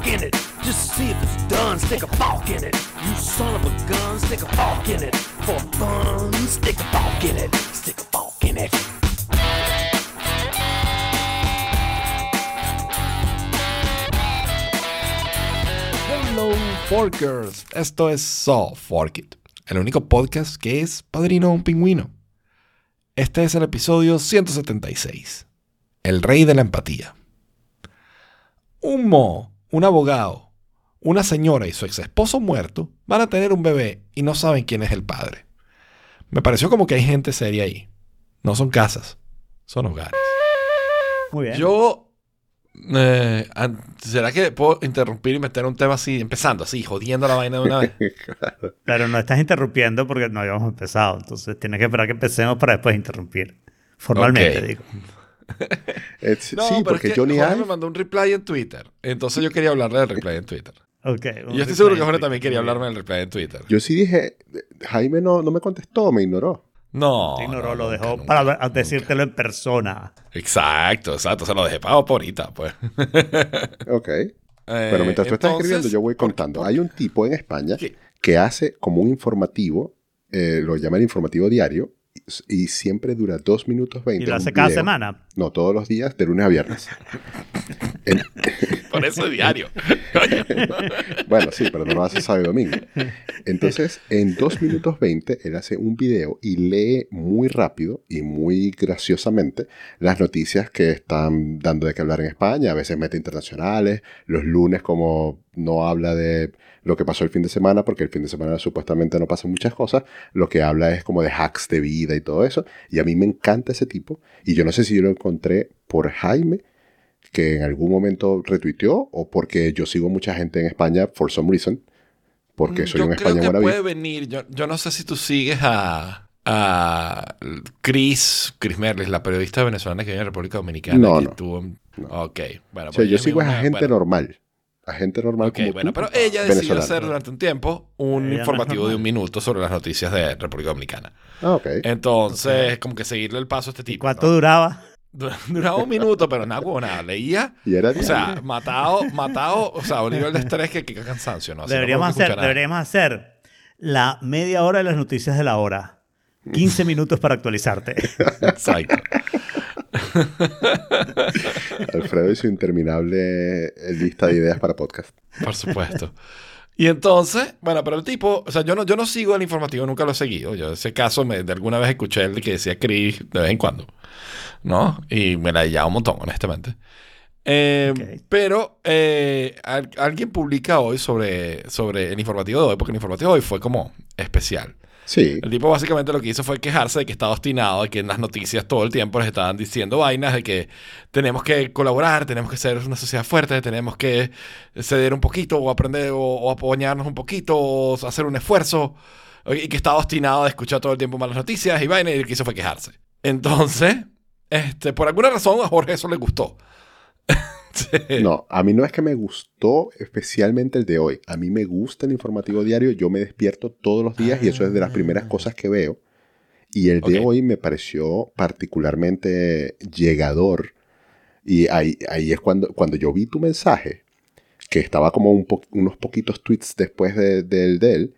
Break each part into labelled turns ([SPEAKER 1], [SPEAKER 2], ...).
[SPEAKER 1] walk in it. Just see if it's done, stick a fork in it. You son of a gun, stick a fork in it. For fun, stick a fork in it. Stick a fork in it.
[SPEAKER 2] Hello, Forkers. Esto es So Fork It, el único podcast que es padrino de un pingüino. Este es el episodio 176. El rey de la empatía. Un mo, un abogado, una señora y su ex esposo muerto van a tener un bebé y no saben quién es el padre. Me pareció como que hay gente seria ahí. No son casas, son hogares.
[SPEAKER 3] Muy bien.
[SPEAKER 2] Yo. eh, ¿Será que puedo interrumpir y meter un tema así, empezando así, jodiendo la vaina de una vez?
[SPEAKER 3] Pero no estás interrumpiendo porque no habíamos empezado. Entonces tienes que esperar que empecemos para después interrumpir. Formalmente, digo.
[SPEAKER 4] Sí,
[SPEAKER 2] No,
[SPEAKER 4] sí, porque
[SPEAKER 2] es que
[SPEAKER 4] Johnny
[SPEAKER 2] Jorge
[SPEAKER 4] Ive...
[SPEAKER 2] me mandó un reply en Twitter. Entonces yo quería hablarle del reply en Twitter.
[SPEAKER 3] Ok.
[SPEAKER 2] Y yo estoy seguro que Jorge también quería hablarme del reply en Twitter.
[SPEAKER 4] Yo sí dije, Jaime no, no me contestó, me ignoró.
[SPEAKER 2] No.
[SPEAKER 3] Te ignoró,
[SPEAKER 2] no,
[SPEAKER 3] lo dejó
[SPEAKER 2] nunca,
[SPEAKER 3] para
[SPEAKER 2] nunca.
[SPEAKER 3] decírtelo en persona.
[SPEAKER 2] Exacto, exacto. Se lo dejé para ahorita, pues.
[SPEAKER 4] Ok.
[SPEAKER 2] Eh,
[SPEAKER 4] Pero mientras tú estás escribiendo, yo voy
[SPEAKER 2] ¿por-
[SPEAKER 4] contando. Hay un tipo en España
[SPEAKER 2] ¿Qué?
[SPEAKER 4] que hace como un informativo, eh, lo llama el informativo diario, y, siempre dura 2 minutos 20.
[SPEAKER 3] Y lo hace cada
[SPEAKER 4] video.
[SPEAKER 3] semana.
[SPEAKER 4] No, todos los días, de lunes a viernes. En-
[SPEAKER 2] Por eso es diario.
[SPEAKER 4] bueno, sí, pero no lo hace sábado y domingo. Entonces, en 2 minutos 20, él hace un video y lee muy rápido y muy graciosamente las noticias que están dando de qué hablar en España. A veces mete internacionales. Los lunes, como no habla de lo que pasó el fin de semana, porque el fin de semana supuestamente no pasan muchas cosas, lo que habla es como de hacks de vida y todo eso. Y a mí me encanta ese tipo. Y yo no sé si yo lo encontré por Jaime que en algún momento retuiteó o porque yo sigo mucha gente en España for some reason, porque soy
[SPEAKER 2] yo
[SPEAKER 4] un
[SPEAKER 2] creo que puede venir. Yo, yo no sé si tú sigues a, a Chris, Chris Merlis, la periodista venezolana que vive en República Dominicana.
[SPEAKER 4] No,
[SPEAKER 2] que
[SPEAKER 4] no.
[SPEAKER 2] tuvo-
[SPEAKER 4] No.
[SPEAKER 2] Ok, bueno.
[SPEAKER 4] O sea,
[SPEAKER 2] pues
[SPEAKER 4] yo sigo a
[SPEAKER 2] misma-
[SPEAKER 4] gente
[SPEAKER 2] bueno,
[SPEAKER 4] normal, a gente normal
[SPEAKER 2] Ok,
[SPEAKER 4] como
[SPEAKER 2] bueno,
[SPEAKER 4] tú,
[SPEAKER 2] pero ella decidió hacer durante un tiempo un
[SPEAKER 3] Ella no es
[SPEAKER 2] informativo de un minuto sobre las noticias de República Dominicana.
[SPEAKER 4] Ah, ok.
[SPEAKER 2] Entonces, como que seguirle el paso a este tipo.
[SPEAKER 3] ¿Cuánto
[SPEAKER 2] ¿no?
[SPEAKER 3] duraba?
[SPEAKER 2] Dur- Duraba un minuto, pero nada, huevo, nada. Leía,
[SPEAKER 4] Y era
[SPEAKER 2] o sea, matado, matado, o sea, a un nivel de estrés que, que cansancio, ¿no? Así
[SPEAKER 3] deberíamos, hacer, deberíamos hacer la media hora de las noticias de la hora. 15 minutos para actualizarte.
[SPEAKER 2] Exacto.
[SPEAKER 4] Alfredo y su interminable eh, lista de ideas para podcast.
[SPEAKER 2] Por supuesto. Y entonces, bueno, pero el tipo, o sea, yo no, yo no sigo el informativo, nunca lo he seguido. Yo ese caso me, de alguna vez escuché el que decía Chris de vez en cuando, ¿no? Y me la llevaba un montón, honestamente. Eh. Pero eh, al- alguien publica hoy sobre, sobre el informativo de hoy, porque el informativo de hoy fue como especial. El tipo básicamente lo que hizo fue quejarse de que estaba obstinado, de que en las noticias todo el tiempo les estaban diciendo vainas, de que tenemos que colaborar, tenemos que ser una sociedad fuerte, tenemos que ceder un poquito o aprender o, o apoyarnos un poquito o hacer un esfuerzo, y que estaba obstinado de escuchar todo el tiempo malas noticias y vainas y lo que hizo fue quejarse. Entonces, este, por alguna razón a Jorge eso le gustó. Sí.
[SPEAKER 4] no, a mí no es que me gustó especialmente el de hoy. A mí me gusta el informativo diario. Yo me despierto todos los días y eso es de las primeras cosas que veo. Y el de hoy me pareció particularmente llegador. Y ahí, ahí es cuando, cuando yo vi tu mensaje, que estaba como un po- unos poquitos tweets después de- del de él,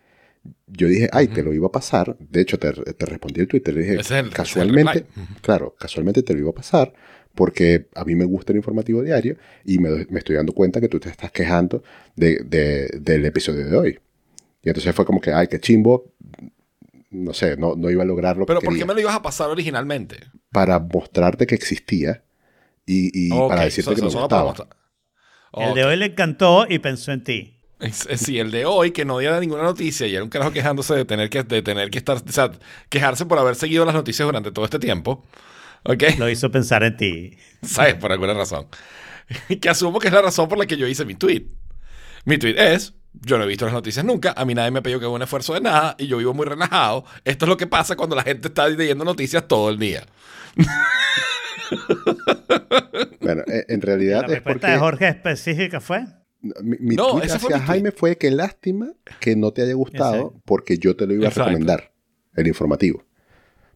[SPEAKER 4] yo dije, ay, te lo iba a pasar. De hecho, te, te respondí el Twitter. Le dije,
[SPEAKER 2] el- el
[SPEAKER 4] casualmente, claro, casualmente te lo iba a pasar porque a mí me gusta el informativo diario y me, me estoy dando cuenta que tú te estás quejando de, de- del episodio de hoy. Y entonces fue como que, ay, qué chimbo. No sé, no, no iba a lograr lo
[SPEAKER 2] Pero
[SPEAKER 4] que
[SPEAKER 2] ¿por qué
[SPEAKER 4] quería.
[SPEAKER 2] me lo ibas a pasar originalmente?
[SPEAKER 4] Para mostrarte que existía y, y
[SPEAKER 2] Ok,
[SPEAKER 4] para decirte
[SPEAKER 2] so-
[SPEAKER 4] que
[SPEAKER 2] so-
[SPEAKER 4] me
[SPEAKER 2] para
[SPEAKER 4] gustaba.
[SPEAKER 2] mostrar.
[SPEAKER 3] El de hoy le encantó y pensó en ti.
[SPEAKER 2] Sí, el de hoy, que no diera ninguna noticia y era un carajo quejándose de tener que, de tener que estar, o sea, quejarse por haber seguido las noticias durante todo este tiempo. ¿Ok?
[SPEAKER 3] Lo hizo pensar en ti.
[SPEAKER 2] ¿Sabes? Por alguna razón. que asumo que es la razón por la que yo hice mi tweet. Mi tweet es, yo no he visto las noticias nunca, a mí nadie me pidió que haga un esfuerzo de nada y yo vivo muy relajado. Esto es lo que pasa cuando la gente está leyendo noticias todo el día.
[SPEAKER 4] Bueno, eh, en
[SPEAKER 3] La
[SPEAKER 4] realidad es
[SPEAKER 3] respuesta
[SPEAKER 4] porque
[SPEAKER 3] de Jorge específica fue.
[SPEAKER 4] mi, mi
[SPEAKER 2] No,
[SPEAKER 4] tweet
[SPEAKER 2] ese fue
[SPEAKER 4] hacia
[SPEAKER 2] mi tweet.
[SPEAKER 4] Jaime fue que lástima que no te haya gustado
[SPEAKER 3] Exacto.
[SPEAKER 4] porque yo te lo iba a
[SPEAKER 2] Exacto.
[SPEAKER 4] recomendar, el informativo.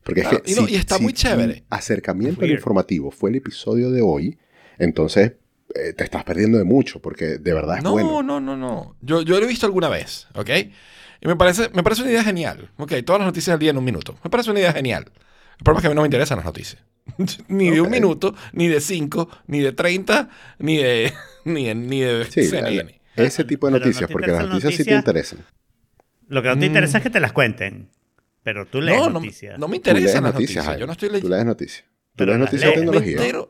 [SPEAKER 4] Porque
[SPEAKER 2] Claro,
[SPEAKER 4] es que
[SPEAKER 2] y no,
[SPEAKER 4] si-
[SPEAKER 2] y está
[SPEAKER 4] si
[SPEAKER 2] muy chévere.
[SPEAKER 4] mi acercamiento al informativo fue el episodio de hoy, entonces eh, te estás perdiendo de mucho, porque de verdad es
[SPEAKER 2] No,
[SPEAKER 4] bueno.
[SPEAKER 2] no, no, no. Yo, yo lo he visto alguna vez, ¿ok? Y me parece, me parece una idea genial. Ok, todas las noticias del día en un minuto. Me parece una idea genial. El problema es que a mí no me interesan las noticias. ni de un minuto, ni de cinco, ni de 30, ni de, ni de, ni de
[SPEAKER 4] Sí,
[SPEAKER 2] CNN.
[SPEAKER 4] ese tipo de
[SPEAKER 3] Pero no
[SPEAKER 4] noticias, porque las noticias sí te interesan.
[SPEAKER 3] Lo que no te interesa es que te las cuenten. Pero tú lees
[SPEAKER 2] No, no,
[SPEAKER 3] noticias.
[SPEAKER 2] no me
[SPEAKER 4] Tú
[SPEAKER 2] interesan las
[SPEAKER 4] noticias,
[SPEAKER 2] noticias. Yo no estoy
[SPEAKER 4] Tú
[SPEAKER 2] leyendo.
[SPEAKER 4] lees noticias. Tú
[SPEAKER 3] Pero
[SPEAKER 4] lees
[SPEAKER 3] las
[SPEAKER 4] noticias de tecnología.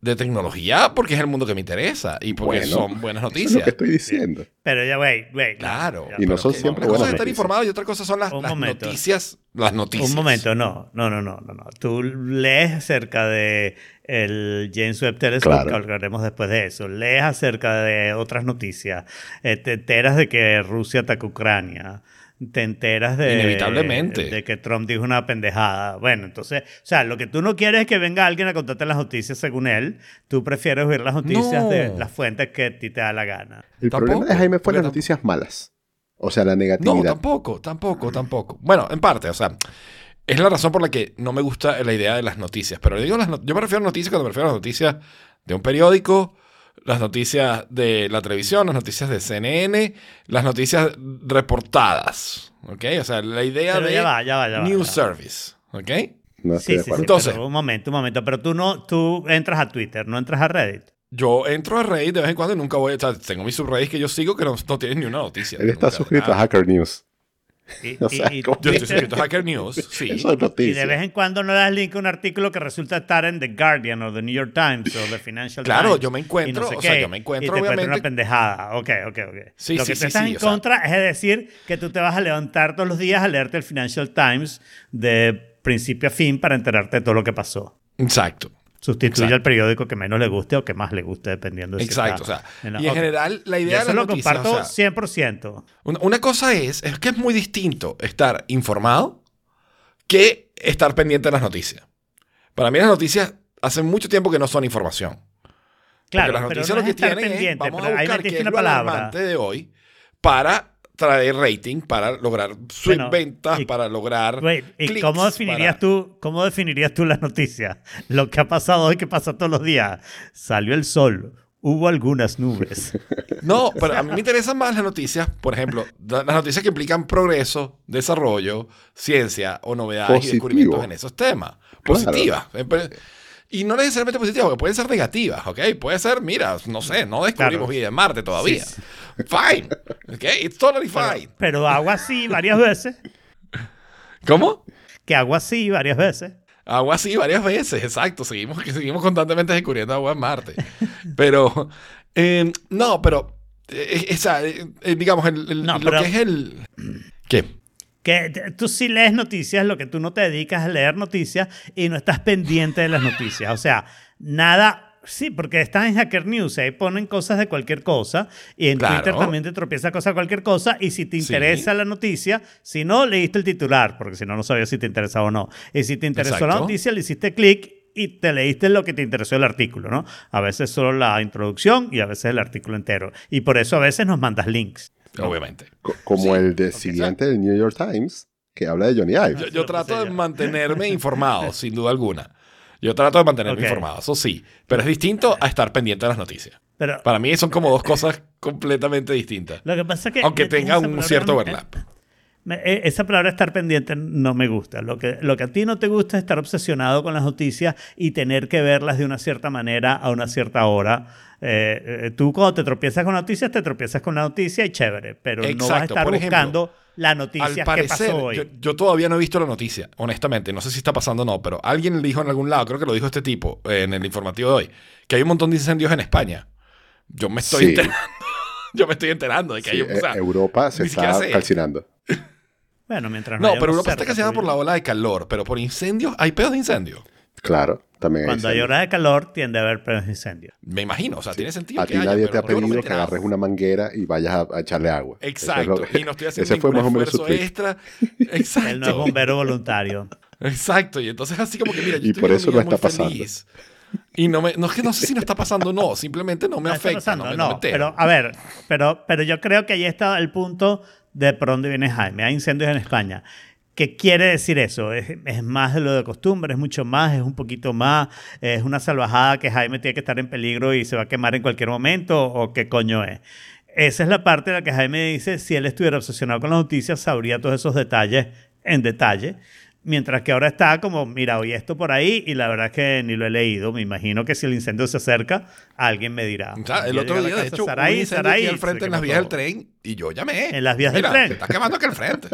[SPEAKER 2] de tecnología porque es el mundo que me interesa y porque
[SPEAKER 4] Bueno,
[SPEAKER 2] son buenas
[SPEAKER 4] Eso es lo
[SPEAKER 2] noticias.
[SPEAKER 4] que estoy diciendo.
[SPEAKER 3] Pero ya, güey, güey.
[SPEAKER 2] Claro.
[SPEAKER 3] ya,
[SPEAKER 4] Y no son
[SPEAKER 3] que-
[SPEAKER 4] siempre
[SPEAKER 2] Una cosa
[SPEAKER 4] buenas
[SPEAKER 2] es estar
[SPEAKER 4] noticias.
[SPEAKER 2] informado y otra cosa son las,
[SPEAKER 3] Un
[SPEAKER 2] las
[SPEAKER 3] momento.
[SPEAKER 2] noticias. Las noticias.
[SPEAKER 3] Un momento, no, no, no, no, no, no. Tú lees acerca de el James Webb Telescope,
[SPEAKER 4] Claro.
[SPEAKER 3] que hablaremos después de eso. Lees acerca de otras noticias. Eh, te enteras de que Rusia ataca Ucrania. Te enteras de,
[SPEAKER 2] Inevitablemente.
[SPEAKER 3] de que Trump dijo una pendejada. Bueno, entonces, o sea, lo que tú no quieres es que venga alguien a contarte las noticias según él. Tú prefieres oír las noticias
[SPEAKER 2] No.
[SPEAKER 3] de las fuentes que a ti te da la gana.
[SPEAKER 4] El
[SPEAKER 2] Tampoco,
[SPEAKER 4] problema de Jaime fue
[SPEAKER 2] porque
[SPEAKER 4] las
[SPEAKER 2] tampoco-
[SPEAKER 4] noticias malas. O sea, la
[SPEAKER 2] No,
[SPEAKER 4] negatividad.
[SPEAKER 2] tampoco, tampoco, tampoco. Bueno, en parte, o sea, es la razón por la que no me gusta la idea de las noticias. Pero digo las no- yo me refiero a noticias cuando me refiero a las noticias de un periódico, las noticias de la televisión, las noticias de CNN, las noticias reportadas. ¿Ok? O sea, la idea
[SPEAKER 3] Pero
[SPEAKER 2] de
[SPEAKER 3] ya va, ya va, ya va,
[SPEAKER 2] news
[SPEAKER 3] ya va.
[SPEAKER 2] service. ¿Ok?
[SPEAKER 4] no
[SPEAKER 3] Sí, sí, sí.
[SPEAKER 2] Entonces-
[SPEAKER 3] pero un momento, un momento. Pero tú no, tú entras a Twitter, no entras a Reddit.
[SPEAKER 2] Yo entro a Reddit de vez en cuando y nunca voy a. O sea, tengo mis subreddits que yo sigo que no, no tienen ni una noticia.
[SPEAKER 4] Él está
[SPEAKER 2] Nunca,
[SPEAKER 4] suscrito a. Hacker News.
[SPEAKER 3] Y,
[SPEAKER 4] O sea,
[SPEAKER 3] y- y
[SPEAKER 4] ¿cómo?
[SPEAKER 2] Yo estoy suscrito a Hacker News, sí.
[SPEAKER 4] Eso es
[SPEAKER 3] y de vez en cuando no das link a un artículo que resulta estar en The Guardian o The New York Times o The Financial
[SPEAKER 2] Claro,
[SPEAKER 3] Times.
[SPEAKER 2] yo me encuentro,
[SPEAKER 3] y no sé
[SPEAKER 2] o sea, yo me encuentro,
[SPEAKER 3] y te
[SPEAKER 2] obviamente-
[SPEAKER 3] una pendejada. Ok, ok, ok.
[SPEAKER 2] Sí,
[SPEAKER 3] Lo
[SPEAKER 2] sí,
[SPEAKER 3] que tú
[SPEAKER 2] sí,
[SPEAKER 3] estás
[SPEAKER 2] sí,
[SPEAKER 3] en
[SPEAKER 2] sea-
[SPEAKER 3] contra es decir que tú te vas a levantar todos los días a leerte el Financial Times de principio a fin para enterarte de todo lo que pasó.
[SPEAKER 2] Exacto.
[SPEAKER 3] Sustituye
[SPEAKER 2] Exacto.
[SPEAKER 3] al periódico que menos le guste o que más le guste, dependiendo de si
[SPEAKER 2] Exacto, o
[SPEAKER 3] está
[SPEAKER 2] sea,
[SPEAKER 3] la-
[SPEAKER 2] y en general la idea
[SPEAKER 3] eso
[SPEAKER 2] de
[SPEAKER 3] lo
[SPEAKER 2] las noticias,
[SPEAKER 3] comparto
[SPEAKER 2] o sea,
[SPEAKER 3] 100%.
[SPEAKER 2] una, una cosa es, es que es muy distinto estar informado que estar pendiente de las noticias. Para mí las noticias hace mucho tiempo que no son información.
[SPEAKER 3] Claro,
[SPEAKER 2] Porque las
[SPEAKER 3] pero
[SPEAKER 2] noticias
[SPEAKER 3] no
[SPEAKER 2] lo que tienen es, vamos a
[SPEAKER 3] pero
[SPEAKER 2] buscar qué es lo
[SPEAKER 3] palabra.
[SPEAKER 2] de hoy para traer rating, para lograr
[SPEAKER 3] Bueno,
[SPEAKER 2] ventas,
[SPEAKER 3] y-
[SPEAKER 2] para lograr
[SPEAKER 3] Wait, ¿Y
[SPEAKER 2] clics,
[SPEAKER 3] cómo definirías,
[SPEAKER 2] para-
[SPEAKER 3] tú, cómo definirías tú las noticias? Lo que ha pasado hoy, que pasa todos los días. Salió el sol, hubo algunas nubes.
[SPEAKER 2] No, pero a mí me interesan más las noticias, por ejemplo, las noticias que implican progreso, desarrollo, ciencia o novedades y descubrimientos en esos temas. Positivas. Y no necesariamente positivas, porque pueden ser negativas, ¿ok? Puede ser, mira, no sé, no descubrimos
[SPEAKER 3] Claro.
[SPEAKER 2] vida en Marte todavía.
[SPEAKER 3] Sí,
[SPEAKER 2] Fine. ¿Ok? It's totally fine.
[SPEAKER 3] Pero hago así varias veces.
[SPEAKER 2] ¿Cómo?
[SPEAKER 3] Que hago así varias veces.
[SPEAKER 2] Agua así varias veces, exacto. Seguimos, seguimos constantemente descubriendo agua en Marte. Pero, eh, no, pero, eh, esa, eh, eh, digamos, el, el-
[SPEAKER 3] No,
[SPEAKER 2] lo
[SPEAKER 3] pero-
[SPEAKER 2] que es el... ¿Qué?
[SPEAKER 3] Que tú sí lees noticias, lo que tú no te dedicas a leer noticias y no estás pendiente de las noticias. O sea, nada. Sí, porque estás en Hacker News, ahí ponen cosas de cualquier cosa y en
[SPEAKER 2] Claro.
[SPEAKER 3] Twitter también te tropieza cosas de cualquier cosa y si te
[SPEAKER 2] Sí.
[SPEAKER 3] interesa la noticia, si no, leíste el titular, porque si no, no sabías si te interesaba o no. Y si te interesó la noticia, le hiciste clic y te leíste lo que te interesó el artículo, ¿no? A veces solo la introducción y a veces el artículo entero. Y por eso a veces nos mandas links.
[SPEAKER 2] Obviamente.
[SPEAKER 4] Co- Como
[SPEAKER 2] Sí,
[SPEAKER 4] el de siguiente del New York Times, que habla de Johnny Ive.
[SPEAKER 2] Yo, trato de mantenerme informado, sin duda alguna. Yo trato de mantenerme informado, eso sí. Pero es distinto a estar pendiente de las noticias.
[SPEAKER 3] Pero
[SPEAKER 2] Para mí son como dos cosas completamente distintas.
[SPEAKER 3] lo que pasa es que...
[SPEAKER 2] Aunque tenga un cierto overlap.
[SPEAKER 3] Me- eh, Esa palabra estar pendiente no me gusta. Lo que, lo que a ti no te gusta es estar obsesionado con las noticias y tener que verlas de una cierta manera a una cierta hora. Eh, eh, tú cuando te tropiezas con noticias, te tropiezas con la noticia y chévere, pero no vas a estar
[SPEAKER 2] ejemplo,
[SPEAKER 3] buscando la
[SPEAKER 2] Al
[SPEAKER 3] noticia que
[SPEAKER 2] parecer,
[SPEAKER 3] pasó hoy.
[SPEAKER 2] yo, yo todavía no he visto la noticia, honestamente. No sé si está pasando o no, pero alguien dijo en algún lado, creo que lo dijo este tipo eh, en el informativo de hoy, que hay un montón de incendios en España. Yo me estoy
[SPEAKER 4] Sí.
[SPEAKER 2] enterando. Yo me estoy enterando de que
[SPEAKER 4] Sí,
[SPEAKER 2] hay un. o sea,
[SPEAKER 4] Europa se está calcinando.
[SPEAKER 3] Bueno, mientras
[SPEAKER 2] no,
[SPEAKER 3] haya
[SPEAKER 2] pero Europa está calcinada por la ola de calor, pero por incendios, hay pedos de incendios.
[SPEAKER 4] Claro, también
[SPEAKER 3] Cuando hay
[SPEAKER 4] incendios.
[SPEAKER 3] hora de calor, tiende a haber pedos de incendio.
[SPEAKER 2] Me imagino, o sea, tiene sentido.
[SPEAKER 4] A ti
[SPEAKER 2] haya,
[SPEAKER 4] nadie
[SPEAKER 2] pero
[SPEAKER 4] te ha
[SPEAKER 2] yo no
[SPEAKER 4] pedido que agarres una manguera y vayas a, a echarle agua. Es
[SPEAKER 2] Exacto,
[SPEAKER 4] lo que-
[SPEAKER 2] y no estoy haciendo
[SPEAKER 4] Ese fue más o menos su
[SPEAKER 2] extra.
[SPEAKER 3] Él no es
[SPEAKER 2] Exacto.
[SPEAKER 3] bombero voluntario.
[SPEAKER 2] Exacto, y entonces así como que mira, yo
[SPEAKER 4] Y
[SPEAKER 2] estoy
[SPEAKER 4] por eso no está
[SPEAKER 2] muy
[SPEAKER 4] pasando.
[SPEAKER 2] feliz. Y no, me, no es que no sé si no está pasando o no, simplemente no me afecta,
[SPEAKER 3] pasando,
[SPEAKER 2] no me,
[SPEAKER 3] no,
[SPEAKER 2] no me
[SPEAKER 3] pero a ver, pero, pero yo creo que ahí está el punto de por dónde viene Jaime. Hay incendios en España. ¿Qué quiere decir eso? ¿Es, ¿Es, más de lo de costumbre? ¿Es mucho más? ¿Es un poquito más? ¿Es una salvajada que Jaime tiene que estar en peligro y se va a quemar en cualquier momento? ¿O qué coño es? Esa es la parte en la que Jaime dice, si él estuviera obsesionado con las noticias, sabría todos esos detalles en detalle. Mientras que ahora está como, mira, oye esto por ahí y la verdad es que ni lo he leído. Me imagino que si el incendio se acerca, alguien me dirá.
[SPEAKER 2] O sea, el otro día, de hecho, Sarai, un incendio Sarai, aquí al frente en las vías del tren y yo llamé.
[SPEAKER 3] En las vías
[SPEAKER 2] mira,
[SPEAKER 3] del tren.
[SPEAKER 2] Se está quemando aquí al frente.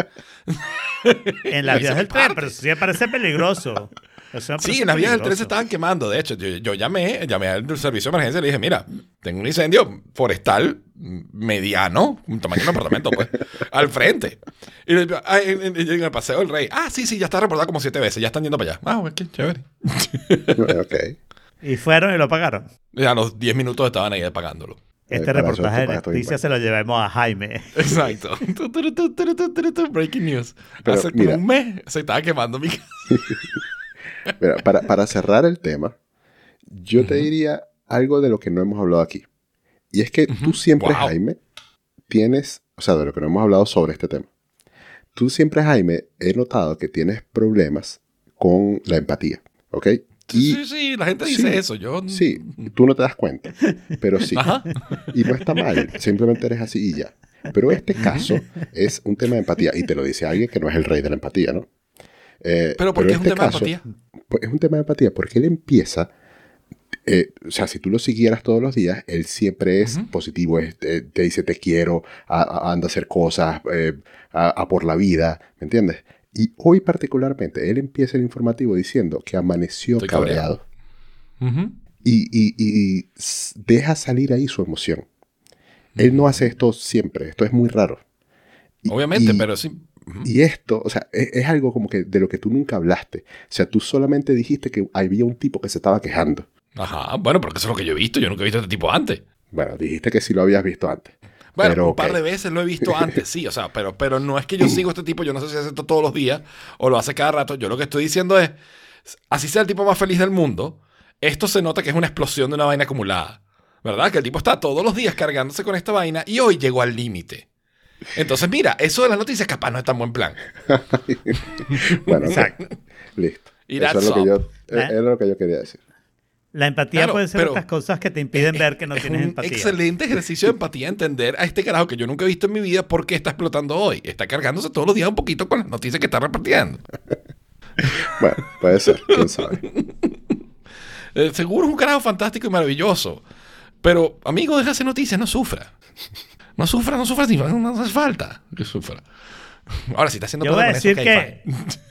[SPEAKER 3] en las vías del tren, pero sí me parece peligroso.
[SPEAKER 2] Sí, en las vías del tren se estaban quemando. De hecho, yo, yo, llamé, llamé al servicio de emergencia y le dije, mira, tengo un incendio forestal mediano, un tamaño de un apartamento, pues, al frente. Y en, en, el paseo del rey, ah, sí, sí, ya está reportado como siete veces, ya están yendo para allá. Ah, qué chévere.
[SPEAKER 4] ok.
[SPEAKER 3] Y fueron y lo pagaron.
[SPEAKER 2] Ya a los 10 minutos estaban ahí pagándolo.
[SPEAKER 3] Este reportaje de noticias se lo llevamos a Jaime.
[SPEAKER 2] Exacto. Breaking news.
[SPEAKER 4] Pero,
[SPEAKER 2] Hace
[SPEAKER 4] mira,
[SPEAKER 2] como un mes se estaba quemando mi casa.
[SPEAKER 4] Mira, para, para, cerrar el tema, yo uh -huh. te diría algo de lo que no hemos hablado aquí. Y es que uh -huh. tú siempre, wow. Jaime, tienes, o sea, de lo que no hemos hablado sobre este tema. Tú siempre, Jaime, he notado que tienes problemas con la empatía, ¿ok?
[SPEAKER 2] Y, sí, sí, la gente dice
[SPEAKER 4] sí,
[SPEAKER 2] eso. Yo...
[SPEAKER 4] Sí, tú no te das cuenta, pero sí. y no está mal, simplemente eres así y ya. Pero este caso es un tema de empatía, y te lo dice alguien que no es el rey de la empatía, ¿no?
[SPEAKER 2] Eh, pero ¿por qué
[SPEAKER 4] este
[SPEAKER 2] es un tema
[SPEAKER 4] caso,
[SPEAKER 2] de empatía?
[SPEAKER 4] Es un tema de empatía porque él empieza, eh, o sea, si tú lo siguieras todos los días, él siempre es uh -huh. positivo, es, te, te, dice te quiero, a, a, anda a hacer cosas, eh, a, a, por la vida, ¿me entiendes? Y hoy particularmente, él empieza el informativo diciendo que amaneció
[SPEAKER 2] Estoy
[SPEAKER 4] cabreado.
[SPEAKER 2] Uh -huh.
[SPEAKER 4] y, y, y, deja salir ahí su emoción. Uh -huh. Él no hace esto siempre, esto es muy raro.
[SPEAKER 2] Y, Obviamente, pero sí.
[SPEAKER 4] Y esto, o sea, es, es, algo como que de lo que tú nunca hablaste. O sea, tú solamente dijiste que había un tipo que se estaba quejando.
[SPEAKER 2] Ajá, bueno, porque eso es lo que yo he visto. Yo nunca he visto a este tipo antes.
[SPEAKER 4] Bueno, dijiste que sí lo habías visto antes.
[SPEAKER 2] Bueno,
[SPEAKER 4] pero,
[SPEAKER 2] un par
[SPEAKER 4] okay.
[SPEAKER 2] de veces lo he visto antes, sí, o sea, pero, pero no es que yo sigo a este tipo, yo no sé si hace esto todos los días o lo hace cada rato. Yo lo que estoy diciendo es, así sea el tipo más feliz del mundo, esto se nota que es una explosión de una vaina acumulada, ¿verdad? Que el tipo está todos los días cargándose con esta vaina y hoy llegó al límite. Entonces, mira, eso de las noticias capaz no es tan buen plan.
[SPEAKER 4] bueno, Exacto. listo. Eso es lo, que yo, ¿Eh? es lo que yo quería decir.
[SPEAKER 3] La empatía claro, puede ser estas cosas que te impiden
[SPEAKER 2] es,
[SPEAKER 3] ver que no tienes
[SPEAKER 2] un
[SPEAKER 3] empatía.
[SPEAKER 2] Excelente ejercicio de empatía entender a este carajo que yo nunca he visto en mi vida por qué está explotando hoy. Está cargándose todos los días un poquito con las noticias que está repartiendo.
[SPEAKER 4] bueno, puede ser, quién sabe.
[SPEAKER 2] Eh, seguro es un carajo fantástico y maravilloso. Pero, amigo, deja hacer noticias, no sufra. No sufra, no sufra, no hace falta que sufra. Ahora, si está haciendo
[SPEAKER 3] Yo voy a decir que,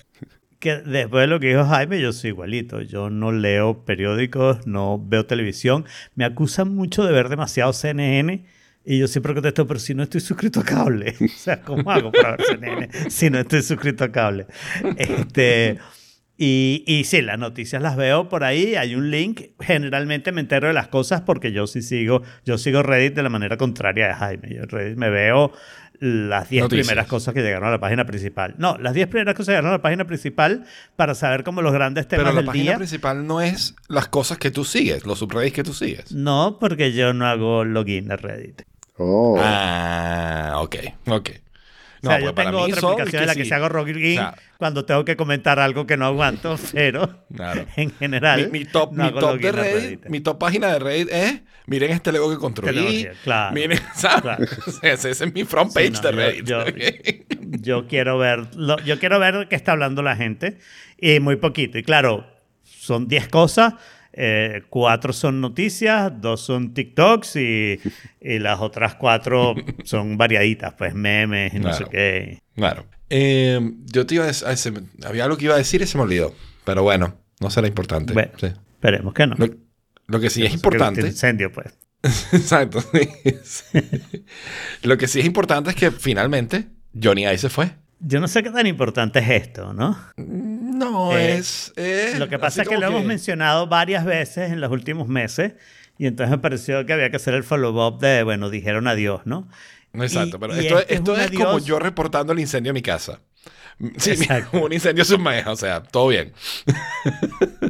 [SPEAKER 3] que después de lo que dijo Jaime, yo soy igualito. Yo no leo periódicos, no veo televisión. Me acusan mucho de ver demasiado CNN. Y yo siempre contesto, pero si no estoy suscrito a cable. O sea, ¿cómo hago para ver CNN si no estoy suscrito a cable? Este, y, y sí, las noticias las veo por ahí. Hay un link. Generalmente me entero de las cosas porque yo sí sigo, yo sigo Reddit de la manera contraria de Jaime. Yo Reddit me veo las 10 primeras cosas que llegaron a la página principal. No, las 10 primeras cosas que llegaron a la página principal para saber cómo los grandes temas
[SPEAKER 2] Pero la
[SPEAKER 3] del
[SPEAKER 2] página
[SPEAKER 3] día.
[SPEAKER 2] principal no es las cosas que tú sigues, los subreddits que tú sigues.
[SPEAKER 3] No, porque yo no hago login a Reddit.
[SPEAKER 4] Oh.
[SPEAKER 2] Ah, ok, ok.
[SPEAKER 3] No, o sea, pues yo tengo otra aplicación en la que sí. se hago login o sea, cuando tengo que comentar algo que no aguanto, pero claro. en general.
[SPEAKER 2] Mi, mi top, no mi top de Reddit, mi top página de Reddit es miren este Lego que construí.
[SPEAKER 3] Claro,
[SPEAKER 2] miren, ¿sabes? Claro. ese, ese, es mi front page sí, no, de Reddit.
[SPEAKER 3] Yo, yo, yo, quiero ver, lo, yo quiero ver qué está hablando la gente y muy poquito. Y claro, son 10 cosas. Eh, cuatro son noticias, dos son TikToks y, y, las otras cuatro son variaditas, pues memes y no
[SPEAKER 2] claro,
[SPEAKER 3] sé qué.
[SPEAKER 2] Claro. Eh, yo te iba a decir, había algo que iba a decir y se me olvidó. Pero bueno, no será importante.
[SPEAKER 3] Bueno,
[SPEAKER 2] sí.
[SPEAKER 3] Esperemos que no.
[SPEAKER 2] Lo, lo que sí Yo es importante.
[SPEAKER 3] Que incendio, pues.
[SPEAKER 2] Exacto. lo que sí es importante es que finalmente Johnny Ive se fue.
[SPEAKER 3] Yo no sé qué tan importante es esto, ¿no?
[SPEAKER 2] No, eh, es, es,
[SPEAKER 3] Lo que pasa es que lo que... hemos mencionado varias veces en los últimos meses y entonces me pareció que había que hacer el follow-up de, bueno, dijeron adiós, ¿no?
[SPEAKER 2] Exacto, y, pero esto, este esto es, es como yo reportando el incendio a mi casa. Sí, Exacto. un incendio submarino, o sea, todo bien.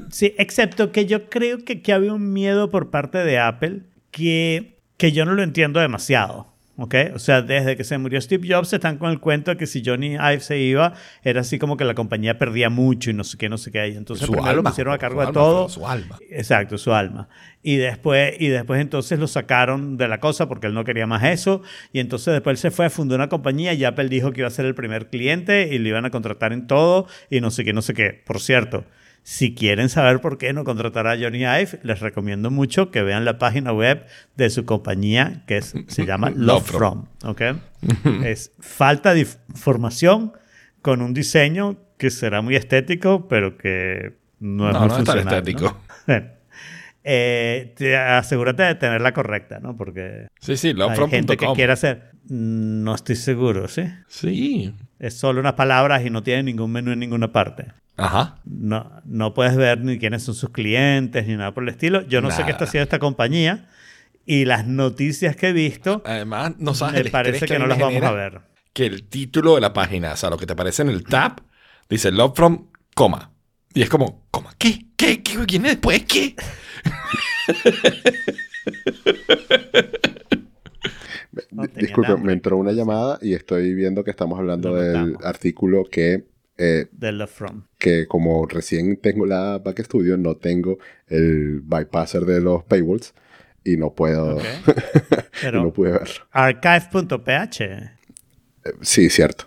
[SPEAKER 3] sí, excepto que yo creo que, que había un miedo por parte de Apple que, que yo no lo entiendo demasiado. ¿Ok? O sea, desde que se murió Steve Jobs están con el cuento de que si Johnny Ive se iba, era así como que la compañía perdía mucho y no sé qué, no sé qué. Y entonces
[SPEAKER 2] Su
[SPEAKER 3] lo pusieron a cargo de todo.
[SPEAKER 2] Su alma.
[SPEAKER 3] Exacto, su alma. Y después, y después entonces lo sacaron de la cosa porque él no quería más eso. Y entonces después él se fue, fundó una compañía y Apple dijo que iba a ser el primer cliente y le iban a contratar en todo y no sé qué, no sé qué. Por cierto, si quieren saber por qué no contratar a Johnny Ive, les recomiendo mucho que vean la página web de su compañía que es- se llama Love From. ¿ok? es falta de información con un diseño que será muy estético, pero que no es
[SPEAKER 2] No,
[SPEAKER 3] muy
[SPEAKER 2] no es tan
[SPEAKER 3] funcional,
[SPEAKER 2] estético.
[SPEAKER 3] Bueno, eh, te- asegúrate de tenerla correcta, ¿no? Porque
[SPEAKER 2] Sí, sí,
[SPEAKER 3] hay gente que quiere hacer. No estoy seguro, ¿sí?
[SPEAKER 2] Sí.
[SPEAKER 3] Es solo unas palabras y no tiene ningún menú en ninguna parte.
[SPEAKER 2] Ajá.
[SPEAKER 3] No, no puedes ver ni quiénes son sus clientes ni nada por el estilo. Yo no sé qué está haciendo esta compañía y las noticias que he visto
[SPEAKER 2] Además, no sabes
[SPEAKER 3] me parece que no las vamos a ver.
[SPEAKER 2] Que el título de la página, o sea, lo que te aparece en el tab, dice Love From, coma. Y es como, coma, ¿qué? ¿Qué? ¿Qué? ¿Quién es después? ¿Qué?
[SPEAKER 3] No
[SPEAKER 4] Disculpe, me entró una llamada y estoy viendo que estamos hablando
[SPEAKER 3] Lo
[SPEAKER 4] del
[SPEAKER 3] notamos.
[SPEAKER 4] artículo que, eh,
[SPEAKER 3] De Love From.
[SPEAKER 4] que como recién tengo la Back Studio, no tengo el bypasser de los paywalls y no puedo, y no pude verlo.
[SPEAKER 3] archive.ph.
[SPEAKER 4] Eh, Sí, cierto.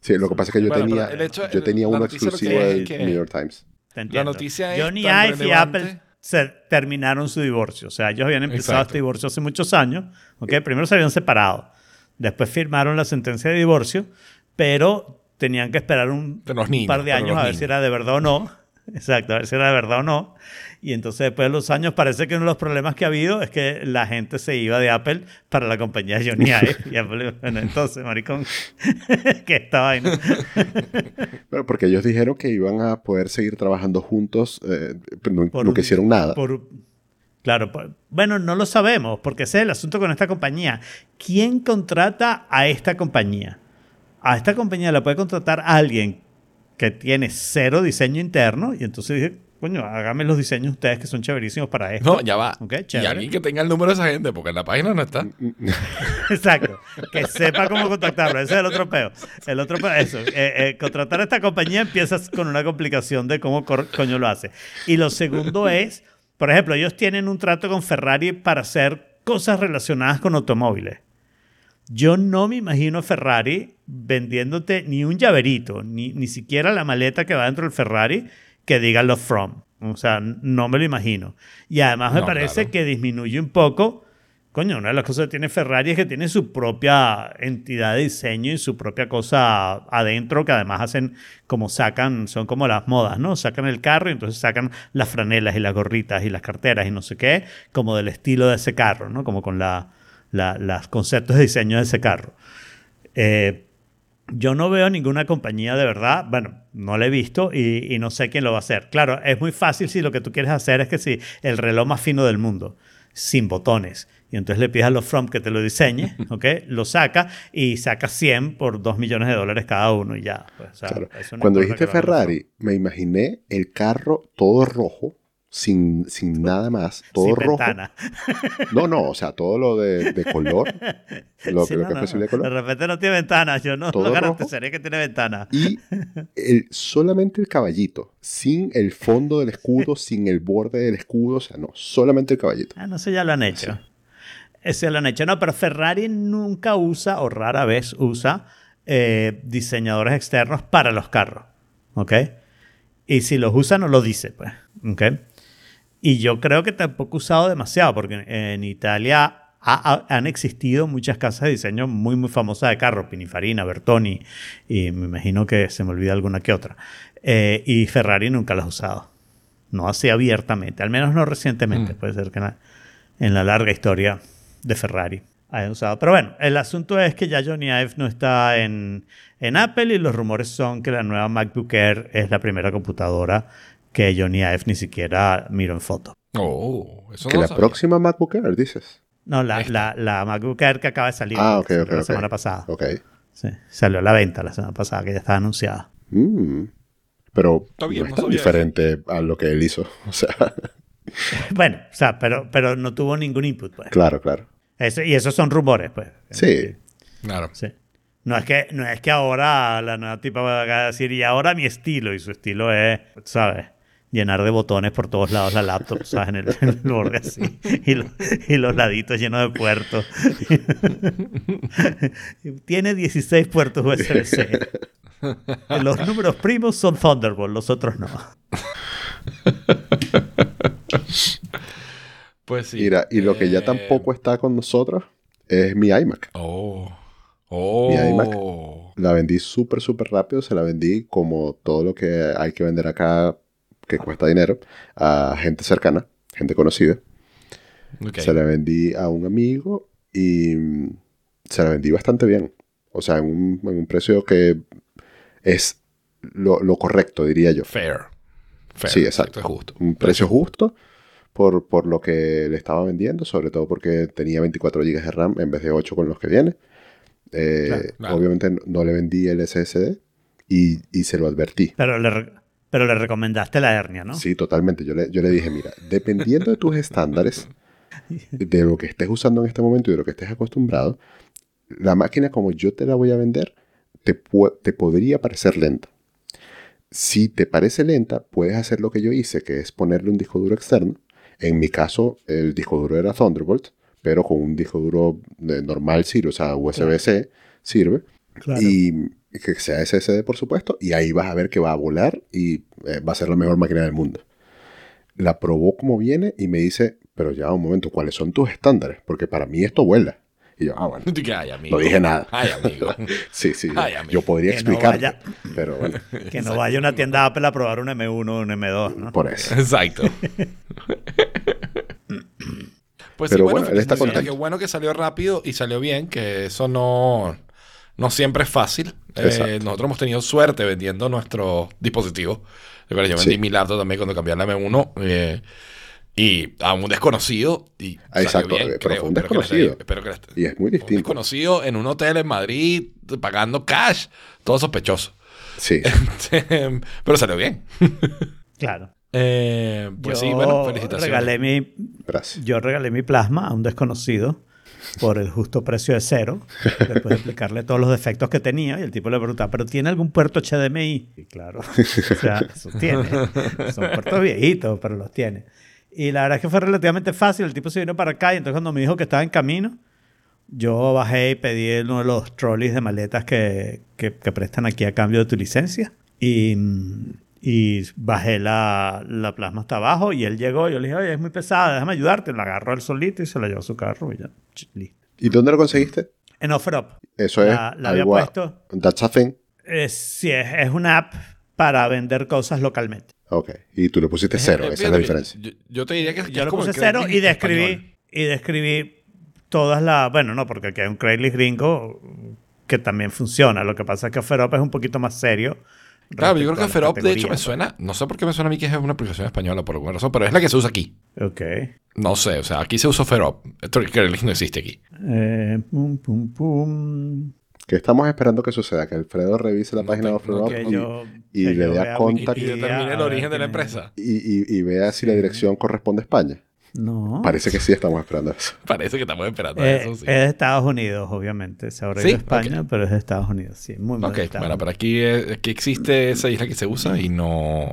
[SPEAKER 4] Sí, lo que pasa es que yo
[SPEAKER 2] Bueno,
[SPEAKER 4] tenía,
[SPEAKER 2] hecho-
[SPEAKER 4] yo
[SPEAKER 2] el-
[SPEAKER 4] tenía
[SPEAKER 2] la
[SPEAKER 4] uno exclusivo del New York Times.
[SPEAKER 3] Entiendo.
[SPEAKER 2] noticia es
[SPEAKER 3] Johnny Ive y
[SPEAKER 2] relevante.
[SPEAKER 3] Apple se terminaron su divorcio. O sea, ellos habían empezado
[SPEAKER 2] Exacto.
[SPEAKER 3] este divorcio hace muchos años. ¿ok? Primero se habían separado. Después firmaron la sentencia de divorcio, pero tenían que esperar un, par de años a ver
[SPEAKER 2] niños.
[SPEAKER 3] si era de verdad o no. Exacto, a ver si era de verdad o no. Y entonces después de los años parece que uno de los problemas que ha habido es que la gente se iba de Apple para la compañía de Johnny Ive. y Apple, bueno, entonces, maricón, que esta vaina.
[SPEAKER 4] Bueno, porque ellos dijeron que iban a poder seguir trabajando juntos, eh, pero no,
[SPEAKER 3] Por
[SPEAKER 4] hicieron nada.
[SPEAKER 3] por- claro, por- bueno, no lo sabemos, porque ese es el asunto con esta compañía. ¿Quién contrata a esta compañía? A esta compañía la puede contratar alguien que tiene cero diseño interno y entonces dije, coño, hágame los diseños ustedes que son chéverísimos para esto.
[SPEAKER 2] No, ya va.
[SPEAKER 3] Ok,
[SPEAKER 2] y alguien que tenga el número de esa gente, porque en la página no está.
[SPEAKER 3] Exacto. Que sepa cómo contactarlo. Ese es el otro peo. El otro peo, eso. Eh, eh, contratar a esta compañía empiezas con una complicación de cómo coño lo hace. Y lo segundo es, por ejemplo, ellos tienen un trato con Ferrari para hacer cosas relacionadas con automóviles. Yo no me imagino a Ferrari vendiéndote ni un llaverito, ni, ni siquiera la maleta que va dentro del Ferrari que diga Love From. O sea, no me lo imagino. Y además me
[SPEAKER 2] No,
[SPEAKER 3] parece
[SPEAKER 2] claro.
[SPEAKER 3] que disminuye un poco. Coño, una de las cosas que tiene Ferrari es que tiene su propia entidad de diseño y su propia cosa adentro, que además hacen como sacan, son como las modas, ¿no? Sacan el carro y entonces sacan las franelas y las gorritas y las carteras y no sé qué, como del estilo de ese carro, ¿no? Como con la, la- los conceptos de diseño de ese carro. Eh, yo no veo ninguna compañía de verdad, bueno, no la he visto y, y no sé quién lo va a hacer. Claro, es muy fácil si lo que tú quieres hacer es que si el reloj más fino del mundo, sin botones, y entonces le pides a los From que te lo diseñe, ¿ok? Lo saca y saca 100 por 2 millones de dólares cada uno y ya. pues, o sea,
[SPEAKER 4] Claro.
[SPEAKER 3] eso no
[SPEAKER 4] Cuando dijiste Ferrari, me imaginé el carro todo rojo, sin, sin nada más, todo
[SPEAKER 3] Sin
[SPEAKER 4] rojo.
[SPEAKER 3] ventana.
[SPEAKER 4] No, no, o sea, todo lo de, de color, lo,
[SPEAKER 3] Sí,
[SPEAKER 4] lo
[SPEAKER 3] no,
[SPEAKER 4] que
[SPEAKER 3] no,
[SPEAKER 4] es posible de
[SPEAKER 3] De
[SPEAKER 4] color.
[SPEAKER 3] repente no tiene ventana, yo no
[SPEAKER 4] Todo
[SPEAKER 3] lo
[SPEAKER 4] rojo.
[SPEAKER 3] garantizaría que tiene ventana.
[SPEAKER 4] Y el, solamente el caballito, sin el fondo del escudo, sin el borde del escudo, o sea, no, solamente el caballito.
[SPEAKER 3] Ah, no sé, ya lo han hecho. Ese lo han hecho. No, pero Ferrari nunca usa o rara vez usa eh, diseñadores externos para los carros. ¿Ok? Y si los usa, no lo dice, pues. ¿Ok? Y yo creo que tampoco usado demasiado, porque en Italia ha- ha- han existido muchas casas de diseño muy, muy famosas de carros, Pininfarina, Bertoni, y me imagino que se me olvida alguna que otra. Eh, y Ferrari nunca las ha usado. No así abiertamente, al menos no recientemente. Puede ser que en la, en la larga historia de Ferrari hayan usado. Pero bueno, el asunto es que ya Johnny Ive no está en, en Apple y los rumores son que la nueva MacBook Air es la primera computadora que Johnny Ive ni siquiera miró en foto.
[SPEAKER 2] Oh, eso
[SPEAKER 4] Que
[SPEAKER 2] no
[SPEAKER 4] la
[SPEAKER 2] sabía.
[SPEAKER 4] próxima MacBook Air, dices.
[SPEAKER 3] No, la, la, la MacBook Air que acaba de salir
[SPEAKER 4] Ah,
[SPEAKER 3] la semana pasada.
[SPEAKER 4] Ok.
[SPEAKER 3] Sí, salió a la venta la semana pasada, que ya estaba anunciada.
[SPEAKER 4] Mm. Pero
[SPEAKER 2] bien,
[SPEAKER 4] no
[SPEAKER 2] no
[SPEAKER 4] es tan diferente a lo que él hizo. O sea,
[SPEAKER 3] Bueno, o sea, pero, pero no tuvo ningún input. Pues.
[SPEAKER 4] claro, claro.
[SPEAKER 3] Eso- y esos son rumores, pues.
[SPEAKER 4] Sí.
[SPEAKER 2] Claro.
[SPEAKER 3] Sí. No es que, no es que ahora la nueva tipa va a decir, y ahora mi estilo, y su estilo es, ¿sabes? Llenar de botones por todos lados la laptop, ¿sabes? En el, en el borde así. Y, lo- y los laditos llenos de puertos. Tiene 16 puertos USB-C. Los números primos son Thunderbolt, los otros no.
[SPEAKER 2] Pues sí.
[SPEAKER 4] Mira, y lo que ya
[SPEAKER 2] Eh,
[SPEAKER 4] tampoco está con nosotros es mi iMac.
[SPEAKER 2] Oh. Oh.
[SPEAKER 4] Mi iMac. La vendí súper, súper rápido. Se la vendí como todo lo que hay que vender acá que cuesta dinero a gente cercana, gente conocida. Se la vendí a un amigo y mm, se la vendí bastante bien. O sea, en un, en un precio que es lo, lo correcto, diría yo.
[SPEAKER 2] Fair. Fair.
[SPEAKER 4] Sí, exacto.
[SPEAKER 2] Es justo.
[SPEAKER 4] Un precio justo por, por lo que le estaba vendiendo, sobre todo porque tenía 24 GB de RAM en vez de 8 con los que viene. Eh,
[SPEAKER 2] Claro, claro.
[SPEAKER 4] Obviamente no- le vendí el SSD y, y se lo advertí.
[SPEAKER 3] Pero le, re- pero le recomendaste la hernia, ¿no?
[SPEAKER 4] Sí, totalmente. Yo le, yo le dije, mira, dependiendo de tus estándares, de lo que estés usando en este momento y de lo que estés acostumbrado, la máquina como yo te la voy a vender, te, te podría parecer lenta. Si te parece lenta, puedes hacer lo que yo hice, que es ponerle un disco duro externo. En mi caso, el disco duro era Thunderbolt, pero con un disco duro de normal sirve, o sea, USB-C sirve.
[SPEAKER 3] Claro.
[SPEAKER 4] Y que sea SSD, por supuesto, y ahí vas a ver que va a volar y eh, va a ser la mejor máquina del mundo. La probó como viene y me dice, pero ya un momento, ¿cuáles son tus estándares? Porque para mí esto vuela. Y yo, ah, bueno,
[SPEAKER 2] Ay, amigo.
[SPEAKER 4] no dije nada.
[SPEAKER 2] Ay, amigo.
[SPEAKER 4] Sí, sí,
[SPEAKER 2] Ay, amigo.
[SPEAKER 4] yo podría
[SPEAKER 3] Que no
[SPEAKER 4] explicar,
[SPEAKER 3] vaya.
[SPEAKER 4] pero bueno,
[SPEAKER 3] Que no vaya a una tienda Apple a probar un M1 o un M2, ¿no?
[SPEAKER 4] por eso.
[SPEAKER 2] Exacto. Pues
[SPEAKER 4] Pero
[SPEAKER 2] sí, bueno,
[SPEAKER 4] bueno, él está contento.
[SPEAKER 2] Qué bueno que salió rápido y salió bien, que eso no, no siempre es fácil. Eh, nosotros hemos tenido suerte vendiendo nuestros dispositivos. Yo vendí
[SPEAKER 4] Sí.
[SPEAKER 2] mi laptop también cuando cambié la M1 eh, y a un desconocido. Y
[SPEAKER 4] Ah,
[SPEAKER 2] salió
[SPEAKER 4] exacto,
[SPEAKER 2] bien,
[SPEAKER 4] eh, pero
[SPEAKER 2] creo.
[SPEAKER 4] fue un
[SPEAKER 2] Espero que les
[SPEAKER 4] desconocido.
[SPEAKER 2] que les-
[SPEAKER 4] Y es muy
[SPEAKER 2] un
[SPEAKER 4] distinto.
[SPEAKER 2] desconocido en un hotel en Madrid pagando cash, todo sospechoso.
[SPEAKER 4] Sí,
[SPEAKER 2] Pero salió bien.
[SPEAKER 3] Claro.
[SPEAKER 2] Eh, pues
[SPEAKER 3] yo
[SPEAKER 2] sí, bueno, felicitaciones.
[SPEAKER 3] regalé mi,
[SPEAKER 4] gracias.
[SPEAKER 3] yo regalé mi plasma a un desconocido por el justo precio de cero, después de explicarle todos los defectos que tenía, y el tipo le preguntaba, ¿pero tiene algún puerto HDMI? Y claro, o sea, eso tiene. Son puertos viejitos, pero los tiene. Y la verdad es que fue relativamente fácil, el tipo se vino para acá, y entonces cuando me dijo que estaba en camino, yo bajé y pedí uno de los trolleys de maletas que, que- que prestan aquí a cambio de tu licencia. Y, y bajé la, la plasma hasta abajo y él llegó. Y yo le dije, oye, es muy pesada, déjame ayudarte. La agarró él solito y se la llevó a su carro y ya. listo.
[SPEAKER 4] ¿Y dónde lo conseguiste?
[SPEAKER 3] En OfferUp.
[SPEAKER 4] Eso
[SPEAKER 3] La-
[SPEAKER 4] es
[SPEAKER 3] la había puesto.
[SPEAKER 4] That's a thing.
[SPEAKER 3] Es, sí, es, es una app para vender cosas localmente.
[SPEAKER 4] Ok. Y tú le pusiste cero,
[SPEAKER 2] Eh,
[SPEAKER 4] esa es la diferencia.
[SPEAKER 2] Yo, yo te diría que, que
[SPEAKER 3] Yo
[SPEAKER 2] es
[SPEAKER 3] le puse cero y describí,
[SPEAKER 2] español.
[SPEAKER 3] y describí todas las... Bueno, no, porque aquí hay un Craigslist gringo que también funciona. Lo que pasa es que OfferUp es un poquito más serio.
[SPEAKER 2] Claro, yo creo que Ferop, de hecho, me suena. No sé por qué me suena a mí que es una aplicación española por alguna razón, pero es la que se usa aquí.
[SPEAKER 3] Ok.
[SPEAKER 2] No sé, o sea, aquí se usa Ferop. Esto Craigslist no existe aquí.
[SPEAKER 3] Eh, pum, pum, pum.
[SPEAKER 4] ¿Qué estamos esperando que suceda? Que Alfredo revise la
[SPEAKER 2] No
[SPEAKER 4] página de
[SPEAKER 2] te-
[SPEAKER 4] y,
[SPEAKER 3] yo-
[SPEAKER 4] y
[SPEAKER 3] que
[SPEAKER 4] le dé a contact.
[SPEAKER 2] Y determine el origen de la empresa.
[SPEAKER 4] y, y- y vea si la dirección corresponde a España.
[SPEAKER 3] No.
[SPEAKER 4] Parece que sí estamos esperando eso.
[SPEAKER 2] Parece que estamos esperando
[SPEAKER 3] Eh,
[SPEAKER 2] eso, sí.
[SPEAKER 3] Es de Estados Unidos, obviamente. Se habrá
[SPEAKER 2] Sí,
[SPEAKER 3] ido a España, pero es de Estados Unidos. Sí, muy mal.
[SPEAKER 2] ok, bueno, pero aquí, eh, aquí existe esa isla que se usa y no.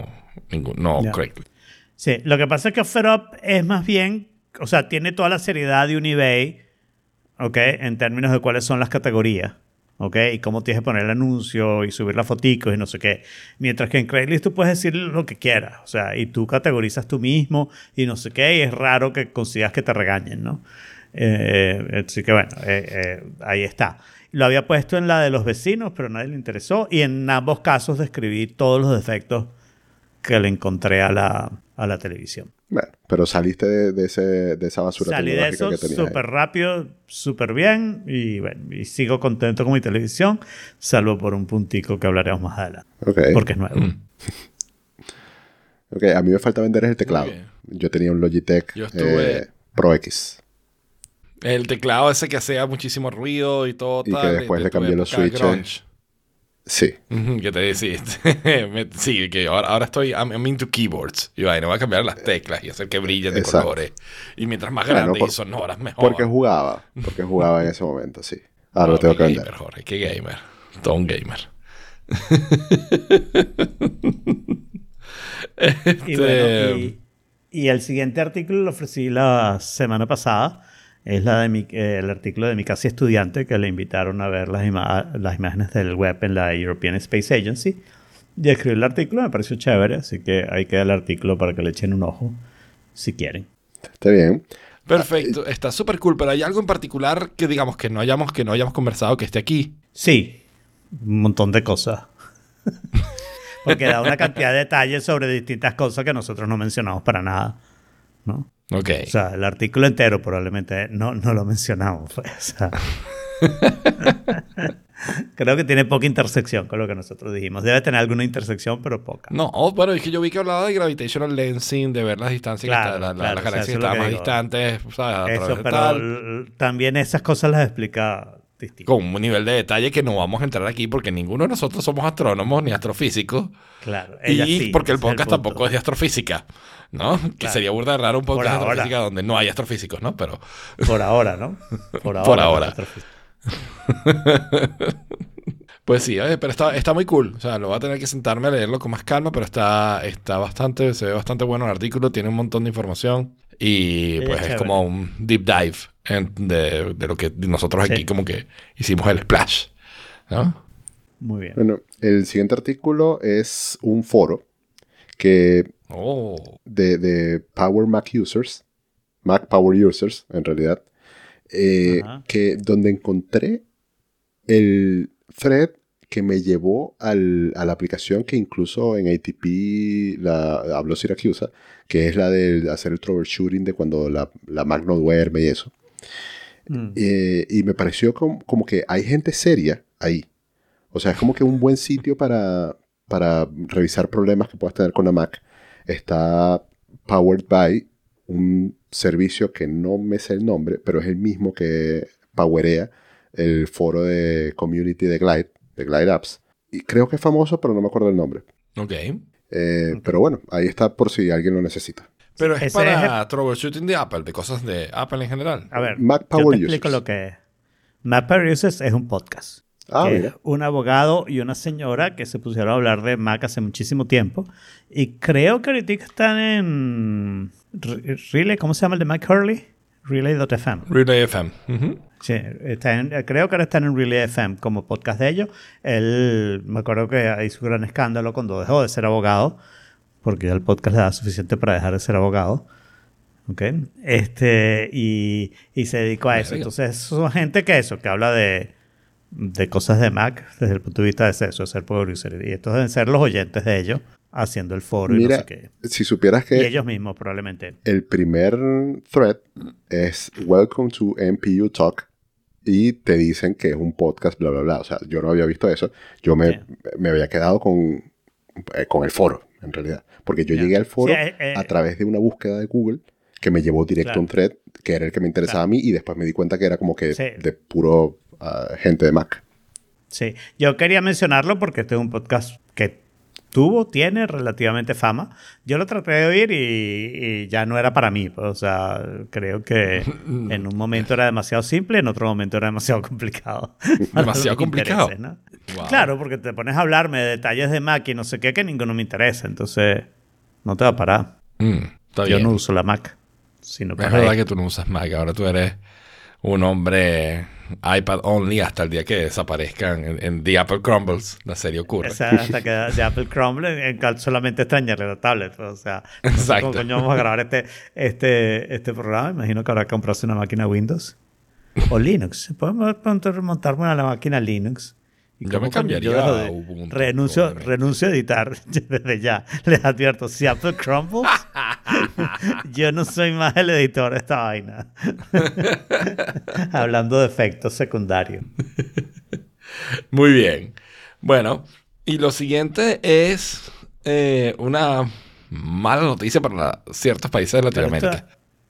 [SPEAKER 2] Ningún, no
[SPEAKER 3] Ya.
[SPEAKER 2] Craigslist.
[SPEAKER 3] Sí, lo que pasa es que OfferUp es más bien, o sea, tiene toda la seriedad de un eBay, ¿ok? En términos de cuáles son las categorías, ¿ok? Y cómo tienes que poner el anuncio y subir las foticos y no sé qué. Mientras que en Craigslist tú puedes decir lo que quieras, o sea, y tú categorizas tú mismo y no sé qué, y es raro que consigas que te regañen, ¿no? Eh, así que bueno, eh, eh, ahí está. Lo había puesto en la de los vecinos, pero a nadie le interesó. Y en ambos casos describí todos los defectos que le encontré a la, a la televisión.
[SPEAKER 4] Bueno, pero saliste de, de ese, de esa basura
[SPEAKER 3] Salí de eso súper rápido, súper bien y bueno, y sigo contento con mi televisión, salvo por un puntico que hablaremos más adelante, porque es nuevo.
[SPEAKER 2] Mm.
[SPEAKER 4] Ok, a mí me falta vender el teclado. Yo tenía un Logitech
[SPEAKER 2] Yo estuve-
[SPEAKER 4] eh, Pro X.
[SPEAKER 2] El teclado ese que hacía muchísimo ruido y todo
[SPEAKER 4] Y que después
[SPEAKER 2] de
[SPEAKER 4] le cambié los switches. Sí.
[SPEAKER 2] Que te decís, me- sí, que ahora, ahora estoy, I'm, I'm into keyboards. Y vaina, voy a cambiar las teclas y hacer que brillen de
[SPEAKER 4] Exacto.
[SPEAKER 2] colores. Y mientras más
[SPEAKER 4] Bueno,
[SPEAKER 2] grandes
[SPEAKER 4] por-
[SPEAKER 2] y sonoras, mejor.
[SPEAKER 4] Porque jugaba. Porque jugaba en ese momento, sí. Ahora lo
[SPEAKER 2] Oh,
[SPEAKER 4] tengo que vender.
[SPEAKER 2] gamer, Jorge, qué gamer. Todo un gamer.
[SPEAKER 3] Y,
[SPEAKER 2] Este,
[SPEAKER 3] bueno, y, y el siguiente artículo lo ofrecí la semana pasada. Es la de mi, eh, el artículo de mi casi estudiante que le invitaron a ver las, ima- las imágenes del web en la European Space Agency. Y escribí el artículo, me pareció chévere, así que ahí queda el artículo para que le echen un ojo si quieren.
[SPEAKER 4] Está bien.
[SPEAKER 2] Perfecto, está súper cool, pero hay algo en particular que digamos que no hayamos, que no hayamos conversado que esté aquí.
[SPEAKER 3] Sí, un montón de cosas. Porque da una cantidad de detalles sobre distintas cosas que nosotros no mencionamos para nada. ¿no?
[SPEAKER 2] Ok.
[SPEAKER 3] O sea, el artículo entero probablemente no, no lo mencionamos. pues, o sea. Creo que tiene poca intersección con lo que nosotros dijimos. Debe tener alguna intersección, pero poca.
[SPEAKER 2] No, oh, bueno, es que yo vi que hablaba de gravitational lensing, de ver las distancias,
[SPEAKER 3] Claro,
[SPEAKER 2] que está- la- la-
[SPEAKER 3] claro,
[SPEAKER 2] las
[SPEAKER 3] o sea,
[SPEAKER 2] galaxias
[SPEAKER 3] lo
[SPEAKER 2] estaban
[SPEAKER 3] que
[SPEAKER 2] más distantes, ¿sabes? A través
[SPEAKER 3] Eso, pero
[SPEAKER 2] tal,
[SPEAKER 3] también esas cosas las explica distinto.
[SPEAKER 2] con un nivel de detalle que no vamos a entrar aquí porque ninguno de nosotros somos astrónomos ni astrofísicos.
[SPEAKER 3] Claro.
[SPEAKER 2] Y
[SPEAKER 3] ella sí,
[SPEAKER 2] porque el podcast
[SPEAKER 3] punto.
[SPEAKER 2] tampoco es de astrofísica, ¿no? Que sería burda de raro un podcast de
[SPEAKER 3] ahora.
[SPEAKER 2] astrofísica donde no hay astrofísicos, ¿no? Pero
[SPEAKER 3] Por ahora, ¿no? Por ahora.
[SPEAKER 2] Por ahora. Pues sí, oye, pero está, está muy cool. O sea, lo voy a tener que sentarme a leerlo con más calma, pero está, está bastante, se ve bastante bueno el artículo, tiene un montón de información y pues es como un deep dive en- de, de lo que nosotros aquí
[SPEAKER 3] Sí.
[SPEAKER 2] como que hicimos el splash, ¿no?
[SPEAKER 3] Muy bien.
[SPEAKER 4] Bueno, el siguiente artículo es un foro que
[SPEAKER 2] Oh,
[SPEAKER 4] de, de Power Mac Users, Mac Power Users en realidad, eh, que donde encontré el thread que me llevó al- a la aplicación que incluso en ATP la, habló Siracusa, que es la de hacer el troubleshooting de cuando la, la Mac no duerme y eso.
[SPEAKER 3] Mm.
[SPEAKER 4] Eh, y me pareció como, como que hay gente seria ahí. O sea, es como que un buen sitio para, para revisar problemas que puedas tener con la Mac. Está powered by un servicio que no me sé el nombre, pero es el mismo que powerea el foro de community de Glide, de Glide Apps. Y creo que es famoso, pero no me acuerdo el nombre.
[SPEAKER 2] ok.
[SPEAKER 4] Eh, Pero bueno, ahí está por si alguien lo necesita.
[SPEAKER 2] Pero es
[SPEAKER 3] Ese
[SPEAKER 2] para troubleshooting de Apple, de cosas de Apple en general.
[SPEAKER 3] A ver,
[SPEAKER 4] Mac
[SPEAKER 3] yo
[SPEAKER 4] Power
[SPEAKER 3] te explico
[SPEAKER 4] Users.
[SPEAKER 3] lo que es. Mac Power Users es un podcast.
[SPEAKER 4] Ah,
[SPEAKER 3] que es un abogado y una señora que se pusieron a hablar de Mac hace muchísimo tiempo. Y creo que ahorita están en Re- Relay, ¿cómo se llama el de Mike Hurley? Relay.fm.
[SPEAKER 2] Relay FM. ujú.
[SPEAKER 3] Sí, está en- creo que ahora están en Relay FM como podcast de ellos. Él, me acuerdo que hizo un gran escándalo cuando dejó de ser abogado, porque ya el podcast le da suficiente para dejar de ser abogado. ¿Ok? Este, y, y se dedicó a eso. Entonces, son gente que eso, que habla de, de cosas de Mac desde el punto de vista de eso, de ser user. Y estos deben ser los oyentes de ellos haciendo el foro y no sé qué.
[SPEAKER 4] si supieras
[SPEAKER 3] Y
[SPEAKER 4] que
[SPEAKER 3] ellos mismos, probablemente.
[SPEAKER 4] el primer thread es Welcome to MPU Talk y te dicen que es un podcast, bla, bla, bla. O sea, yo no había visto eso. Yo me, me había quedado con, eh, con el foro, en realidad. Porque yo llegué al foro
[SPEAKER 3] Sí, eh, eh,
[SPEAKER 4] a través de una búsqueda de Google que me llevó directo
[SPEAKER 3] Claro.
[SPEAKER 4] a un thread que era el que me interesaba
[SPEAKER 3] Claro.
[SPEAKER 4] a mí y después me di cuenta que era como que
[SPEAKER 3] Sí.
[SPEAKER 4] de puro gente de Mac.
[SPEAKER 3] Sí, yo quería mencionarlo porque este es un podcast que tuvo, tiene relativamente fama. Yo lo traté de oír y, y ya no era para mí. O sea, creo que en un momento era demasiado simple, en otro momento era demasiado complicado.
[SPEAKER 2] Demasiado complicado.
[SPEAKER 3] ¿no?
[SPEAKER 2] Wow.
[SPEAKER 3] Claro, porque te pones a hablarme de detalles de Mac y no sé qué que ninguno me interesa. Entonces, no te va a parar.
[SPEAKER 2] Mm, está
[SPEAKER 3] Yo
[SPEAKER 2] bien.
[SPEAKER 3] no uso la Mac. Sino
[SPEAKER 2] Es
[SPEAKER 3] para
[SPEAKER 2] verdad
[SPEAKER 3] esto.
[SPEAKER 2] que tú no usas Mac, ahora tú eres un hombre iPad only hasta el día que desaparezcan en, en The Apple Crumbles, la serie ocurre.
[SPEAKER 3] Esa hasta que de Apple Crumble solamente extrañarle la tablet. O sea, no sé. ¿cómo coño vamos a grabar este, este, este programa? Imagino que habrá que comprarse una máquina Windows o Linux. Podemos pronto remontarme a la máquina Linux. ¿Y
[SPEAKER 2] Yo
[SPEAKER 3] cómo
[SPEAKER 2] me cambiaría a
[SPEAKER 3] de-
[SPEAKER 2] Ubuntu,
[SPEAKER 3] renuncio, renuncio a editar desde ya. Les advierto, si Apple crumbles, yo no soy más el editor de esta vaina. Hablando de efectos secundarios.
[SPEAKER 2] Muy bien. Bueno, y lo siguiente es eh, una mala noticia para la- ciertos países de Latinoamérica.
[SPEAKER 3] Esto,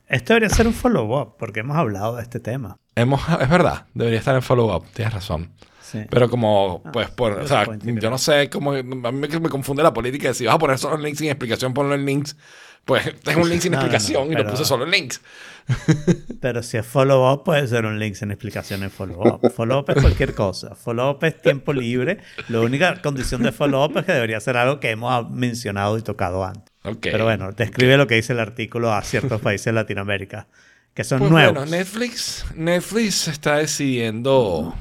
[SPEAKER 3] esto debería ser un follow-up porque hemos hablado de este tema.
[SPEAKER 2] Hemos, es verdad, debería estar en follow-up, tienes razón.
[SPEAKER 3] Sí.
[SPEAKER 2] Pero como,
[SPEAKER 3] Ah,
[SPEAKER 2] pues, por, o sea, yo no sé cómo, a mí me, me confunde la política de si vas a poner solo links sin explicación, ponlo en links. Pues es un link sin
[SPEAKER 3] No, no, no,
[SPEAKER 2] explicación y lo puse solo en links.
[SPEAKER 3] Pero si es follow-up, puede ser un link sin explicación en follow-up. Follow-up es cualquier cosa. Follow-up es tiempo libre. La única condición de follow-up es que debería ser algo que hemos mencionado y tocado antes.
[SPEAKER 2] Ok.
[SPEAKER 3] Pero bueno, describe lo que dice el artículo a ciertos países de Latinoamérica, que son
[SPEAKER 2] Pues
[SPEAKER 3] nuevos.
[SPEAKER 2] bueno, Netflix, Netflix está decidiendo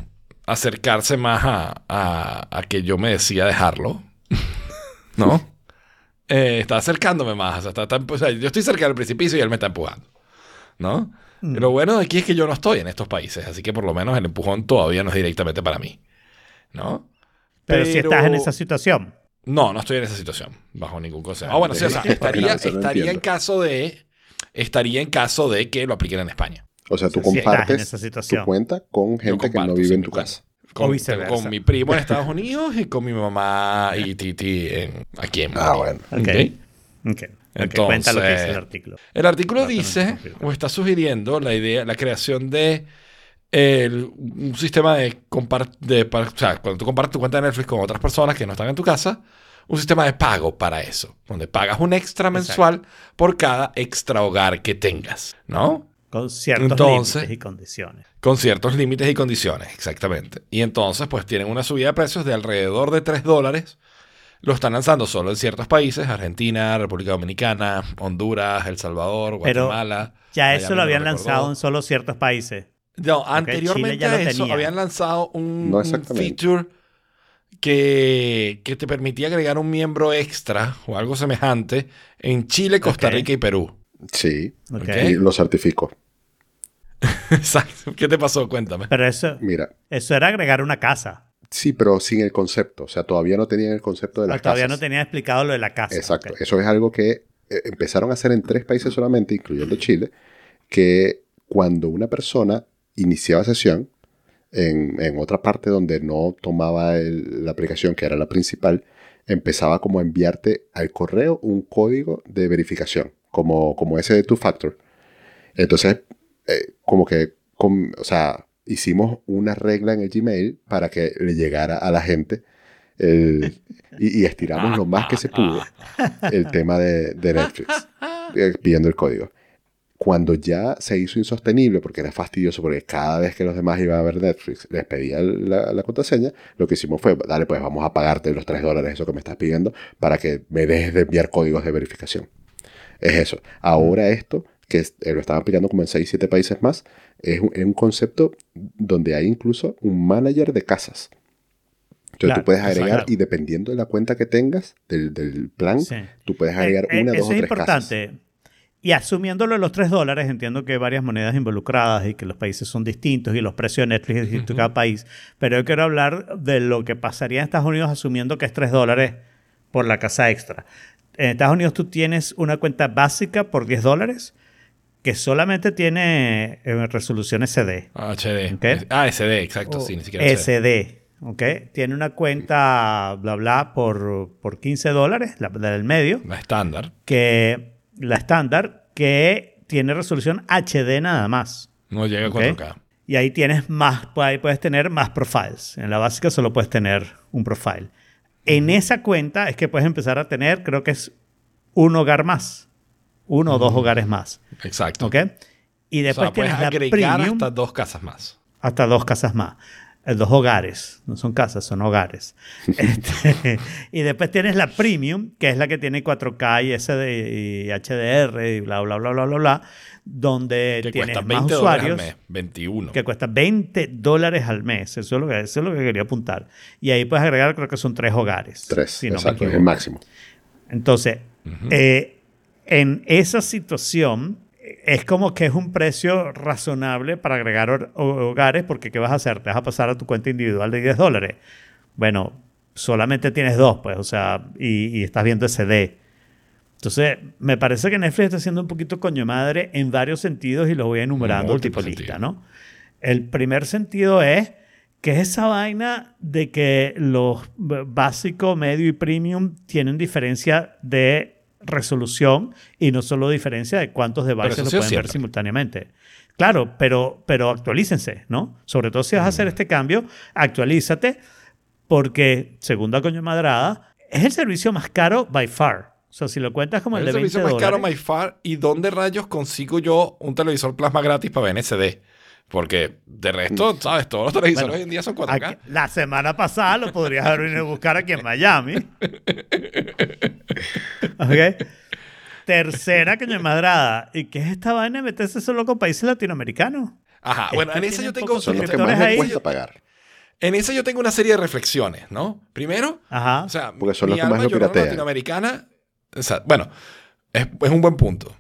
[SPEAKER 2] acercarse más a, a- a que yo me decida dejarlo. ¿No? Eh, está acercándome más. o sea, está- está- o sea, yo estoy cerca del precipicio y él me está empujando. ¿No?
[SPEAKER 3] Mm.
[SPEAKER 2] Lo bueno de aquí es que yo no estoy en estos países, así que por lo menos el empujón todavía no es directamente para mí. ¿No?
[SPEAKER 3] pero, si estás en esa situación.
[SPEAKER 2] No, no estoy en esa situación, bajo ningún concepto.
[SPEAKER 3] Ah,
[SPEAKER 2] bueno, sí, o sea,
[SPEAKER 4] ok.
[SPEAKER 2] estaría, estaría en caso de. Estaría en caso de que lo apliquen en España.
[SPEAKER 4] O sea, tú
[SPEAKER 3] en
[SPEAKER 4] compartes
[SPEAKER 3] esa
[SPEAKER 4] tu
[SPEAKER 3] situación.
[SPEAKER 4] cuenta con gente que no vive en tu casa.
[SPEAKER 2] Con, mi primo en Estados Unidos y con mi mamá y Titi en, aquí en
[SPEAKER 4] Ah,
[SPEAKER 2] Madrid.
[SPEAKER 4] bueno.
[SPEAKER 3] Ok.
[SPEAKER 2] Ok.
[SPEAKER 3] Ok. Ok, Cuenta lo que dice el
[SPEAKER 2] Entonces,
[SPEAKER 3] artículo.
[SPEAKER 2] El artículo dice, o está sugiriendo, la idea, la creación de el- un sistema de compartir, o sea, cuando tú compartes tu cuenta de Netflix con otras personas que no están en tu casa, un sistema de pago para eso, donde pagas un extra mensual por cada extra hogar que tengas, ¿no?
[SPEAKER 3] Con ciertos
[SPEAKER 2] Entonces-
[SPEAKER 3] límites y condiciones.
[SPEAKER 2] Con ciertos límites y condiciones, exactamente. Y entonces, pues tienen una subida de precios de alrededor de 3 dólares. Lo están lanzando solo en ciertos países, Argentina, República Dominicana, Honduras, El Salvador,
[SPEAKER 3] Pero
[SPEAKER 2] Guatemala.
[SPEAKER 3] Ya
[SPEAKER 2] Miami
[SPEAKER 3] eso lo habían lanzado en solo ciertos países.
[SPEAKER 2] No, anteriormente a eso
[SPEAKER 3] tenía.
[SPEAKER 2] habían lanzado un,
[SPEAKER 4] No
[SPEAKER 2] un feature que, que te permitía agregar un miembro extra o algo semejante en Chile, Costa. Rica y Perú.
[SPEAKER 4] Sí. Y lo certifico.
[SPEAKER 2] Exacto. ¿Qué te pasó? Cuéntame.
[SPEAKER 3] Pero eso,
[SPEAKER 4] Mira,
[SPEAKER 3] eso era agregar una casa.
[SPEAKER 4] sí, pero sin el concepto. O sea, todavía no tenían el concepto de las
[SPEAKER 3] Ah, Todavía
[SPEAKER 4] casas.
[SPEAKER 3] no tenía explicado lo de la casa.
[SPEAKER 4] Exacto. Eso es algo que eh, empezaron a hacer en tres países solamente, incluyendo Chile, que cuando una persona iniciaba sesión en, en otra parte donde no tomaba el- la aplicación, que era la principal, empezaba como a enviarte al correo un código de verificación, como, como ese de Two Factor. Entonces, eh, como que, com- o sea, hicimos una regla en el Gmail para que le llegara a la gente el- y, y estiramos lo más que se pudo el tema de, de Netflix, eh, pidiendo el código. Cuando ya se hizo insostenible, porque era fastidioso, porque cada vez que los demás iban a ver Netflix les pedía la, la contraseña, lo que hicimos fue, dale, pues vamos a pagarte los 3 dólares, eso que me estás pidiendo, para que me dejes de enviar códigos de verificación. Es eso. Ahora esto, que es- eh, lo están aplicando como en 6, 7 países más, es un, es un concepto donde hay incluso un manager de casas. Entonces
[SPEAKER 3] Claro,
[SPEAKER 4] tú puedes agregar, y dependiendo de la cuenta que tengas, del, del plan,
[SPEAKER 3] Sí.
[SPEAKER 4] tú puedes agregar
[SPEAKER 3] Eh, eh,
[SPEAKER 4] una, dos
[SPEAKER 3] eso
[SPEAKER 4] o
[SPEAKER 3] es
[SPEAKER 4] tres casas.
[SPEAKER 3] importante. Y asumiéndolo los 3 dólares, entiendo que hay varias monedas involucradas y que los países son distintos y los precios de Netflix es distinto cada país. Pero yo quiero hablar de lo que pasaría en Estados Unidos asumiendo que es 3 dólares por la casa extra. En Estados Unidos tú tienes una cuenta básica por 10 dólares que solamente tiene eh, resolución SD.
[SPEAKER 2] HD.
[SPEAKER 3] Ok.
[SPEAKER 2] Ah, SD, exacto. sí, ni siquiera HD.
[SPEAKER 3] SD. ¿ok? Tiene una cuenta, bla, bla, por, por 15 dólares, la la del medio
[SPEAKER 2] La estándar.
[SPEAKER 3] que la estándar que tiene resolución HD nada más.
[SPEAKER 2] No llega a
[SPEAKER 3] Ok.
[SPEAKER 2] 4K.
[SPEAKER 3] Y ahí tienes más, ahí puedes tener más profiles. En la básica solo puedes tener un profile. En esa cuenta es que puedes empezar a tener, creo que es un hogar más. Uno o dos hogares más.
[SPEAKER 2] Exacto.
[SPEAKER 3] ¿Ok? Y
[SPEAKER 2] O
[SPEAKER 3] después
[SPEAKER 2] sea, puedes
[SPEAKER 3] tienes la
[SPEAKER 2] agregar
[SPEAKER 3] premium
[SPEAKER 2] hasta dos casas más.
[SPEAKER 3] hasta dos casas más. Eh, Dos hogares, no son casas, son hogares. Este, y después tienes la premium, que es la que tiene 4K y SD y HDR y bla, bla, bla, bla, bla, bla, donde
[SPEAKER 2] Que
[SPEAKER 3] tienes
[SPEAKER 2] cuesta
[SPEAKER 3] más
[SPEAKER 2] 20 dólares al
[SPEAKER 3] usuarios.
[SPEAKER 2] mes. 21.
[SPEAKER 3] Que cuesta 20 dólares al mes. Eso es, lo que, eso es lo que quería apuntar. Y ahí puedes agregar, creo que son tres hogares.
[SPEAKER 4] Tres,
[SPEAKER 3] si no me
[SPEAKER 4] exacto, es el máximo.
[SPEAKER 3] Entonces, eh, en esa situación, eh, es como que es un precio razonable para agregar hogares, porque ¿qué vas a hacer? ¿Te vas a pasar a tu cuenta individual de 10 dólares? Bueno, solamente tienes dos, pues, o sea, y, y estás viendo SD. Entonces, me parece que Netflix está haciendo un poquito coño madre en varios sentidos y los voy enumerando tipo lista. ¿no? El primer sentido es que es esa vaina de que los básico, medio y premium tienen diferencia de resolución y no solo diferencia de cuántos devices lo pueden ver simultáneamente. Claro, pero, pero actualícense, ¿no? Sobre todo si vas a hacer este cambio, actualízate porque, segunda coño madrada, es el servicio más caro by far. O sea, si lo cuentas como el,
[SPEAKER 2] el
[SPEAKER 3] de 20
[SPEAKER 2] servicio más caro, my far. ¿Y dónde rayos consigo yo un televisor plasma gratis para BNCD? Porque de resto, ¿sabes? Todos los televisores
[SPEAKER 3] Bueno,
[SPEAKER 2] hoy en día son 4K.
[SPEAKER 3] aquí- la semana pasada lo podrías haber venido a buscar aquí en Miami. ¿Ok? Tercera coño madrada. ¿Y qué es esta vaina de meterse solo con países latinoamericanos?
[SPEAKER 2] Ajá, bueno,
[SPEAKER 3] que
[SPEAKER 2] en esa yo tengo...
[SPEAKER 4] Son los que más
[SPEAKER 3] ahí.
[SPEAKER 4] les cuesta pagar.
[SPEAKER 2] En esa yo tengo una serie de reflexiones, ¿no? Primero,
[SPEAKER 3] Ajá.
[SPEAKER 2] o sea,
[SPEAKER 4] Porque son
[SPEAKER 2] mi
[SPEAKER 4] los que más
[SPEAKER 2] alma
[SPEAKER 4] lo
[SPEAKER 2] llorona
[SPEAKER 4] piratean.
[SPEAKER 2] latinoamericana, o sea, bueno, es, es un buen punto.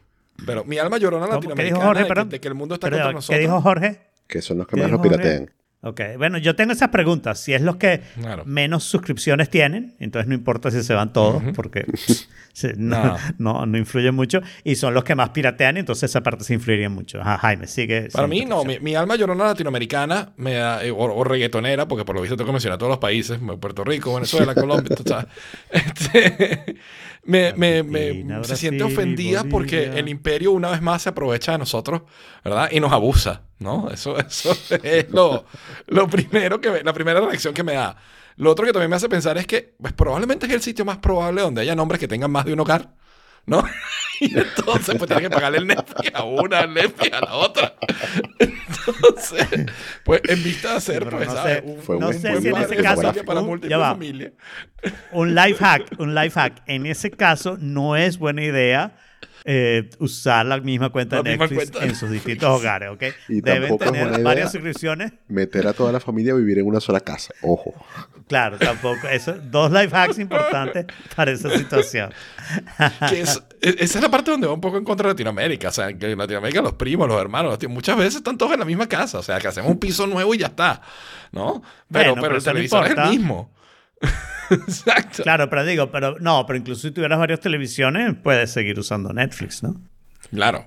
[SPEAKER 2] Pero mi alma llorona
[SPEAKER 3] ¿Cómo? ¿Qué
[SPEAKER 2] latinoamericana
[SPEAKER 3] dijo Jorge?
[SPEAKER 2] de, que,
[SPEAKER 3] Perdón.
[SPEAKER 2] de que el mundo está
[SPEAKER 3] Pero,
[SPEAKER 2] contra
[SPEAKER 3] ¿Qué
[SPEAKER 2] nosotros.
[SPEAKER 3] dijo Jorge?
[SPEAKER 4] Que son los que
[SPEAKER 3] ¿Qué
[SPEAKER 4] más
[SPEAKER 3] Jorge?
[SPEAKER 4] piratean.
[SPEAKER 3] Ok, bueno, yo tengo esas preguntas. Si es los que
[SPEAKER 2] Claro.
[SPEAKER 3] menos suscripciones tienen, entonces no importa si se van todos, porque se- no,
[SPEAKER 2] No.
[SPEAKER 3] no, no influye mucho. Y son los que más piratean, entonces esa parte se influiría mucho. Ajá, Jaime, sigue.
[SPEAKER 2] Para mí, no, mi, mi alma llorona latinoamericana me da, eh, o, o reggaetonera, porque por lo visto tengo que mencionar todos los países, Puerto Rico, Venezuela, Colombia, tú sabes. Este, me, me- me- se siente ofendida porque el imperio una vez más se aprovecha de nosotros, ¿verdad? Y nos abusa, ¿no? Eso, eso es lo, lo primero que me- la primera reacción que me da. Lo otro que también me hace pensar es que pues, probablemente es el sitio más probable donde haya nombres que tengan más de un hogar, ¿no? Y entonces pues tienes que pagarle el Netflix a una, el Netflix a la otra. Entonces, pues en vista de hacer, pues,
[SPEAKER 3] no
[SPEAKER 2] ¿sabes?
[SPEAKER 3] sé-
[SPEAKER 2] Un
[SPEAKER 3] no sé si en ese caso
[SPEAKER 2] para
[SPEAKER 3] un- ya va. Un life hack, un life hack. En ese caso, no es buena idea eh, usar la misma cuenta
[SPEAKER 2] La
[SPEAKER 3] de Netflix
[SPEAKER 2] cuenta
[SPEAKER 3] en sus distintos hogares, ¿ok?
[SPEAKER 4] Y
[SPEAKER 3] Deben tener varias suscripciones.
[SPEAKER 4] Meter a toda la familia a vivir en una sola casa. Ojo.
[SPEAKER 3] Claro, tampoco. Eso, dos life hacks importantes para esa situación.
[SPEAKER 2] Que es- e- esa es la parte donde va un poco en contra de Latinoamérica. O sea, que en Latinoamérica los primos, los hermanos, los tíos, muchas veces están todos en la misma casa. O sea, que hacemos un piso nuevo y ya está. ¿No? Pero,
[SPEAKER 3] Bueno,
[SPEAKER 2] pero
[SPEAKER 3] pero
[SPEAKER 2] el televisor es el mismo. Exacto.
[SPEAKER 3] Claro, pero digo, pero no, pero incluso si tuvieras varias televisiones, puedes seguir usando Netflix, ¿no?
[SPEAKER 2] Claro.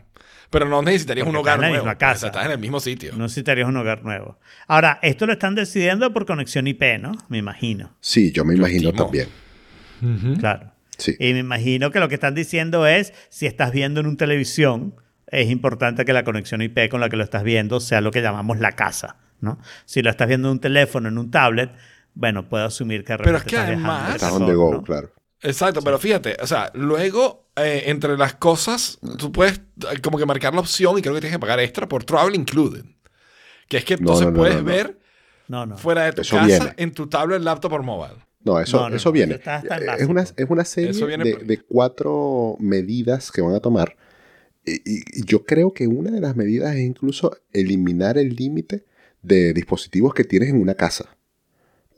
[SPEAKER 2] Pero no necesitarías
[SPEAKER 3] Porque
[SPEAKER 2] un hogar
[SPEAKER 3] en la
[SPEAKER 2] nuevo.
[SPEAKER 3] misma casa.
[SPEAKER 2] O sea, estás en el mismo sitio.
[SPEAKER 3] No necesitarías un hogar nuevo. Ahora, esto lo están decidiendo por conexión IP, ¿no? Me imagino.
[SPEAKER 4] Sí, yo me imagino también.
[SPEAKER 3] Claro.
[SPEAKER 4] Sí.
[SPEAKER 3] Y me imagino que lo que están diciendo es, si estás viendo en un televisión, es importante que la conexión IP con la que lo estás viendo sea lo que llamamos la casa, ¿no? Si lo estás viendo en un teléfono, en un tablet, bueno, puedo asumir que de
[SPEAKER 2] Pero es que además-
[SPEAKER 3] persona,
[SPEAKER 4] on the go,
[SPEAKER 3] ¿no?
[SPEAKER 4] claro.
[SPEAKER 2] Exacto, pero fíjate, o sea, luego eh, entre las cosas, tú puedes eh, como que marcar la opción y creo que tienes que pagar extra por travel included. Que es que entonces
[SPEAKER 4] no, no,
[SPEAKER 2] puedes
[SPEAKER 4] no, no.
[SPEAKER 2] ver
[SPEAKER 3] No, no.
[SPEAKER 2] fuera de tu
[SPEAKER 4] Eso
[SPEAKER 2] casa
[SPEAKER 4] viene.
[SPEAKER 2] en tu tablet, laptop o mobile.
[SPEAKER 4] No, eso,
[SPEAKER 3] No, no,
[SPEAKER 4] eso viene.
[SPEAKER 3] está en
[SPEAKER 4] es, una,
[SPEAKER 3] básico.
[SPEAKER 4] es una serie
[SPEAKER 2] Eso viene
[SPEAKER 4] de,
[SPEAKER 2] por-
[SPEAKER 4] de cuatro medidas que van a tomar. Y yo creo que una de las medidas es incluso eliminar el límite de dispositivos que tienes en una casa.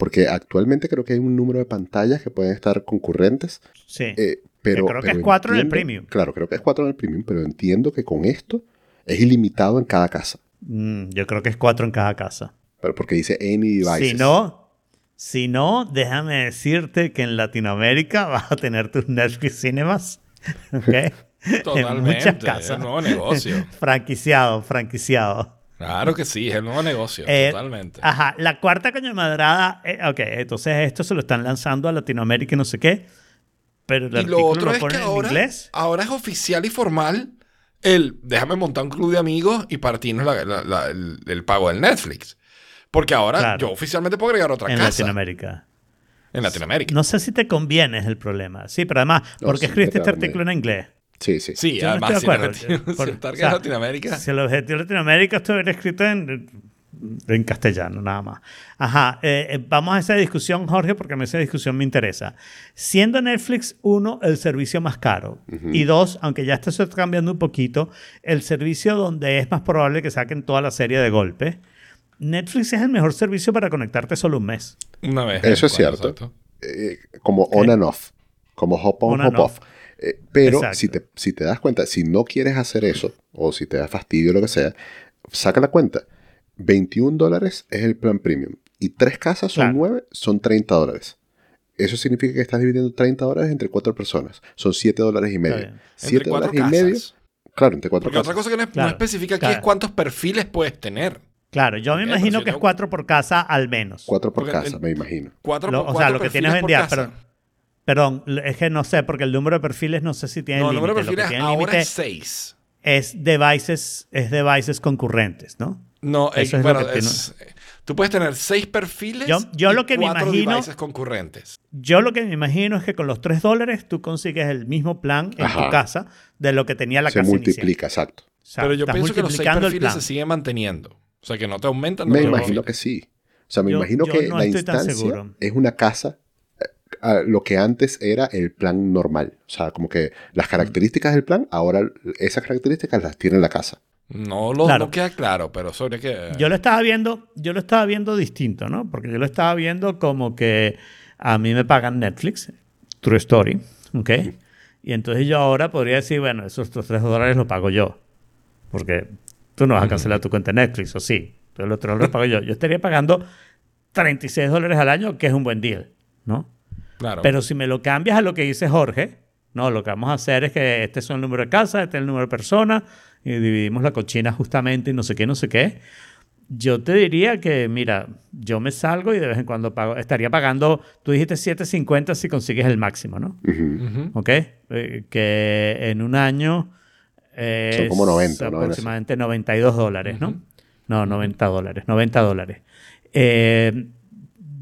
[SPEAKER 4] Porque actualmente creo que hay un número de pantallas que pueden estar concurrentes.
[SPEAKER 3] Sí.
[SPEAKER 4] eh, pero,
[SPEAKER 3] creo que
[SPEAKER 4] pero
[SPEAKER 3] es cuatro en el premium.
[SPEAKER 4] Claro, creo que es cuatro en el premium, pero entiendo que con esto es ilimitado en cada casa.
[SPEAKER 3] Mm, yo creo que es cuatro en cada casa.
[SPEAKER 4] Pero porque dice any devices.
[SPEAKER 3] Si no, si no, déjame decirte que en Latinoamérica vas a tener tus Netflix Cinemas. ¿ok? en
[SPEAKER 2] Totalmente.
[SPEAKER 3] muchas
[SPEAKER 2] Es
[SPEAKER 3] casas.
[SPEAKER 2] el nuevo negocio.
[SPEAKER 3] franquiciado, franquiciado.
[SPEAKER 2] Claro que sí, es el nuevo negocio.
[SPEAKER 3] Eh,
[SPEAKER 2] totalmente.
[SPEAKER 3] Ajá, la cuarta coño madrada. eh, ok, entonces esto se lo están lanzando a Latinoamérica y no sé qué. Pero el
[SPEAKER 2] y
[SPEAKER 3] artículo
[SPEAKER 2] lo otro
[SPEAKER 3] lo
[SPEAKER 2] es que
[SPEAKER 3] en
[SPEAKER 2] ahora,
[SPEAKER 3] inglés.
[SPEAKER 2] ahora es oficial y formal el déjame montar un club de amigos y partirnos la- la- la- el, el pago del Netflix. Porque ahora
[SPEAKER 3] Claro.
[SPEAKER 2] yo oficialmente puedo agregar otra
[SPEAKER 3] En
[SPEAKER 2] casa
[SPEAKER 3] Latinoamérica.
[SPEAKER 2] en Latinoamérica.
[SPEAKER 3] No sé si te conviene es el problema. Sí, pero además,
[SPEAKER 4] No,
[SPEAKER 3] ¿por qué
[SPEAKER 4] sí,
[SPEAKER 3] escribiste este artículo en inglés?
[SPEAKER 4] Sí, sí.
[SPEAKER 2] Sí,
[SPEAKER 3] Yo no
[SPEAKER 2] además,
[SPEAKER 3] estoy de
[SPEAKER 2] si,
[SPEAKER 3] acuerdo.
[SPEAKER 2] el objetivo-
[SPEAKER 3] Por-
[SPEAKER 2] si el target
[SPEAKER 3] o sea,
[SPEAKER 2] es Latinoamérica.
[SPEAKER 3] Si el objetivo de Latinoamérica estuviera escrito en, en castellano, nada más. Ajá, eh, eh, vamos a esa discusión, Jorge, porque a mí esa discusión me interesa. Siendo Netflix, uno, el servicio más caro, y dos, aunque ya está cambiando un poquito, el servicio donde es más probable que saquen toda la serie de golpe, Netflix es el mejor servicio para conectarte solo un mes.
[SPEAKER 2] Una vez.
[SPEAKER 4] Eso es cierto. eh, como on and off, como hop on, hop off. Eh, pero
[SPEAKER 3] Exacto.
[SPEAKER 4] si te, si te das cuenta, si no quieres hacer eso, o si te da fastidio o lo que sea, saca la cuenta. 21 dólares es el plan premium. Y tres casas son
[SPEAKER 3] Claro.
[SPEAKER 4] 9, son 30 dólares. Eso significa que estás dividiendo 30 dólares entre cuatro personas. Son 7 dólares y medio.
[SPEAKER 3] bien.
[SPEAKER 4] 7
[SPEAKER 2] Entre cuatro
[SPEAKER 4] dólares y medio. Claro, entre cuatro
[SPEAKER 2] Porque otra cosa que no, es- no
[SPEAKER 3] Claro,
[SPEAKER 2] especifica aquí
[SPEAKER 3] claro.
[SPEAKER 2] es cuántos perfiles puedes tener.
[SPEAKER 3] Claro, yo me imagino que es cuatro por casa al menos.
[SPEAKER 4] Cuatro por
[SPEAKER 2] Porque
[SPEAKER 4] casa,
[SPEAKER 2] el-
[SPEAKER 4] me imagino.
[SPEAKER 2] Cuatro,
[SPEAKER 3] Lo-
[SPEAKER 2] por-
[SPEAKER 3] o sea,
[SPEAKER 2] cuatro
[SPEAKER 3] lo que tienes
[SPEAKER 2] casa.
[SPEAKER 3] pero- Perdón, es que no sé, porque el número de perfiles no sé si tiene
[SPEAKER 2] No, el número de perfiles ahora
[SPEAKER 3] límite
[SPEAKER 2] es 6.
[SPEAKER 3] es devices, es devices concurrentes, ¿no?
[SPEAKER 2] No, eh,
[SPEAKER 3] Eso es lo
[SPEAKER 2] bueno,
[SPEAKER 3] tiene-
[SPEAKER 2] es- tú puedes tener 6 perfiles
[SPEAKER 3] Yo- yo
[SPEAKER 2] y
[SPEAKER 3] lo que me
[SPEAKER 2] cuatro
[SPEAKER 3] imagino-
[SPEAKER 2] devices concurrentes.
[SPEAKER 3] Yo lo que me imagino es que con los 3 dólares tú consigues el mismo plan en
[SPEAKER 4] Ajá.
[SPEAKER 3] tu casa de lo que tenía la
[SPEAKER 4] Se
[SPEAKER 3] casa
[SPEAKER 4] multiplica, exacto.
[SPEAKER 3] inicial. O sea,
[SPEAKER 2] Pero yo pienso que los 6
[SPEAKER 3] multiplicando el
[SPEAKER 2] perfiles se siguen manteniendo. O sea, que no te aumentan. no
[SPEAKER 4] Me imagino que sí. O sea, me
[SPEAKER 3] Yo-
[SPEAKER 4] imagino
[SPEAKER 3] yo
[SPEAKER 4] que
[SPEAKER 3] no
[SPEAKER 4] la instancia es una casa, eh, a lo que antes era el plan normal. O sea, como que las características del plan, ahora esas características las tiene la casa.
[SPEAKER 2] No, lo,
[SPEAKER 3] Claro.
[SPEAKER 2] no queda claro, pero sobre que...
[SPEAKER 3] Yo lo estaba viendo, yo lo estaba viendo distinto, ¿no? Porque yo lo estaba viendo como que a mí me pagan Netflix, True Story, ¿ok? Y entonces yo ahora podría decir, bueno, esos 3 dólares los pago yo. Porque tú no vas a cancelar tu cuenta de Netflix, ¿o sí? Entonces los 3 dólares los pago yo. Yo estaría pagando 36 dólares al año, que es un buen deal, ¿no?
[SPEAKER 2] Claro.
[SPEAKER 3] Pero si me lo cambias a lo que dice Jorge, no, lo que vamos a hacer es que este es el número de casa, este es el número de personas, y dividimos la cochina justamente y no sé qué, no sé qué. Yo te diría que, mira, yo me salgo y de vez en cuando pago, estaría pagando, tú dijiste 7.50 si consigues el máximo, ¿no? ¿Ok? Eh, que en un año
[SPEAKER 4] Son como 90,
[SPEAKER 3] es
[SPEAKER 4] ¿no?
[SPEAKER 3] aproximadamente 92 dólares, ¿no? No, 90 dólares, 90 dólares. Eh,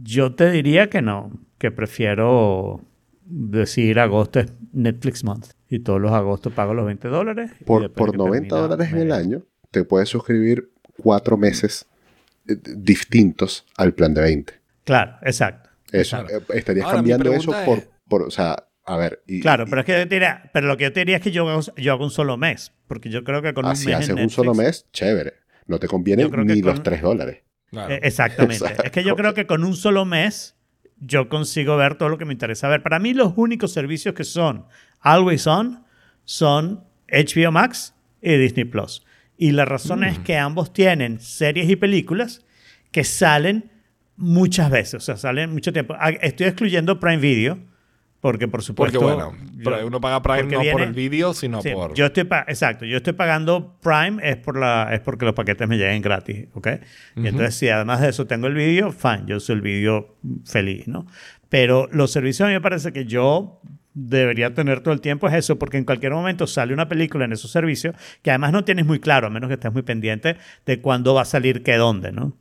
[SPEAKER 3] yo te diría que no, que prefiero decir agosto es Netflix Month y todos los agostos pago los 20 dólares.
[SPEAKER 4] Por, por
[SPEAKER 3] que
[SPEAKER 4] 90
[SPEAKER 3] termina,
[SPEAKER 4] dólares en el año, te puedes suscribir cuatro meses eh, distintos al plan de 20.
[SPEAKER 3] Claro, exacto.
[SPEAKER 4] Eso,
[SPEAKER 2] Claro.
[SPEAKER 4] eh, estarías
[SPEAKER 2] Ahora,
[SPEAKER 4] cambiando eso por,
[SPEAKER 2] es-
[SPEAKER 4] por, o sea, a ver, y,
[SPEAKER 3] Claro,
[SPEAKER 4] y-
[SPEAKER 3] pero es que yo te diría, pero lo que yo te diría es que yo hago, yo hago un solo mes, porque yo creo que con un
[SPEAKER 4] así
[SPEAKER 3] mes en
[SPEAKER 4] haces un
[SPEAKER 3] Netflix-
[SPEAKER 4] solo mes, chévere. No te conviene ni
[SPEAKER 3] con-
[SPEAKER 4] los 3 dólares.
[SPEAKER 2] Claro.
[SPEAKER 3] Eh, Exactamente.
[SPEAKER 4] Exacto.
[SPEAKER 3] Es que yo creo que con un solo mes yo consigo ver todo lo que me interesa ver. Para mí los únicos servicios que son always on son HBO Max y Disney Plus. Y la razón es que ambos tienen series y películas que salen muchas veces, o sea, salen mucho tiempo. Ah, Estoy excluyendo Prime Video porque por
[SPEAKER 2] Porque
[SPEAKER 3] supuesto
[SPEAKER 2] bueno,
[SPEAKER 3] yo-
[SPEAKER 2] uno paga Prime
[SPEAKER 3] porque
[SPEAKER 2] no por
[SPEAKER 3] viene-
[SPEAKER 2] el vídeo, sino
[SPEAKER 3] Sí,
[SPEAKER 2] por...
[SPEAKER 3] Yo estoy exacto, yo estoy pagando Prime es por la es porque los paquetes me lleguen gratis, ¿ok? Y entonces si además de eso tengo el vídeo, fine, yo uso el vídeo feliz, ¿no? Pero los servicios a mí me parece que yo debería tener todo el tiempo es eso, porque en cualquier momento sale una película en esos servicios que además no tienes muy claro, a menos que estés muy pendiente de cuándo va a salir qué dónde, ¿no?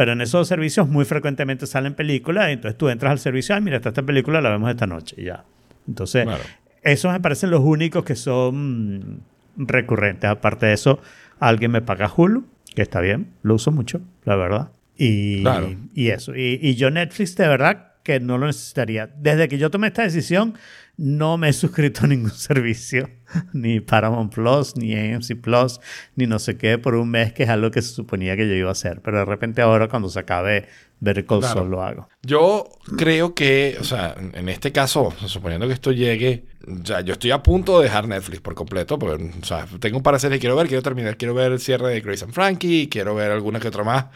[SPEAKER 3] Pero en esos servicios muy frecuentemente salen películas, entonces tú entras al servicio, ay, mira, está esta película, la vemos esta noche y ya. Entonces,
[SPEAKER 2] Claro.
[SPEAKER 3] esos me parecen los únicos que son mm, recurrentes. Aparte de eso, alguien me paga Hulu, que está bien, lo uso mucho, la verdad. Y,
[SPEAKER 2] Claro.
[SPEAKER 3] y eso. Y, y yo Netflix, de verdad, que no lo necesitaría. Desde que yo tomé esta decisión, no me he suscrito a ningún servicio, ni Paramount Plus, ni AMC Plus, ni no sé qué, por un mes, que es algo que se suponía que yo iba a hacer. Pero de repente ahora, cuando se acabe ver
[SPEAKER 2] Claro.
[SPEAKER 3] Lo hago.
[SPEAKER 2] Yo creo que, o sea, en- en este caso, suponiendo que esto llegue, ya yo estoy a punto de dejar Netflix por completo, porque, o sea, tengo un par de series que quiero ver, quiero terminar, quiero ver el cierre de Grace and Frankie, quiero ver alguna que otra más,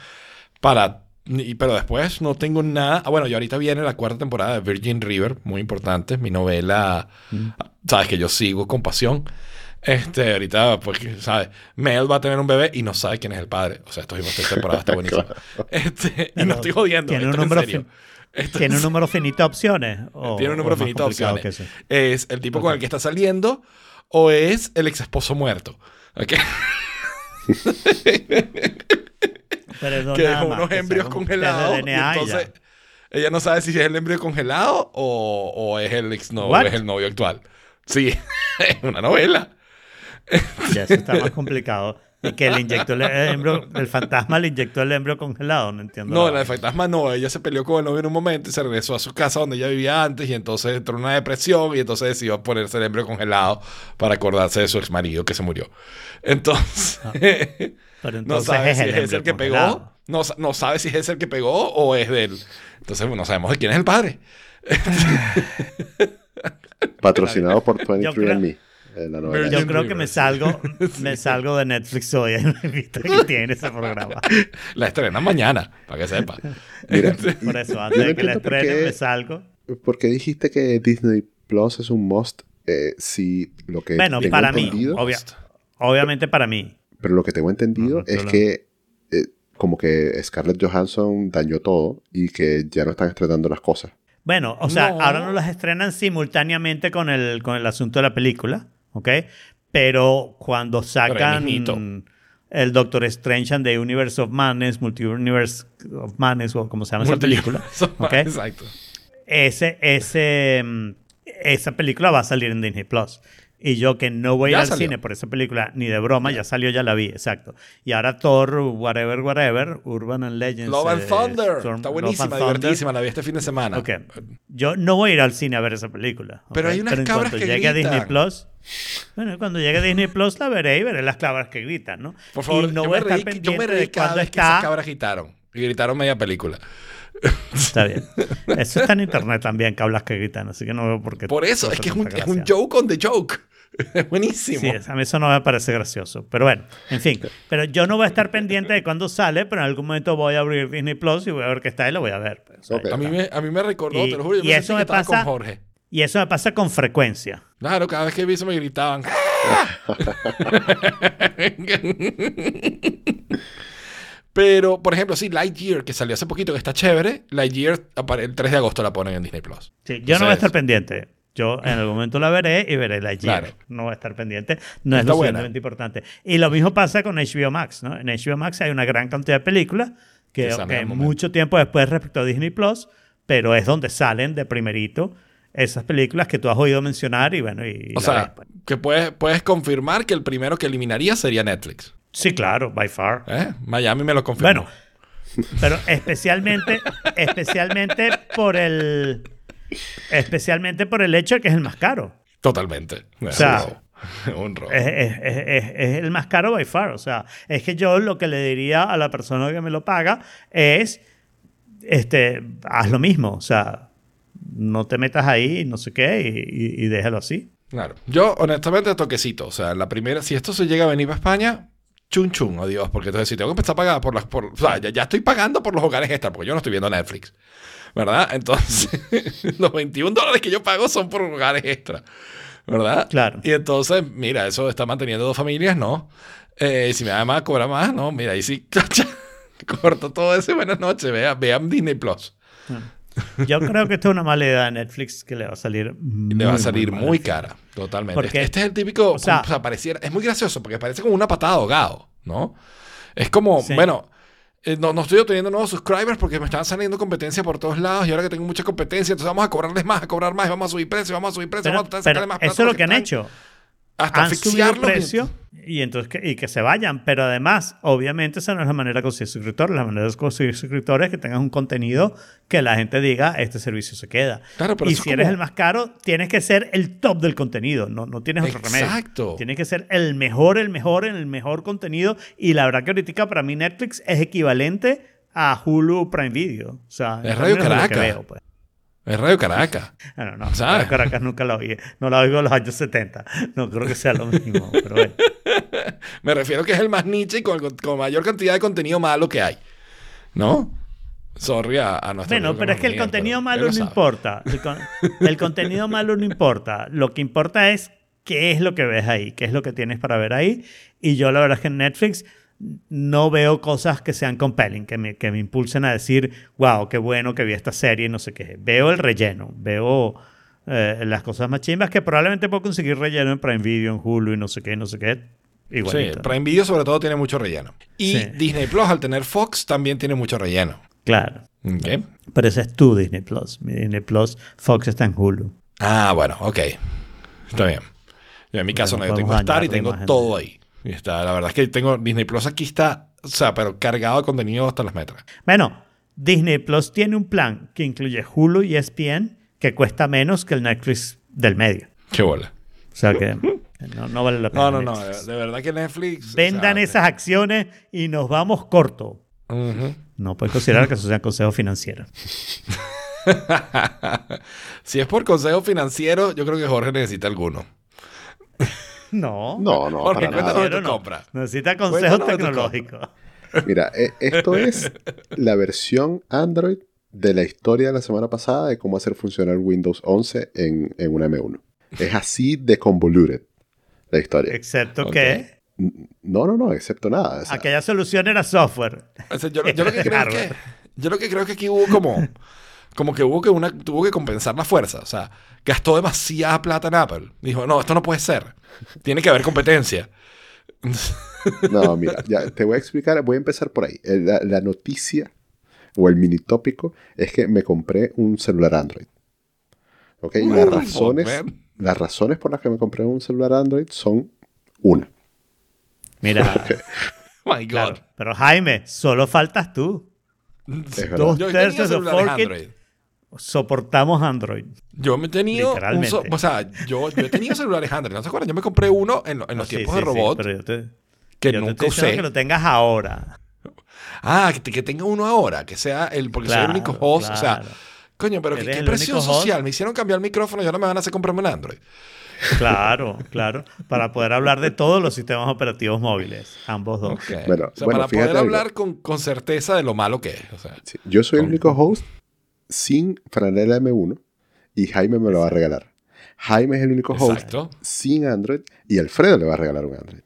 [SPEAKER 2] para, y- pero después no tengo nada. Ah, bueno, y ahorita viene la cuarta temporada de Virgin River, muy importante, mi novela, sabes que yo sigo con pasión. Este, ahorita, pues, ¿sabes? Mel va a tener un bebé y no sabe quién es el padre. O sea, esta esta temporada está buenísima. Este, y no estoy jodiendo.
[SPEAKER 3] Tiene un
[SPEAKER 2] esto es
[SPEAKER 3] número fin-
[SPEAKER 2] Esto
[SPEAKER 3] ¿Tiene
[SPEAKER 2] es-
[SPEAKER 3] un número finito de opciones? o-
[SPEAKER 2] tiene un número
[SPEAKER 3] es
[SPEAKER 2] finito de opciones. Es el tipo con el que está saliendo o es el ex esposo muerto. ¿ok?
[SPEAKER 3] Pero
[SPEAKER 2] que
[SPEAKER 3] nada
[SPEAKER 2] dejó
[SPEAKER 3] más,
[SPEAKER 2] unos
[SPEAKER 3] que
[SPEAKER 2] embrios congelados. y entonces
[SPEAKER 3] ya.
[SPEAKER 2] ella no sabe si es el embrión congelado o, o es el ex no, o
[SPEAKER 3] What?
[SPEAKER 2] es el novio actual. Sí, es una novela.
[SPEAKER 3] Ya eso está más complicado. Y que le inyectó el embrión, el fantasma le inyectó el embrión congelado, no entiendo.
[SPEAKER 2] No,
[SPEAKER 3] vaina.
[SPEAKER 2] fantasma no. Ella se peleó con el novio en un momento y se regresó a su casa donde ella vivía antes y entonces entró en una depresión y entonces decidió ponerse el embrión congelado para acordarse de su ex marido que se murió. Entonces,
[SPEAKER 3] Pero
[SPEAKER 2] no
[SPEAKER 3] entonces
[SPEAKER 2] sabe
[SPEAKER 3] es
[SPEAKER 2] si
[SPEAKER 3] el
[SPEAKER 2] es el que pegó. No, no sabe si es el que pegó o es de él. Entonces, bueno, no sabemos de quién es el padre.
[SPEAKER 4] Patrocinado por
[SPEAKER 3] creo-
[SPEAKER 4] 23andMe, eh, la novela.
[SPEAKER 3] Yo creo que me salgo, me salgo de Netflix hoy en la vista que tiene ese programa.
[SPEAKER 2] La estrena mañana, para que sepa.
[SPEAKER 4] Mira,
[SPEAKER 3] Por eso, antes
[SPEAKER 4] no
[SPEAKER 3] de que la estrenen, me salgo.
[SPEAKER 4] ¿por qué dijiste que Disney Plus es un must? Eh, si lo que
[SPEAKER 3] Bueno,
[SPEAKER 4] tengo
[SPEAKER 3] para mí, obvia- obviamente para mí.
[SPEAKER 4] Pero lo que tengo entendido es
[SPEAKER 3] claro.
[SPEAKER 4] que eh, como que Scarlett Johansson dañó todo y que ya no están estrenando las cosas.
[SPEAKER 3] Bueno, o sea,
[SPEAKER 2] No.
[SPEAKER 3] ahora no las estrenan simultáneamente con el, con el asunto de la película, ¿ok? Pero cuando sacan el Doctor Strange and the Universe of Madness, Multiverse of Madness, o como se llama esa película, ¿ok?
[SPEAKER 2] Exacto.
[SPEAKER 3] ese, ese, mm, esa película va a salir en Disney Plus. Y yo que no voy al
[SPEAKER 2] salió.
[SPEAKER 3] cine por esa película ni de broma, ya salió, ya la vi, exacto. Y ahora Thor, whatever, whatever, Urban and Legends.
[SPEAKER 2] Love and
[SPEAKER 3] eh,
[SPEAKER 2] Thunder.
[SPEAKER 3] Storm-
[SPEAKER 2] Está buenísima, divertidísima. La vi este fin de semana.
[SPEAKER 3] Ok. Yo no voy a ir al cine a ver esa película. ¿ok?
[SPEAKER 2] Pero hay unas
[SPEAKER 3] en
[SPEAKER 2] cabras
[SPEAKER 3] cuanto
[SPEAKER 2] que
[SPEAKER 3] llegue a
[SPEAKER 2] gritan.
[SPEAKER 3] Disney Plus. Bueno, cuando llegue a Disney Plus la veré y veré las cabras que gritan, ¿no?
[SPEAKER 2] Por favor,
[SPEAKER 3] y no
[SPEAKER 2] yo,
[SPEAKER 3] voy a
[SPEAKER 2] me
[SPEAKER 3] estar
[SPEAKER 2] reí, yo me reí cada
[SPEAKER 3] cuando
[SPEAKER 2] vez que esas
[SPEAKER 3] está.
[SPEAKER 2] cabras gritaron. Y gritaron media película.
[SPEAKER 3] Está bien. Eso está en internet también, cablas que gritan, así que no veo por qué.
[SPEAKER 2] Por eso, es que es un, es un joke on the joke. Es buenísimo.
[SPEAKER 3] Sí, a mí eso no me parece gracioso. Pero bueno, en fin. Pero yo no voy a estar pendiente de cuándo sale, pero en algún momento voy a abrir Disney Plus y voy a ver qué está y lo voy a ver. pues.
[SPEAKER 2] A, mí me, a mí me recordó,
[SPEAKER 3] Y-
[SPEAKER 2] te lo juro, yo
[SPEAKER 3] y
[SPEAKER 2] me
[SPEAKER 3] eso me pasa-
[SPEAKER 2] con Jorge.
[SPEAKER 3] Y eso me pasa con frecuencia.
[SPEAKER 2] Claro, cada vez que vi eso me gritaban. Pero, por ejemplo, sí, Lightyear, que salió hace poquito, que está chévere. Lightyear, el 3 de agosto la ponen en Disney Plus.
[SPEAKER 3] Sí, yo no voy a estar pendiente. Yo en algún momento la veré y veré la
[SPEAKER 2] Claro.
[SPEAKER 3] No voy a estar pendiente. No es lo
[SPEAKER 2] buena.
[SPEAKER 3] suficientemente importante. Y lo mismo pasa con HBO Max. ¿no? En HBO Max hay una gran cantidad de películas que,
[SPEAKER 2] Que
[SPEAKER 3] mucho tiempo después respecto a Disney Plus, pero es donde salen de primerito esas películas que tú has oído mencionar y bueno, y
[SPEAKER 2] O sea,
[SPEAKER 3] ves, pues.
[SPEAKER 2] que puedes, puedes confirmar que el primero que eliminaría sería Netflix.
[SPEAKER 3] Sí, claro, by far.
[SPEAKER 2] ¿Eh? Miami me lo confirmó.
[SPEAKER 3] Bueno, pero especialmente, especialmente por el, especialmente por el hecho de que es el más caro.
[SPEAKER 2] Totalmente.
[SPEAKER 3] sea,
[SPEAKER 2] un robo.
[SPEAKER 3] Es, es- es- es- el más caro by far. O sea, es que yo lo que le diría a la persona que me lo paga es, este, haz lo mismo. O sea, no te metas ahí, no sé qué, y, y- y déjalo así.
[SPEAKER 2] Claro. Yo, honestamente, toquecito. O sea, la primera, si esto se llega a venir para España, chun chun, Dios, porque entonces si tengo que empezar a pagar por las. Por, o sea, ya, ya estoy pagando por los hogares extra, porque yo no estoy viendo Netflix. ¿Verdad? Entonces, los 21 dólares que yo pago son por hogares extra. ¿Verdad?
[SPEAKER 3] Claro.
[SPEAKER 2] Y entonces, mira, eso está manteniendo dos familias, ¿no? Eh, si me da más, cobra más, ¿no? Mira, ahí sí, corto todo eso y buenas noches. Vean, vean Disney Plus.
[SPEAKER 3] Yo creo que esto es una mala idea de Netflix que le va a salir
[SPEAKER 2] Y le va a
[SPEAKER 3] muy,
[SPEAKER 2] salir
[SPEAKER 3] muy
[SPEAKER 2] muy, cara, totalmente.
[SPEAKER 3] Porque-
[SPEAKER 2] este, es el típico,
[SPEAKER 3] o sea-
[SPEAKER 2] o sea, pareciera, es muy gracioso porque parece como una patada de ahogado, ¿no? Es como,
[SPEAKER 3] Sí.
[SPEAKER 2] bueno, eh, no, no estoy obteniendo nuevos subscribers porque me están saliendo competencia por todos lados y ahora que tengo mucha competencia, entonces vamos a cobrarles más, a cobrar más, y vamos a subir precios, vamos a subir precios, vamos a sacarle más plata
[SPEAKER 3] eso es lo que han hecho.
[SPEAKER 2] Hasta
[SPEAKER 3] han subido el precio y entonces que, y que se vayan. Pero además, obviamente, esa no es la manera de conseguir suscriptores. La manera de conseguir suscriptores es que tengas un contenido que la gente diga, este servicio se queda.
[SPEAKER 2] Claro, pero
[SPEAKER 3] y si
[SPEAKER 2] es
[SPEAKER 3] eres
[SPEAKER 2] como-
[SPEAKER 3] el más caro, tienes que ser el top del contenido. No, no tienes otro remedio.
[SPEAKER 2] Exacto.
[SPEAKER 3] Tienes que ser el mejor, el mejor, el mejor contenido. Y la verdad que ahorita para mí Netflix es equivalente a Hulu Prime Video. O sea, en
[SPEAKER 2] Es Radio Caracas.
[SPEAKER 3] pues.
[SPEAKER 2] Es Radio Caracas.
[SPEAKER 3] Bueno, no,
[SPEAKER 2] ¿Sabes?
[SPEAKER 3] Caracas nunca la oí. No la oigo en los años 70. No creo que sea lo mismo, pero bueno.
[SPEAKER 2] Me refiero que es el más niche y con, con mayor cantidad de contenido malo que hay. ¿No? Sorry a, a nuestro
[SPEAKER 3] Bueno, pero es que el contenido malo no
[SPEAKER 2] sabe.
[SPEAKER 3] importa. El, con- el contenido malo no importa. Lo que importa es qué es lo que ves ahí, qué es lo que tienes para ver ahí. Y yo la verdad es que en Netflix no veo cosas que sean compelling, que me, que me impulsen a decir, wow, qué bueno que vi esta serie, no sé qué. Veo el relleno, veo eh, las cosas más chimbas que probablemente puedo conseguir relleno en Prime Video, en Hulu y no sé qué, no sé qué.
[SPEAKER 2] Sí,
[SPEAKER 3] Igualito.
[SPEAKER 2] Prime Video sobre todo tiene mucho relleno. Y
[SPEAKER 3] Sí.
[SPEAKER 2] Disney Plus, al tener Fox, también tiene mucho relleno.
[SPEAKER 3] Claro.
[SPEAKER 2] Ok.
[SPEAKER 3] Pero ese es tu Disney Plus. Mi Disney Plus, Fox está en Hulu.
[SPEAKER 2] Ah, bueno, ok. Está bien. Yo en mi caso no, yo tengo Star y tengo todo ahí. Y está, la verdad es que tengo Disney Plus aquí está, o sea, pero cargado de contenido hasta las metras.
[SPEAKER 3] Bueno, Disney Plus tiene un plan que incluye Hulu y ESPN que cuesta menos que el Netflix del medio.
[SPEAKER 2] Qué bola.
[SPEAKER 3] O sea que no, no vale la pena.
[SPEAKER 2] No, no, no, de, de verdad que Netflix... o
[SPEAKER 3] Vendan
[SPEAKER 2] sea,
[SPEAKER 3] esas acciones y nos vamos corto. No puedes considerar que eso sea consejo financiero.
[SPEAKER 2] si es por consejo financiero, yo creo que Jorge necesita alguno.
[SPEAKER 3] No.
[SPEAKER 4] No, no,
[SPEAKER 2] Jorge,
[SPEAKER 4] para nada.
[SPEAKER 3] no.
[SPEAKER 2] compra.
[SPEAKER 3] Necesita consejos tecnológicos.
[SPEAKER 4] Mira, eh, esto es la versión Android de la historia de la semana pasada de cómo hacer funcionar Windows 11 en, en una M1. Es así de convoluted la historia.
[SPEAKER 3] Excepto que
[SPEAKER 4] No, no, no, excepto nada. o sea,
[SPEAKER 3] aquella solución era software.
[SPEAKER 2] O sea, yo, yo lo que creo es que, yo lo que creo es que aquí hubo como, como que hubo que una, tuvo que compensar la fuerza. O sea, gastó demasiada plata en Apple. Dijo, no, esto no puede ser. Tiene que haber competencia.
[SPEAKER 4] No, mira, ya te voy a explicar, voy a empezar por ahí. El- La, la noticia o el mini tópico es que me compré un celular Android. ¿Ok? Las razones,
[SPEAKER 2] man?
[SPEAKER 4] las razones por las que me compré un celular Android son una.
[SPEAKER 3] Mira,
[SPEAKER 2] My God.
[SPEAKER 3] claro. Pero Jaime, solo faltas tú. Dos tercios de
[SPEAKER 2] Android.
[SPEAKER 3] Soportamos Android.
[SPEAKER 2] Yo me he tenido. un
[SPEAKER 3] Literalmente.
[SPEAKER 2] so- o sea, yo, yo he tenido celulares Android. ¿No se acuerdan? Yo me compré uno en, lo- en los
[SPEAKER 3] Sí,
[SPEAKER 2] tiempos
[SPEAKER 3] sí,
[SPEAKER 2] de
[SPEAKER 3] sí,
[SPEAKER 2] robot
[SPEAKER 3] pero yo te,
[SPEAKER 2] que
[SPEAKER 3] yo te
[SPEAKER 2] nunca
[SPEAKER 3] estoy diciendo
[SPEAKER 2] usé.
[SPEAKER 3] que lo tengas ahora.
[SPEAKER 2] Ah, que, que tenga uno ahora, que sea el. Porque soy el único
[SPEAKER 3] Claro,
[SPEAKER 2] host. O sea, coño, pero qué, qué
[SPEAKER 3] el
[SPEAKER 2] presión social. Me hicieron cambiar el micrófono y ahora me van a hacer comprarme un Android.
[SPEAKER 3] Claro, claro. Para poder hablar de todos los sistemas operativos móviles. Ambos dos.
[SPEAKER 2] Ok.
[SPEAKER 4] Bueno,
[SPEAKER 2] o sea,
[SPEAKER 4] bueno,
[SPEAKER 2] para poder
[SPEAKER 4] algo.
[SPEAKER 2] hablar con, con certeza de lo malo que es. O sea,
[SPEAKER 4] Sí, Yo soy el único host sin franela M1 y Jaime me lo va a regalar. Jaime es el único host
[SPEAKER 2] exacto.
[SPEAKER 4] sin Android y Alfredo le va a regalar un Android.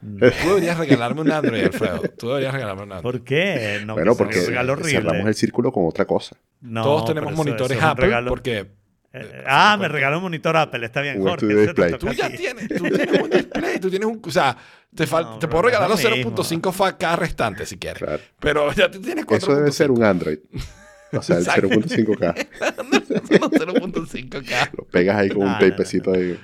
[SPEAKER 2] Tú deberías regalarme un Android, Alfredo. Tú deberías regalarme un Android.
[SPEAKER 3] ¿Por qué? No,
[SPEAKER 4] bueno, porque cerramos el círculo con otra cosa.
[SPEAKER 3] No,
[SPEAKER 2] Todos tenemos
[SPEAKER 3] eso-
[SPEAKER 2] monitores
[SPEAKER 3] eso es
[SPEAKER 2] Apple
[SPEAKER 3] regalo-
[SPEAKER 2] porque
[SPEAKER 3] Eh, ah, me regaló un monitor Apple. Está bien, Jorge.
[SPEAKER 2] Tú ya
[SPEAKER 3] ti.
[SPEAKER 2] tienes, tú tienes un display, tú tienes un, o sea, te, fal-
[SPEAKER 3] No,
[SPEAKER 2] te puedo regalar los
[SPEAKER 3] lo mismo.
[SPEAKER 2] 0.5 FK restante si quieres.
[SPEAKER 4] Claro.
[SPEAKER 2] Pero ya tienes 4.5.
[SPEAKER 4] Eso debe ser un Android. O sea, el
[SPEAKER 2] Exacto.
[SPEAKER 4] 0.5K.
[SPEAKER 2] Los 0.5K.
[SPEAKER 4] Lo pegas ahí con
[SPEAKER 3] No,
[SPEAKER 4] un
[SPEAKER 3] no,
[SPEAKER 4] ahí.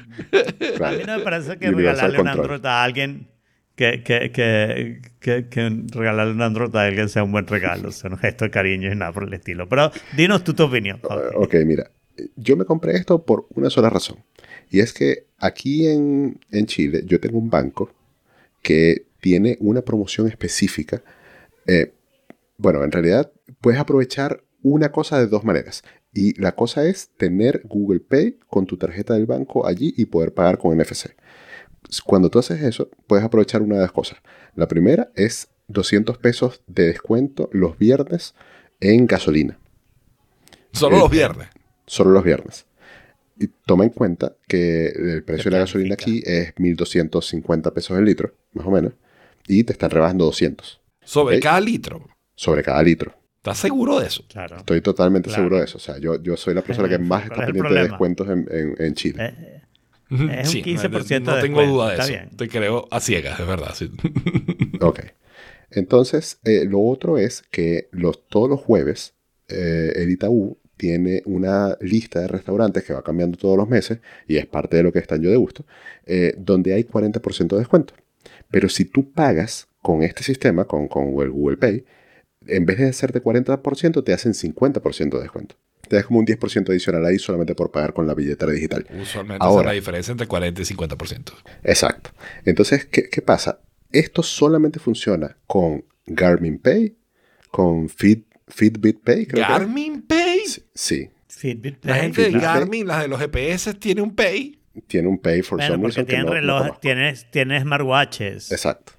[SPEAKER 3] A
[SPEAKER 4] Claro.
[SPEAKER 3] mí no me parece que regalarle un. Android a alguien que, que, que, que, que regalarle un Android a alguien sea un buen regalo, sea un gesto de cariño y nada por el estilo. Pero dinos tú tu opinión. Jorge.
[SPEAKER 4] Ok, mira. Yo me compré esto por una sola razón. Y es que aquí en, en Chile yo tengo un banco que tiene una promoción específica. Eh, bueno, en realidad puedes aprovechar una cosa de dos maneras. Y la cosa es tener Google Pay con tu tarjeta del banco allí y poder pagar con NFC. Cuando tú haces eso, puedes aprovechar una de las cosas. La primera es 200 pesos de descuento los viernes en gasolina.
[SPEAKER 2] Solo
[SPEAKER 4] Eh,
[SPEAKER 2] los viernes.
[SPEAKER 4] Solo los viernes. Y toma en cuenta que el precio de la gasolina aquí es 1.250 pesos el litro, más o menos. Y te están rebajando 200
[SPEAKER 2] Sobre cada litro.
[SPEAKER 4] sobre cada litro.
[SPEAKER 2] ¿Estás seguro de eso?
[SPEAKER 3] Claro.
[SPEAKER 4] Estoy totalmente
[SPEAKER 3] Claro.
[SPEAKER 4] seguro de eso. O sea, yo, yo soy la persona que más
[SPEAKER 3] ¿Cuál
[SPEAKER 4] está
[SPEAKER 3] es
[SPEAKER 4] pendiente de descuentos en, en- en Chile.
[SPEAKER 3] Eh, Es un 15%
[SPEAKER 2] no
[SPEAKER 3] de
[SPEAKER 2] tengo
[SPEAKER 3] descuento,
[SPEAKER 2] duda de
[SPEAKER 3] está
[SPEAKER 2] eso.
[SPEAKER 3] bien.
[SPEAKER 2] Te creo a ciegas, es verdad. sí.
[SPEAKER 4] Ok. Entonces, eh, lo otro es que los, todos los jueves eh, el Itaú tiene una lista de restaurantes que va cambiando todos los meses y es parte de lo que está en Yo de Gusto, eh, donde hay 40% de descuento. Pero si tú pagas con este sistema, con, con el Google Pay, en vez de hacerte 40%, te hacen 50% de descuento. Te das como un 10% adicional ahí solamente por pagar con la billetera digital.
[SPEAKER 2] Usualmente esa es
[SPEAKER 4] Ahora.
[SPEAKER 2] la diferencia entre 40 y 50%.
[SPEAKER 4] Exacto. Entonces, ¿qué, qué pasa? Esto solamente funciona con Garmin Pay, con Fit, Fitbit Pay, creo que
[SPEAKER 2] Garmin Pay.
[SPEAKER 4] Sí,
[SPEAKER 3] Fitbit
[SPEAKER 2] La
[SPEAKER 3] Pay,
[SPEAKER 2] gente de
[SPEAKER 4] Fitbit
[SPEAKER 3] claro.
[SPEAKER 2] Garmin, las de los GPS, tiene un Pay.
[SPEAKER 4] tiene un Pay for
[SPEAKER 3] Bueno,
[SPEAKER 4] some
[SPEAKER 3] porque
[SPEAKER 4] reason
[SPEAKER 3] tienen
[SPEAKER 4] no- no
[SPEAKER 3] tienes, tienes smartwatches.
[SPEAKER 4] Exacto.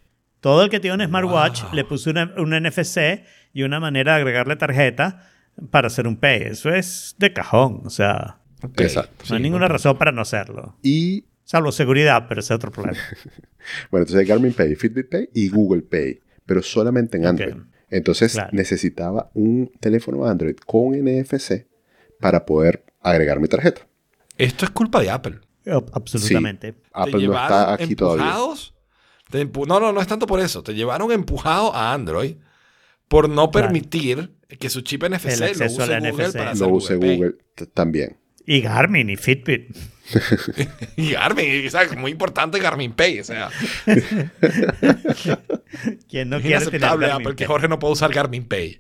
[SPEAKER 3] Todo el que tiene un smartwatch
[SPEAKER 2] Wow.
[SPEAKER 3] le puso una- un NFC y una manera de agregarle tarjeta para hacer un pay. Eso es de cajón. O sea,
[SPEAKER 4] Exacto.
[SPEAKER 3] no hay
[SPEAKER 2] sí,
[SPEAKER 3] ninguna razón para no hacerlo.
[SPEAKER 4] Y
[SPEAKER 3] Salvo seguridad, pero ese es otro problema.
[SPEAKER 4] bueno, entonces hay Garmin Pay, Fitbit Pay y Google Pay, pero solamente en. Android. Entonces
[SPEAKER 3] Claro.
[SPEAKER 4] necesitaba un teléfono Android con NFC para poder agregar mi tarjeta.
[SPEAKER 2] Esto es culpa de Apple.
[SPEAKER 3] Ab- Absolutamente.
[SPEAKER 2] Te
[SPEAKER 4] Apple no está aquí todavía.
[SPEAKER 2] Empujados. te empu- no, no, no es tanto por eso. Te llevaron empujado a Android por no
[SPEAKER 3] Claro.
[SPEAKER 2] permitir que su chip NFC
[SPEAKER 3] El
[SPEAKER 2] lo use Google
[SPEAKER 3] NFC.
[SPEAKER 2] para hacer
[SPEAKER 4] Lo use. Google también.
[SPEAKER 3] Y Garmin y Fitbit.
[SPEAKER 2] Y Garmin, ¿sabes? muy importante Garmin Pay. O sea,
[SPEAKER 3] ¿Quién no
[SPEAKER 2] es
[SPEAKER 3] quiere tener
[SPEAKER 2] inaceptable
[SPEAKER 3] Garmin
[SPEAKER 2] Apple que
[SPEAKER 3] Pay?
[SPEAKER 2] Jorge no pueda usar Garmin Pay.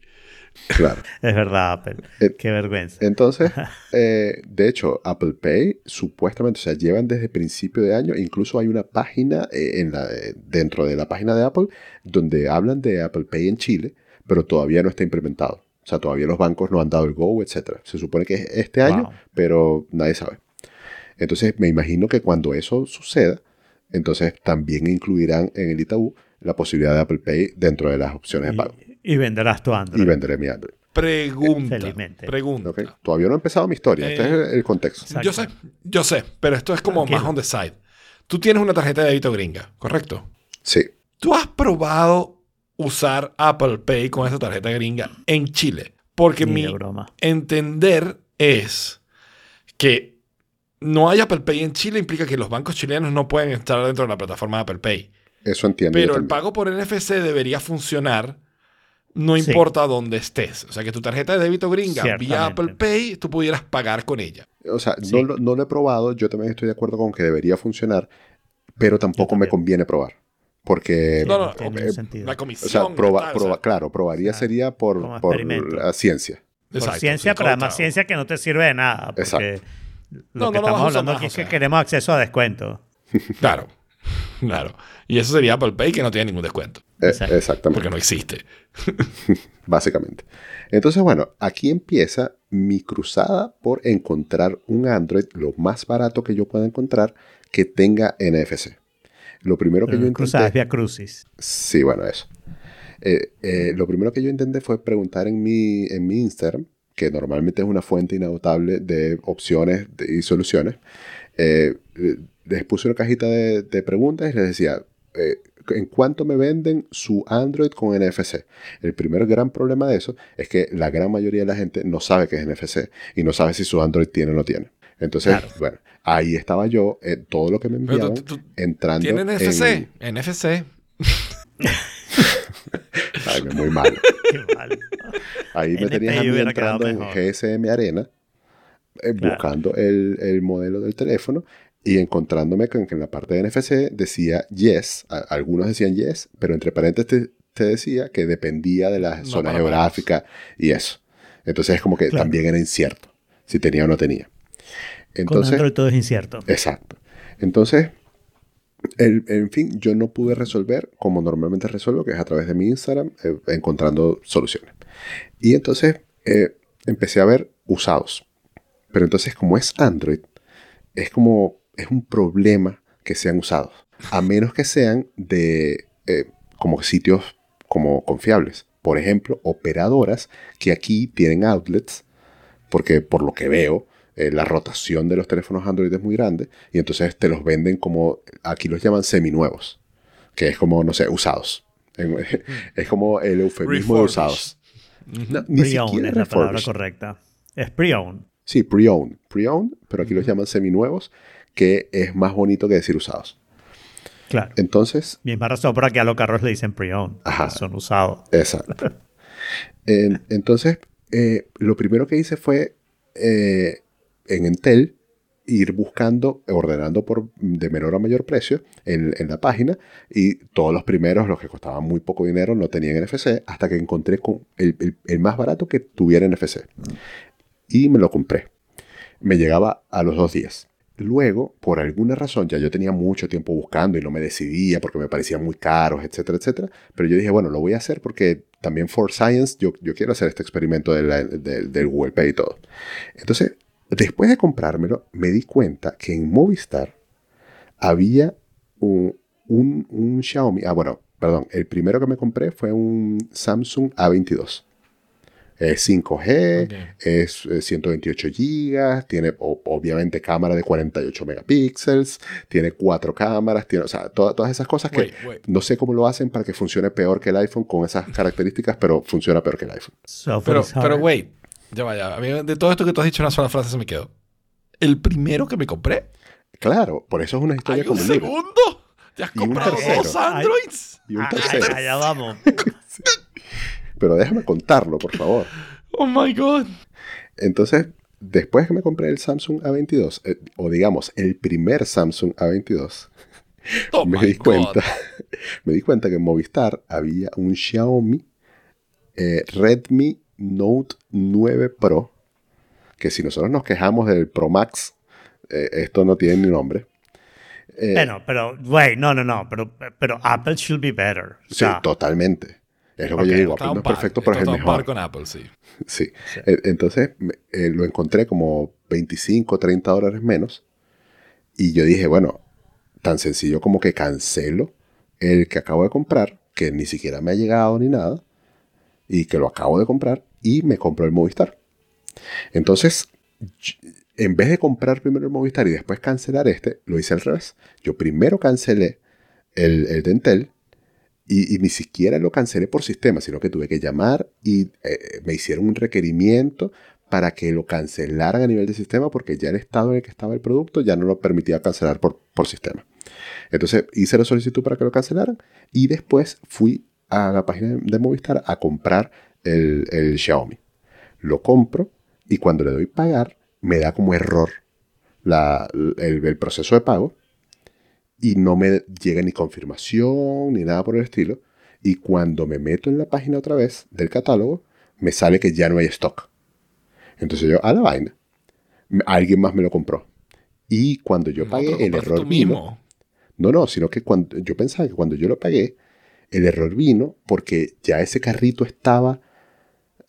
[SPEAKER 4] Claro.
[SPEAKER 3] Es verdad, Apple.
[SPEAKER 4] Eh,
[SPEAKER 3] Qué vergüenza.
[SPEAKER 4] Entonces, eh, de hecho, Apple Pay supuestamente, o sea, llevan desde principio de año, incluso hay una página eh, en la, dentro de la página de Apple donde hablan de Apple Pay en Chile, pero todavía no está implementado. O sea, todavía los bancos no han dado el go, etc. Se supone que es este año, pero nadie sabe. Entonces, me imagino que cuando eso suceda, entonces también incluirán en el Itaú la posibilidad de Apple Pay dentro de las opciones de pago.
[SPEAKER 3] Y, venderás tu Android.
[SPEAKER 4] Y venderé mi Android.
[SPEAKER 2] Pregunta.
[SPEAKER 3] Felizmente.
[SPEAKER 2] Pregunta.
[SPEAKER 4] ¿ok? Todavía no ha empezado mi historia. Este
[SPEAKER 2] Eh,
[SPEAKER 4] es el, el contexto.
[SPEAKER 3] Exacto.
[SPEAKER 2] Yo sé, yo sé, pero esto es como
[SPEAKER 3] Tranquilo.
[SPEAKER 2] más on the side. Tú tienes una tarjeta de débito gringa, ¿correcto?
[SPEAKER 4] Sí.
[SPEAKER 2] ¿Tú has probado usar Apple Pay con esa tarjeta gringa en Chile? Porque
[SPEAKER 3] Ni
[SPEAKER 2] mi
[SPEAKER 3] broma.
[SPEAKER 2] entender es que no hay Apple Pay en Chile implica que los bancos chilenos no pueden estar dentro de la plataforma de Apple Pay.
[SPEAKER 4] Eso entiendo. yo
[SPEAKER 2] Pero el pago por NFC debería funcionar no
[SPEAKER 3] Sí.
[SPEAKER 2] importa dónde estés. O sea, que tu tarjeta de débito gringa vía. Apple Pay, tú pudieras pagar con ella.
[SPEAKER 4] O sea,
[SPEAKER 3] Sí.
[SPEAKER 4] no, lo- no lo he probado. Yo también estoy de acuerdo con que debería funcionar, pero tampoco me conviene probar. Porque,
[SPEAKER 2] No, no,
[SPEAKER 3] tiene
[SPEAKER 2] eh, la
[SPEAKER 4] o
[SPEAKER 2] comisión.
[SPEAKER 4] sea, proba-
[SPEAKER 2] tal, o sea,
[SPEAKER 4] claro, probaría
[SPEAKER 3] o
[SPEAKER 4] sería por, por la ciencia.
[SPEAKER 3] Por
[SPEAKER 2] exacto,
[SPEAKER 3] ciencia,
[SPEAKER 2] sí,
[SPEAKER 3] pero además ciencia que no te sirve de nada. Porque
[SPEAKER 4] Exacto.
[SPEAKER 3] lo
[SPEAKER 2] No,
[SPEAKER 3] que estamos hablando aquí
[SPEAKER 2] o
[SPEAKER 3] es que queremos acceso a descuento.
[SPEAKER 2] Claro, claro. Y eso sería Apple Pay que no tiene ningún descuento.
[SPEAKER 4] Eh,
[SPEAKER 3] Exacto.
[SPEAKER 4] exactamente.
[SPEAKER 2] Porque no existe.
[SPEAKER 4] básicamente. Entonces, bueno, aquí empieza mi cruzada por encontrar un Android lo más barato que yo pueda encontrar que tenga NFC. Lo primero que yo
[SPEAKER 3] Cruzadas
[SPEAKER 4] intenté...
[SPEAKER 3] vía Crucis.
[SPEAKER 4] Sí, bueno, eso. Eh, eh, lo primero que yo intenté fue preguntar en mi, en mi Instagram, que normalmente es una fuente inagotable de opciones de- y soluciones. Eh, les puse una cajita de, de preguntas y les decía, eh, ¿en cuánto me venden su Android con NFC? El primer gran problema de eso es que la gran mayoría de la gente no sabe qué es NFC y no sabe si su Android tiene o no tiene. Entonces,
[SPEAKER 3] Claro.
[SPEAKER 4] bueno, ahí estaba yo, eh, todo lo que me enviaban,
[SPEAKER 2] tú- tú-
[SPEAKER 4] entrando
[SPEAKER 2] ¿Tiene
[SPEAKER 4] en-
[SPEAKER 2] NFC? NFC.
[SPEAKER 4] Ay, muy mal.
[SPEAKER 3] Qué mal.
[SPEAKER 4] Ahí me tenías a mí entrando en
[SPEAKER 3] mejor.
[SPEAKER 4] GSM Arena, eh,
[SPEAKER 3] Claro.
[SPEAKER 4] buscando el, el modelo del teléfono y encontrándome con que en la parte de NFC decía yes. A- algunos decían yes, pero entre paréntesis te, decía que dependía de la
[SPEAKER 2] No
[SPEAKER 4] zona geográfica y eso. Entonces es como que
[SPEAKER 3] Claro.
[SPEAKER 4] también era incierto si tenía o no tenía.
[SPEAKER 3] Con
[SPEAKER 4] Entonces,
[SPEAKER 3] Android todo es incierto.
[SPEAKER 4] Exacto. Entonces, el- en fin, yo no pude resolver como normalmente resuelvo, que es a través de mi Instagram, eh, encontrando soluciones. Y entonces eh, empecé a ver usados. Pero entonces, como es Android, es como, es un problema que sean usados. A menos que sean de, eh, como sitios como confiables. Por ejemplo, operadoras que aquí tienen outlets, porque por lo que veo, eh, la rotación de los teléfonos Android es muy grande y entonces te los venden como, aquí los llaman seminuevos, que es como, no sé, usados. Es como el eufemismo de usados. No, ni siquiera
[SPEAKER 3] es la palabra correcta. Es pre-owned.
[SPEAKER 4] Sí, pre-owned. Pre-owned, pero aquí los llaman seminuevos, que es más bonito que decir usados.
[SPEAKER 3] Claro.
[SPEAKER 4] Entonces,
[SPEAKER 3] Misma razón por aquí a los carros le dicen pre-owned. Que Son usados.
[SPEAKER 4] Exacto. En- entonces, eh, lo primero que hice fue eh, en Entel ir buscando, ordenando por de menor a mayor precio en, en la página y todos los primeros, los que costaban muy poco dinero, no tenían NFC hasta que encontré con el, el- el más barato que tuviera NFC. Y me lo compré. Me llegaba a los dos días. Luego, por alguna razón, ya yo tenía mucho tiempo buscando y no me decidía porque me parecían muy caros, etcétera, etcétera. Pero yo dije, bueno, lo voy a hacer porque también for Science yo, yo quiero hacer este experimento de del Google Pay y todo. Entonces, después de comprármelo, me di cuenta que en Movistar había un, un- un Xiaomi. Ah, bueno, perdón. El primero que me compré fue un Samsung A22. Es 5G,
[SPEAKER 2] Ok.
[SPEAKER 4] es eh, 128 GB, tiene o- obviamente cámara de 48 megapíxeles, tiene cuatro cámaras, tiene, o sea, toda- todas esas cosas que
[SPEAKER 2] Wait, wait.
[SPEAKER 4] no sé cómo lo hacen para que funcione peor que el iPhone con esas características, pero funciona peor que el iPhone.
[SPEAKER 2] Pero, pero wait. Ya vaya. A mí de todo esto que tú has dicho una sola frase se me quedó. El primero que me compré.
[SPEAKER 4] Claro, por eso es una
[SPEAKER 2] ¿Hay
[SPEAKER 4] historia
[SPEAKER 2] un
[SPEAKER 4] como un
[SPEAKER 2] segundo? ¿Te has comprado dos Androids?
[SPEAKER 4] Y un
[SPEAKER 3] Ah,
[SPEAKER 4] tercero.
[SPEAKER 3] allá vamos.
[SPEAKER 4] Pero déjame contarlo, por favor.
[SPEAKER 2] Oh my God.
[SPEAKER 4] Entonces, después que me compré el Samsung A22, eh, o digamos, el primer Samsung A22,
[SPEAKER 2] Oh
[SPEAKER 4] me di cuenta, me di cuenta que en Movistar había un Xiaomi eh, Redmi Note 9 Pro, que si nosotros nos quejamos del Pro Max, eh, esto no tiene ni nombre.
[SPEAKER 3] Bueno, pero, wait, no, no, no. Pero, pero Apple should be better. O
[SPEAKER 4] sí, totalmente. Es lo que yo digo, Apple no es perfecto, pero es el
[SPEAKER 2] par
[SPEAKER 4] mejor.
[SPEAKER 2] con Apple, sí.
[SPEAKER 4] Sí. Eh, Entonces eh, lo encontré como 25, 30 dólares menos. Y yo dije, bueno, tan sencillo como que cancelo el que acabo de comprar, que ni siquiera me ha llegado ni nada, y que lo acabo de comprar, y me compro el Movistar. Entonces, en vez de comprar primero el Movistar y después cancelar este, lo hice al revés. Yo primero cancelé el, el de Entel Y, ni siquiera lo cancelé por sistema, sino que tuve que llamar y eh, me hicieron un requerimiento para que lo cancelaran a nivel de sistema porque ya el estado en el que estaba el producto ya no lo permitía cancelar por, por sistema. Entonces hice la solicitud para que lo cancelaran y después fui a la página de Movistar a comprar el, Xiaomi. Lo compro y cuando le doy pagar me da como error la- el proceso de pago y no me llega ni confirmación ni nada por el estilo. Y cuando me meto en la página otra vez del catálogo, me sale que ya no hay stock. Entonces yo, a la vaina. Alguien más me lo compró. Y cuando yo
[SPEAKER 2] No,
[SPEAKER 4] pagué, el error
[SPEAKER 2] tú
[SPEAKER 4] vino.
[SPEAKER 2] mismo.
[SPEAKER 4] No, no, sino que cuando yo pensaba que cuando yo lo pagué, el error vino porque ya ese carrito estaba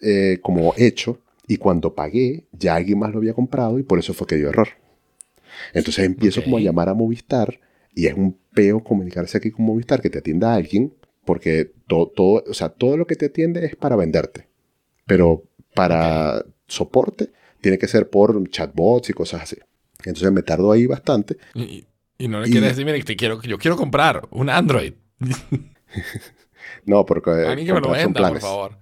[SPEAKER 4] eh, como hecho y cuando pagué ya alguien más lo había comprado y por eso fue que dio error. Entonces empiezo como a llamar a Movistar y es un peo comunicarse aquí con Movistar que te atienda alguien porque todo, todo, o sea, todo lo que te atiende es para venderte. Pero para soporte tiene que ser por chatbots y cosas así. Entonces me tardo ahí bastante
[SPEAKER 2] Y, y no le
[SPEAKER 4] Y-
[SPEAKER 2] quieres decir, mire, te quiero, yo quiero comprar un Android.
[SPEAKER 4] No, porque
[SPEAKER 2] A mí que me lo venda, por favor.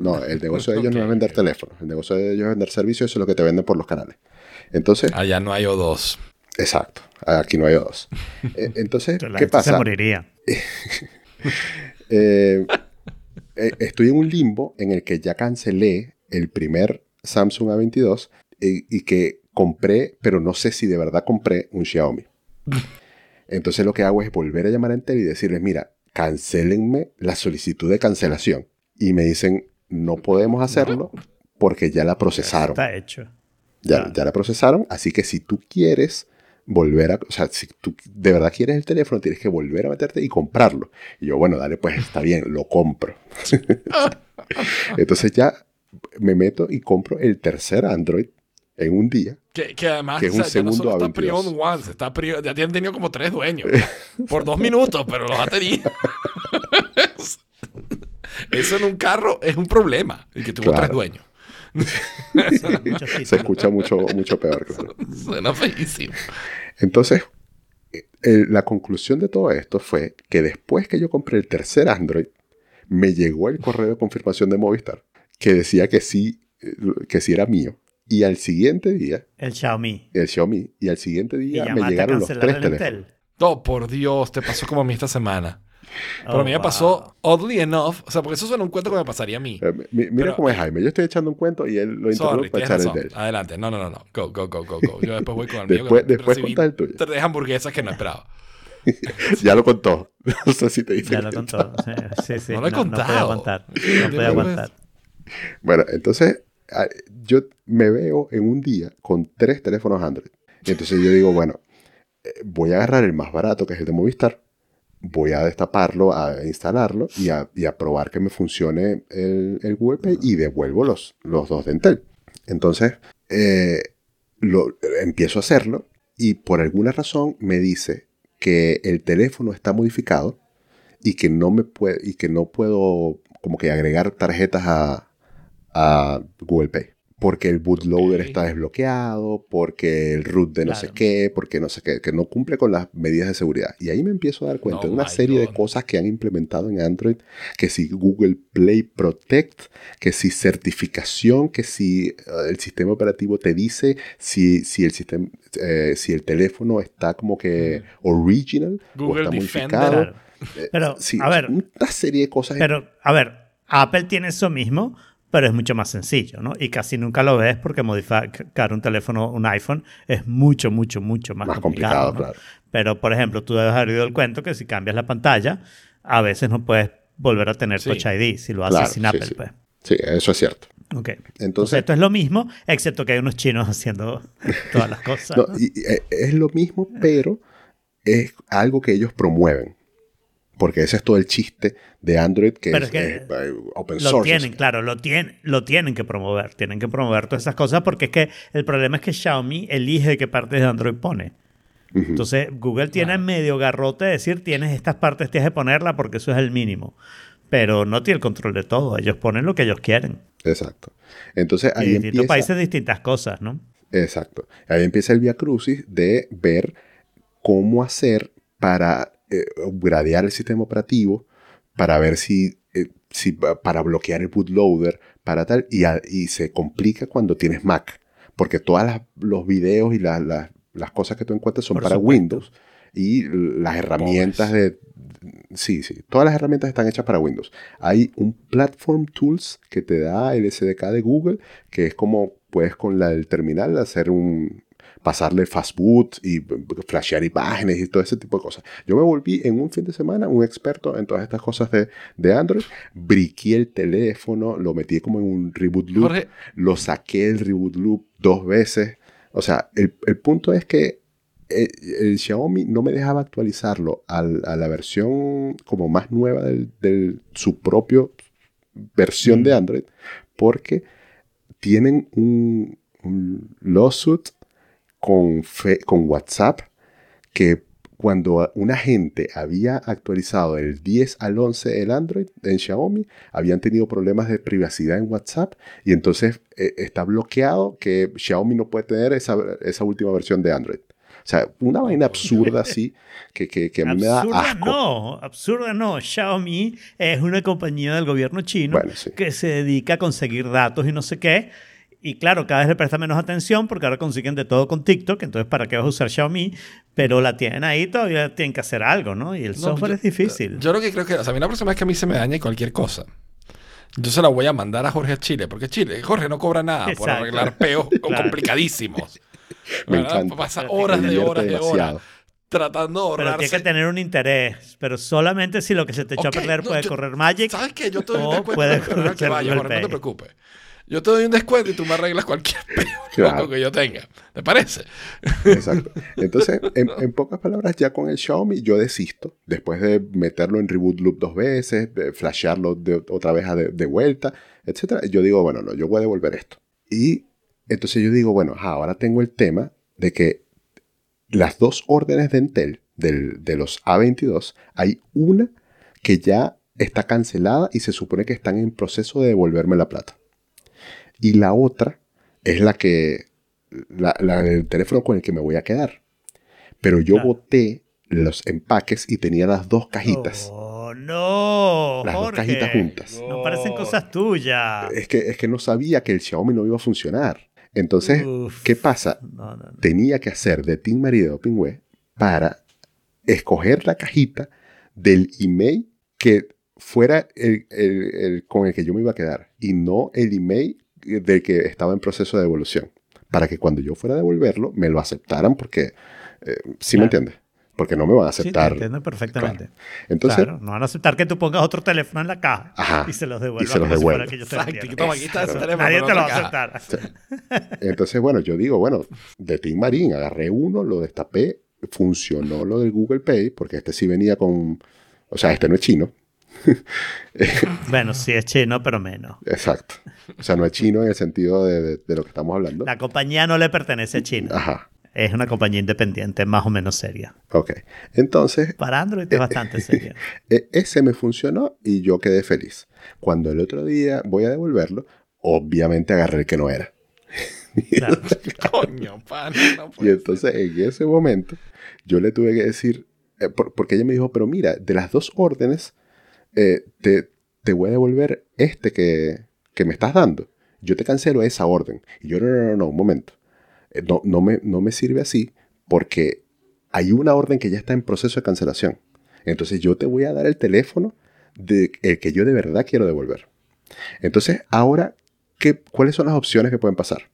[SPEAKER 4] No, el negocio de ellos no
[SPEAKER 2] Ok,
[SPEAKER 4] es vender teléfonos. El negocio de ellos es vender servicios, eso es lo que te venden por los canales. Entonces,
[SPEAKER 2] Allá no hay O2.
[SPEAKER 4] Exacto. Aquí no hay dos. Eh, Entonces, ¿qué
[SPEAKER 3] gente se
[SPEAKER 4] pasa?
[SPEAKER 3] moriría.
[SPEAKER 4] Eh, eh, estoy en un limbo en el que ya cancelé el primer Samsung A22 eh, y que compré, pero no sé si de verdad compré un Xiaomi. Entonces lo que hago es volver a llamar a Entel y decirles, mira, cancélenme la solicitud de cancelación. Y me dicen, no podemos hacerlo porque ya la procesaron.
[SPEAKER 3] Está hecho.
[SPEAKER 4] Ya, ya la procesaron, así que si tú quieres volver a, o sea, si tú de verdad quieres el teléfono, tienes que volver a meterte y comprarlo. Y yo, bueno, dale, pues está bien, lo compro. Entonces ya me meto y compro el tercer Android en un día.
[SPEAKER 2] Que, que además
[SPEAKER 4] Que es un
[SPEAKER 2] o sea, ya no
[SPEAKER 4] segundo
[SPEAKER 2] solo está
[SPEAKER 4] A22.
[SPEAKER 2] pre-owned once, está pre- ya tienen tenido como tres dueños. por dos minutos, pero los ha tenido. Eso en un carro es un problema. El que tuvo
[SPEAKER 4] Claro.
[SPEAKER 2] tres dueños.
[SPEAKER 3] Mucho
[SPEAKER 4] Se escucha mucho, mucho peor, claro.
[SPEAKER 2] Suena feísimo.
[SPEAKER 4] Entonces, la conclusión de todo esto fue que después que yo compré el tercer Android, me llegó el correo de confirmación de Movistar que decía que sí, que sí era mío. Y al siguiente día,
[SPEAKER 3] El Xiaomi.
[SPEAKER 4] el Xiaomi, y al siguiente día me llegaron los
[SPEAKER 3] cancelar
[SPEAKER 4] tres
[SPEAKER 3] el
[SPEAKER 4] teléfonos.
[SPEAKER 3] Entel.
[SPEAKER 2] Oh, por Dios, te pasó como a mí esta semana. Pero
[SPEAKER 3] Oh,
[SPEAKER 2] a mí me
[SPEAKER 3] wow.
[SPEAKER 2] pasó, oddly enough, o sea, porque eso suena un cuento que me pasaría a mí.
[SPEAKER 4] Eh, mi- mira
[SPEAKER 2] Pero-
[SPEAKER 4] cómo es Jaime. Yo estoy echando un cuento y él lo
[SPEAKER 2] Sorry,
[SPEAKER 4] interrumpe para echar el
[SPEAKER 2] razón.
[SPEAKER 4] de él.
[SPEAKER 2] Adelante. No, no, no, no. Go, go, go, go, go. Yo después voy con el mío.
[SPEAKER 4] Después-
[SPEAKER 2] que
[SPEAKER 4] después cuenta el tuyo.
[SPEAKER 2] Tres hamburguesas que no esperaba.
[SPEAKER 4] Ya lo contó. No sé si te dice.
[SPEAKER 3] Ya lo contó. Sí, sí.
[SPEAKER 2] No lo he
[SPEAKER 3] podía
[SPEAKER 2] contado.
[SPEAKER 3] aguantar.
[SPEAKER 2] No
[SPEAKER 3] No
[SPEAKER 2] te
[SPEAKER 3] podía
[SPEAKER 2] preocupes.
[SPEAKER 3] aguantar.
[SPEAKER 4] Bueno, entonces ah, yo me veo en un día con tres teléfonos Android. Y entonces yo digo, bueno, eh, voy a agarrar el más barato, que es el de Movistar, voy a destaparlo, a instalarlo y a, y a probar que me funcione el, el Google Pay y devuelvo los, los dos de. Entonces, eh, lo, empiezo a hacerlo y por alguna razón me dice que el teléfono está modificado y que no me puede y que no puedo como que agregar tarjetas a, a Google Pay. Porque el bootloader
[SPEAKER 2] Ok.
[SPEAKER 4] está desbloqueado, porque el root de no sé
[SPEAKER 3] Claro.
[SPEAKER 4] qué, porque no sé qué, que no cumple con las medidas de seguridad. Y ahí me empiezo a dar cuenta
[SPEAKER 2] Oh
[SPEAKER 4] de una serie de
[SPEAKER 2] God.
[SPEAKER 4] cosas que han implementado en Android, que si Google Play Protect, que si certificación, que si eh, el sistema operativo te dice si, si, el, sistema, eh, si el teléfono está como que original o
[SPEAKER 2] Google
[SPEAKER 4] está
[SPEAKER 2] Defender.
[SPEAKER 4] modificado.
[SPEAKER 3] Pero,
[SPEAKER 4] Sí,
[SPEAKER 3] a ver,
[SPEAKER 4] una serie de cosas.
[SPEAKER 3] Pero, a ver, Apple tiene eso mismo, pero es mucho más sencillo, ¿no? Y casi nunca lo ves porque modificar un teléfono, un iPhone, es mucho, mucho, mucho más,
[SPEAKER 4] más
[SPEAKER 3] complicado.
[SPEAKER 4] complicado,
[SPEAKER 3] ¿no?
[SPEAKER 4] claro.
[SPEAKER 3] Pero, por ejemplo, tú debes haber oído el cuento que si cambias la pantalla, a veces no puedes volver a tener
[SPEAKER 2] Sí.
[SPEAKER 3] Touch ID si lo haces
[SPEAKER 4] Claro,
[SPEAKER 3] sin Apple,
[SPEAKER 4] sí.
[SPEAKER 3] pues.
[SPEAKER 4] Sí, eso es cierto.
[SPEAKER 3] Ok. Entonces,
[SPEAKER 4] Entonces,
[SPEAKER 3] esto es lo mismo, excepto que hay unos chinos haciendo todas las cosas.
[SPEAKER 4] no,
[SPEAKER 3] ¿no?
[SPEAKER 4] y- y, eh, es lo mismo, pero es algo que ellos promueven. Porque ese es todo el chiste de Android, que
[SPEAKER 3] Pero
[SPEAKER 4] es,
[SPEAKER 3] que
[SPEAKER 4] eh, eh, open
[SPEAKER 3] Lo
[SPEAKER 4] source.
[SPEAKER 3] tienen, claro, lo tienen, lo tienen que promover. Tienen que promover todas esas cosas porque es que el problema es que Xiaomi elige qué partes de Android pone. Entonces, Google tiene
[SPEAKER 2] Claro.
[SPEAKER 3] medio garrote de decir tienes estas partes, tienes que ponerlas porque eso es el mínimo. Pero no tiene el control de todo. Ellos ponen lo que ellos quieren.
[SPEAKER 4] Exacto. Entonces
[SPEAKER 3] Y
[SPEAKER 4] ahí
[SPEAKER 3] en distintos
[SPEAKER 4] empieza,
[SPEAKER 3] países distintas cosas, ¿no?
[SPEAKER 4] exacto. Ahí empieza el via crucis de ver cómo hacer para eh, upgradear el sistema operativo, para ver si, eh, si para bloquear el bootloader, para tal, y, a- y se complica cuando tienes Mac, porque todos los videos y la- la- las cosas que tú encuentras son
[SPEAKER 3] Por
[SPEAKER 4] para
[SPEAKER 3] supuesto.
[SPEAKER 4] Windows y las herramientas de... Sí, sí, todas las herramientas están hechas para Windows. Hay un Platform Tools que te da el SDK de Google, que es como puedes con la, el terminal hacer un pasarle fastboot y b- b- flashear imágenes y todo ese tipo de cosas. Yo me volví en un fin de semana un experto en todas estas cosas de, de Android. Briqué el teléfono, lo metí como en un reboot loop,
[SPEAKER 2] Jorge,
[SPEAKER 4] lo saqué el reboot loop dos veces. O sea, el, el punto es que el, el Xiaomi no me dejaba actualizarlo al- a la versión como más nueva del- su propio versión
[SPEAKER 3] Mm.
[SPEAKER 4] de Android porque tienen un, un lawsuit con, fe- con WhatsApp que cuando una gente había actualizado del 10 al 11 el Android en Xiaomi, habían tenido problemas de privacidad en WhatsApp y entonces eh, está bloqueado que Xiaomi no puede tener esa, esa última versión de Android. O sea, una vaina absurda así que, que, que a mí me da
[SPEAKER 3] Absurda
[SPEAKER 4] asco.
[SPEAKER 3] no, absurda no. Xiaomi es una compañía del gobierno chino
[SPEAKER 4] Bueno, sí.
[SPEAKER 3] que se dedica a conseguir datos y no sé qué. Y claro, cada vez le presta menos atención porque ahora consiguen de todo con TikTok. Entonces, ¿para qué vas a usar Xiaomi? Pero la tienen ahí, todavía tienen que hacer algo, ¿no? Y el
[SPEAKER 2] No,
[SPEAKER 3] software
[SPEAKER 2] yo-
[SPEAKER 3] es difícil.
[SPEAKER 2] Yo lo que creo que, o sea, a mí la próxima vez que a mí se me dañe cualquier cosa, yo se la voy a mandar a Jorge a Chile, porque Chile, Jorge no cobra nada por arreglar peos
[SPEAKER 3] Claro.
[SPEAKER 2] complicadísimos.
[SPEAKER 4] Me encanta.
[SPEAKER 2] Pasa horas de horas de horas tratando de
[SPEAKER 3] Pero tiene
[SPEAKER 2] ahorrarse.
[SPEAKER 3] que tener un interés. Pero solamente si lo que se te echó
[SPEAKER 2] Ok,
[SPEAKER 3] a perder
[SPEAKER 2] no,
[SPEAKER 3] puede
[SPEAKER 2] yo-
[SPEAKER 3] correr Magic.
[SPEAKER 2] ¿Sabes qué? Yo te doy un
[SPEAKER 3] o
[SPEAKER 2] descuento
[SPEAKER 3] puedes
[SPEAKER 2] pero no es que vaya, no te preocupes. Yo te doy un descuento y tú me arreglas cualquier
[SPEAKER 4] Claro.
[SPEAKER 2] que yo tenga. ¿Te parece?
[SPEAKER 4] Exacto. Entonces, en, en pocas palabras, ya con el Xiaomi yo desisto. Después de meterlo en reboot loop dos veces, de flashearlo de, otra vez de, de vuelta, etcétera, yo digo, bueno, no, yo voy a devolver esto. Y entonces yo digo, bueno, ahora tengo el tema de que las dos órdenes de Intel del- de los A22, hay una que ya está cancelada y se supone que están en proceso de devolverme la plata. Y la otra es la que la, la del teléfono con el que me voy a quedar. Pero yo
[SPEAKER 3] Claro.
[SPEAKER 4] boté los empaques y tenía las dos cajitas.
[SPEAKER 3] Oh, no.
[SPEAKER 4] las dos cajitas juntas.
[SPEAKER 3] No parecen cosas tuyas.
[SPEAKER 4] Es que, es que no sabía que el Xiaomi no iba a funcionar. Entonces,
[SPEAKER 3] Uf.
[SPEAKER 4] ¿qué pasa?
[SPEAKER 3] No, no, no.
[SPEAKER 4] Tenía que hacer de Team Marie de OpenWeb para escoger la cajita del email que fuera el, el- el con el que yo me iba a quedar y no el email del que estaba en proceso de devolución. Para que cuando yo fuera a devolverlo me lo aceptaran porque, eh, ¿sí me
[SPEAKER 3] Claro.
[SPEAKER 4] entiendes? Porque no me van a
[SPEAKER 3] Sí, te
[SPEAKER 4] aceptar.
[SPEAKER 3] entiendo perfectamente.
[SPEAKER 4] Entonces,
[SPEAKER 3] claro, no van a aceptar que tú pongas otro teléfono en la caja
[SPEAKER 4] Ajá,
[SPEAKER 3] y se los
[SPEAKER 4] y
[SPEAKER 3] devuelvas.
[SPEAKER 4] se los devuelve.
[SPEAKER 3] que ellos te
[SPEAKER 2] Exacto.
[SPEAKER 3] vendieron.
[SPEAKER 2] que toma, aquí está ese
[SPEAKER 4] Exacto.
[SPEAKER 2] teléfono.
[SPEAKER 3] Nadie te lo va a aceptar.
[SPEAKER 4] entonces, bueno, yo digo, bueno, de Team Marín agarré uno, lo destapé, funcionó lo del Google Pay, porque este sí venía con, o sea, este no es chino.
[SPEAKER 3] Bueno, sí es chino, pero menos.
[SPEAKER 4] Exacto. O sea, no es chino en el sentido de, de- de lo que estamos hablando.
[SPEAKER 3] La compañía no le pertenece a China.
[SPEAKER 4] Ajá.
[SPEAKER 3] Es una compañía independiente, más o menos seria.
[SPEAKER 4] Ok. Entonces,
[SPEAKER 3] Para Android es bastante seria.
[SPEAKER 4] e- ese me funcionó y yo quedé feliz. Cuando el otro día voy a devolverlo, obviamente agarré el que no era.
[SPEAKER 3] Claro.
[SPEAKER 2] Coño, pan. No
[SPEAKER 4] Y entonces en ese momento yo le tuve que decir, eh, por- porque ella me dijo, pero mira, de las dos órdenes, eh, te, te voy a devolver este que, que me estás dando. Yo te cancelo esa orden. Y yo, no, no, no, no, un momento. Eh, No, no, me, no me sirve así porque hay una orden que ya está en proceso de cancelación. Entonces yo te voy a dar el teléfono de, el que yo de verdad quiero devolver. Entonces, ahora, ¿qué, ¿cuáles son las opciones que pueden pasar?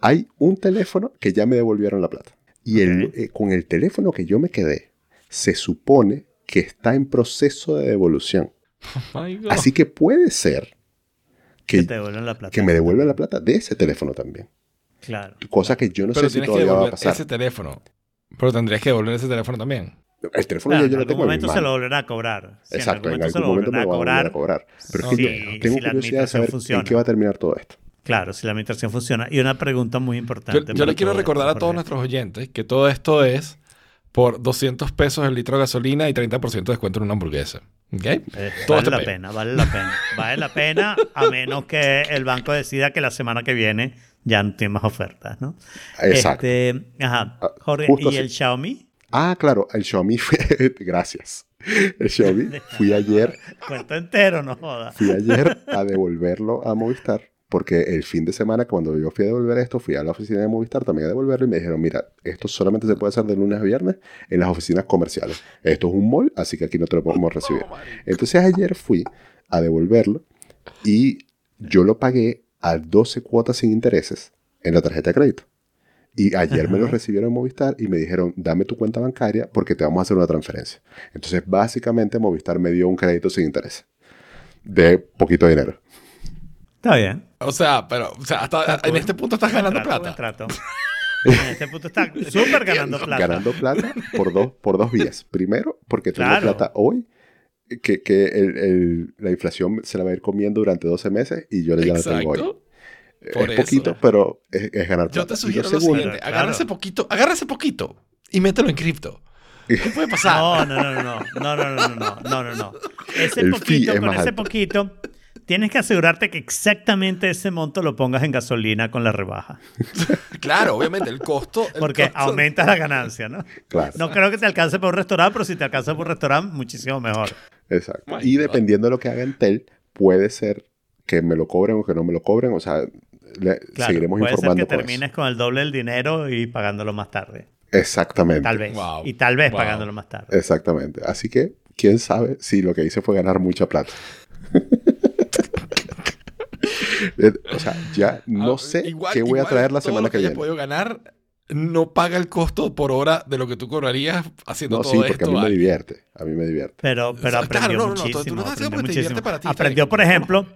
[SPEAKER 4] Hay un teléfono que ya me devolvieron la plata. Y el, eh, con el teléfono que yo me quedé, se supone que está en proceso de devolución. Así que puede ser
[SPEAKER 3] Que
[SPEAKER 4] que,
[SPEAKER 3] te devuelven la plata.
[SPEAKER 4] que me devuelvan la plata de ese teléfono también.
[SPEAKER 3] Claro.
[SPEAKER 4] Cosa que yo no
[SPEAKER 2] Pero
[SPEAKER 4] sé si todavía va a pasar.
[SPEAKER 2] ese teléfono. Pero tendrías que devolver ese teléfono también.
[SPEAKER 4] El teléfono
[SPEAKER 3] Claro,
[SPEAKER 4] ya
[SPEAKER 3] en
[SPEAKER 4] yo lo
[SPEAKER 3] algún
[SPEAKER 4] tengo en mi
[SPEAKER 3] momento se lo
[SPEAKER 4] mano.
[SPEAKER 3] volverán a cobrar. Sí,
[SPEAKER 4] Exacto, en
[SPEAKER 3] en algún momento se
[SPEAKER 4] algún
[SPEAKER 3] lo
[SPEAKER 4] momento me
[SPEAKER 3] volverán a cobrar.
[SPEAKER 4] Pero es que
[SPEAKER 3] Sí,
[SPEAKER 4] yo
[SPEAKER 3] y
[SPEAKER 4] tengo
[SPEAKER 3] si la
[SPEAKER 4] curiosidad de saber
[SPEAKER 3] funciona.
[SPEAKER 4] en qué va a terminar todo esto.
[SPEAKER 3] Claro, si la administración funciona. Y una pregunta muy
[SPEAKER 2] Yo,
[SPEAKER 3] importante.
[SPEAKER 2] yo le quiero recordar a todos nuestros oyentes que todo esto es por 200 pesos el litro de gasolina y 30% de descuento en una hamburguesa. ¿Ok?
[SPEAKER 3] Eh,
[SPEAKER 2] Todo
[SPEAKER 3] vale
[SPEAKER 2] este
[SPEAKER 3] la pena, vale la pena. Vale la pena a menos que el banco decida que la semana que viene ya no tiene más ofertas, ¿no?
[SPEAKER 4] Exacto.
[SPEAKER 3] Este, ajá.
[SPEAKER 4] Ah,
[SPEAKER 3] Jorge,
[SPEAKER 4] justo
[SPEAKER 3] ¿y
[SPEAKER 4] así.
[SPEAKER 3] el Xiaomi?
[SPEAKER 4] Ah, claro, el Xiaomi fue... Gracias. el Xiaomi. Fui ayer,
[SPEAKER 3] Cuento entero, no jodas.
[SPEAKER 4] fui ayer a devolverlo a Movistar. Porque el fin de semana, cuando yo fui a devolver esto, fui a la oficina de Movistar también a devolverlo y me dijeron, mira, esto solamente se puede hacer de lunes a viernes en las oficinas comerciales. Esto es un mall, así que aquí no te lo podemos recibir. Entonces ayer fui a devolverlo y yo lo pagué a 12 cuotas sin intereses en la tarjeta de crédito. Y ayer me lo recibieron en Movistar y me dijeron, dame tu cuenta bancaria porque te vamos a hacer una transferencia. Entonces, básicamente, Movistar me dio un crédito sin interés. De poquito dinero.
[SPEAKER 3] Está bien.
[SPEAKER 2] O sea, pero o sea, hasta en este punto estás ganando
[SPEAKER 3] Trato,
[SPEAKER 2] plata.
[SPEAKER 3] En este punto está súper ganando plata.
[SPEAKER 4] Ganando plata por dos, por dos vías. Primero, porque tengo
[SPEAKER 3] Claro.
[SPEAKER 4] plata hoy, que, que el- el- la inflación se la va a ir comiendo durante 12 meses y yo ya la tengo hoy.
[SPEAKER 2] Por
[SPEAKER 4] es
[SPEAKER 2] eso.
[SPEAKER 4] poquito, pero es, es ganar plata.
[SPEAKER 2] Yo te sugiero lo,
[SPEAKER 4] segundo-
[SPEAKER 2] siguiente.
[SPEAKER 3] Claro.
[SPEAKER 2] Agarra ese poquito, agarra ese poquito y mételo en cripto. ¿Qué puede pasar?
[SPEAKER 3] No, no, no, no, no, no, no, no, no, no, no, no. Ese
[SPEAKER 4] El
[SPEAKER 3] poquito, con ese
[SPEAKER 4] alto.
[SPEAKER 3] poquito, tienes que asegurarte que exactamente ese monto lo pongas en gasolina con la rebaja.
[SPEAKER 2] Claro, obviamente, el costo. el
[SPEAKER 3] Porque
[SPEAKER 2] costo-
[SPEAKER 3] aumentas la ganancia, ¿no?
[SPEAKER 4] Claro,
[SPEAKER 3] No creo que te alcance para un restaurante, pero si te alcanza para un restaurante, muchísimo mejor.
[SPEAKER 4] exacto.
[SPEAKER 2] My
[SPEAKER 4] y
[SPEAKER 2] God.
[SPEAKER 4] dependiendo de lo que haga Entel, puede ser que me lo cobren o que no me lo cobren. O sea, le-
[SPEAKER 3] Claro,
[SPEAKER 4] seguiremos
[SPEAKER 3] puede ser
[SPEAKER 4] informando
[SPEAKER 3] que
[SPEAKER 4] con
[SPEAKER 3] termines con el doble del dinero y pagándolo más tarde.
[SPEAKER 4] Exactamente.
[SPEAKER 3] Tal vez.
[SPEAKER 2] Wow.
[SPEAKER 3] Y tal vez
[SPEAKER 2] Wow.
[SPEAKER 3] pagándolo más tarde.
[SPEAKER 4] Exactamente. Así que, quién sabe si lo que hice fue ganar mucha plata. Eh, o sea, ya no
[SPEAKER 2] Ah,
[SPEAKER 4] sé
[SPEAKER 2] igual-
[SPEAKER 4] qué voy a traer la
[SPEAKER 2] todo
[SPEAKER 4] semana
[SPEAKER 2] lo
[SPEAKER 4] que
[SPEAKER 2] hayas
[SPEAKER 4] viene.
[SPEAKER 2] podido ganar no paga el costo por hora de lo que tú cobrarías haciendo
[SPEAKER 4] No,
[SPEAKER 2] todo
[SPEAKER 4] sí, porque
[SPEAKER 2] esto.
[SPEAKER 4] a mí me divierte. A mí me divierte.
[SPEAKER 3] Pero, pero aprendió
[SPEAKER 2] no, no, no, tú- tú
[SPEAKER 3] muchísimo.
[SPEAKER 2] haciendo
[SPEAKER 3] aprendió muchísimo.
[SPEAKER 2] para ti,
[SPEAKER 3] aprendió, por ejemplo,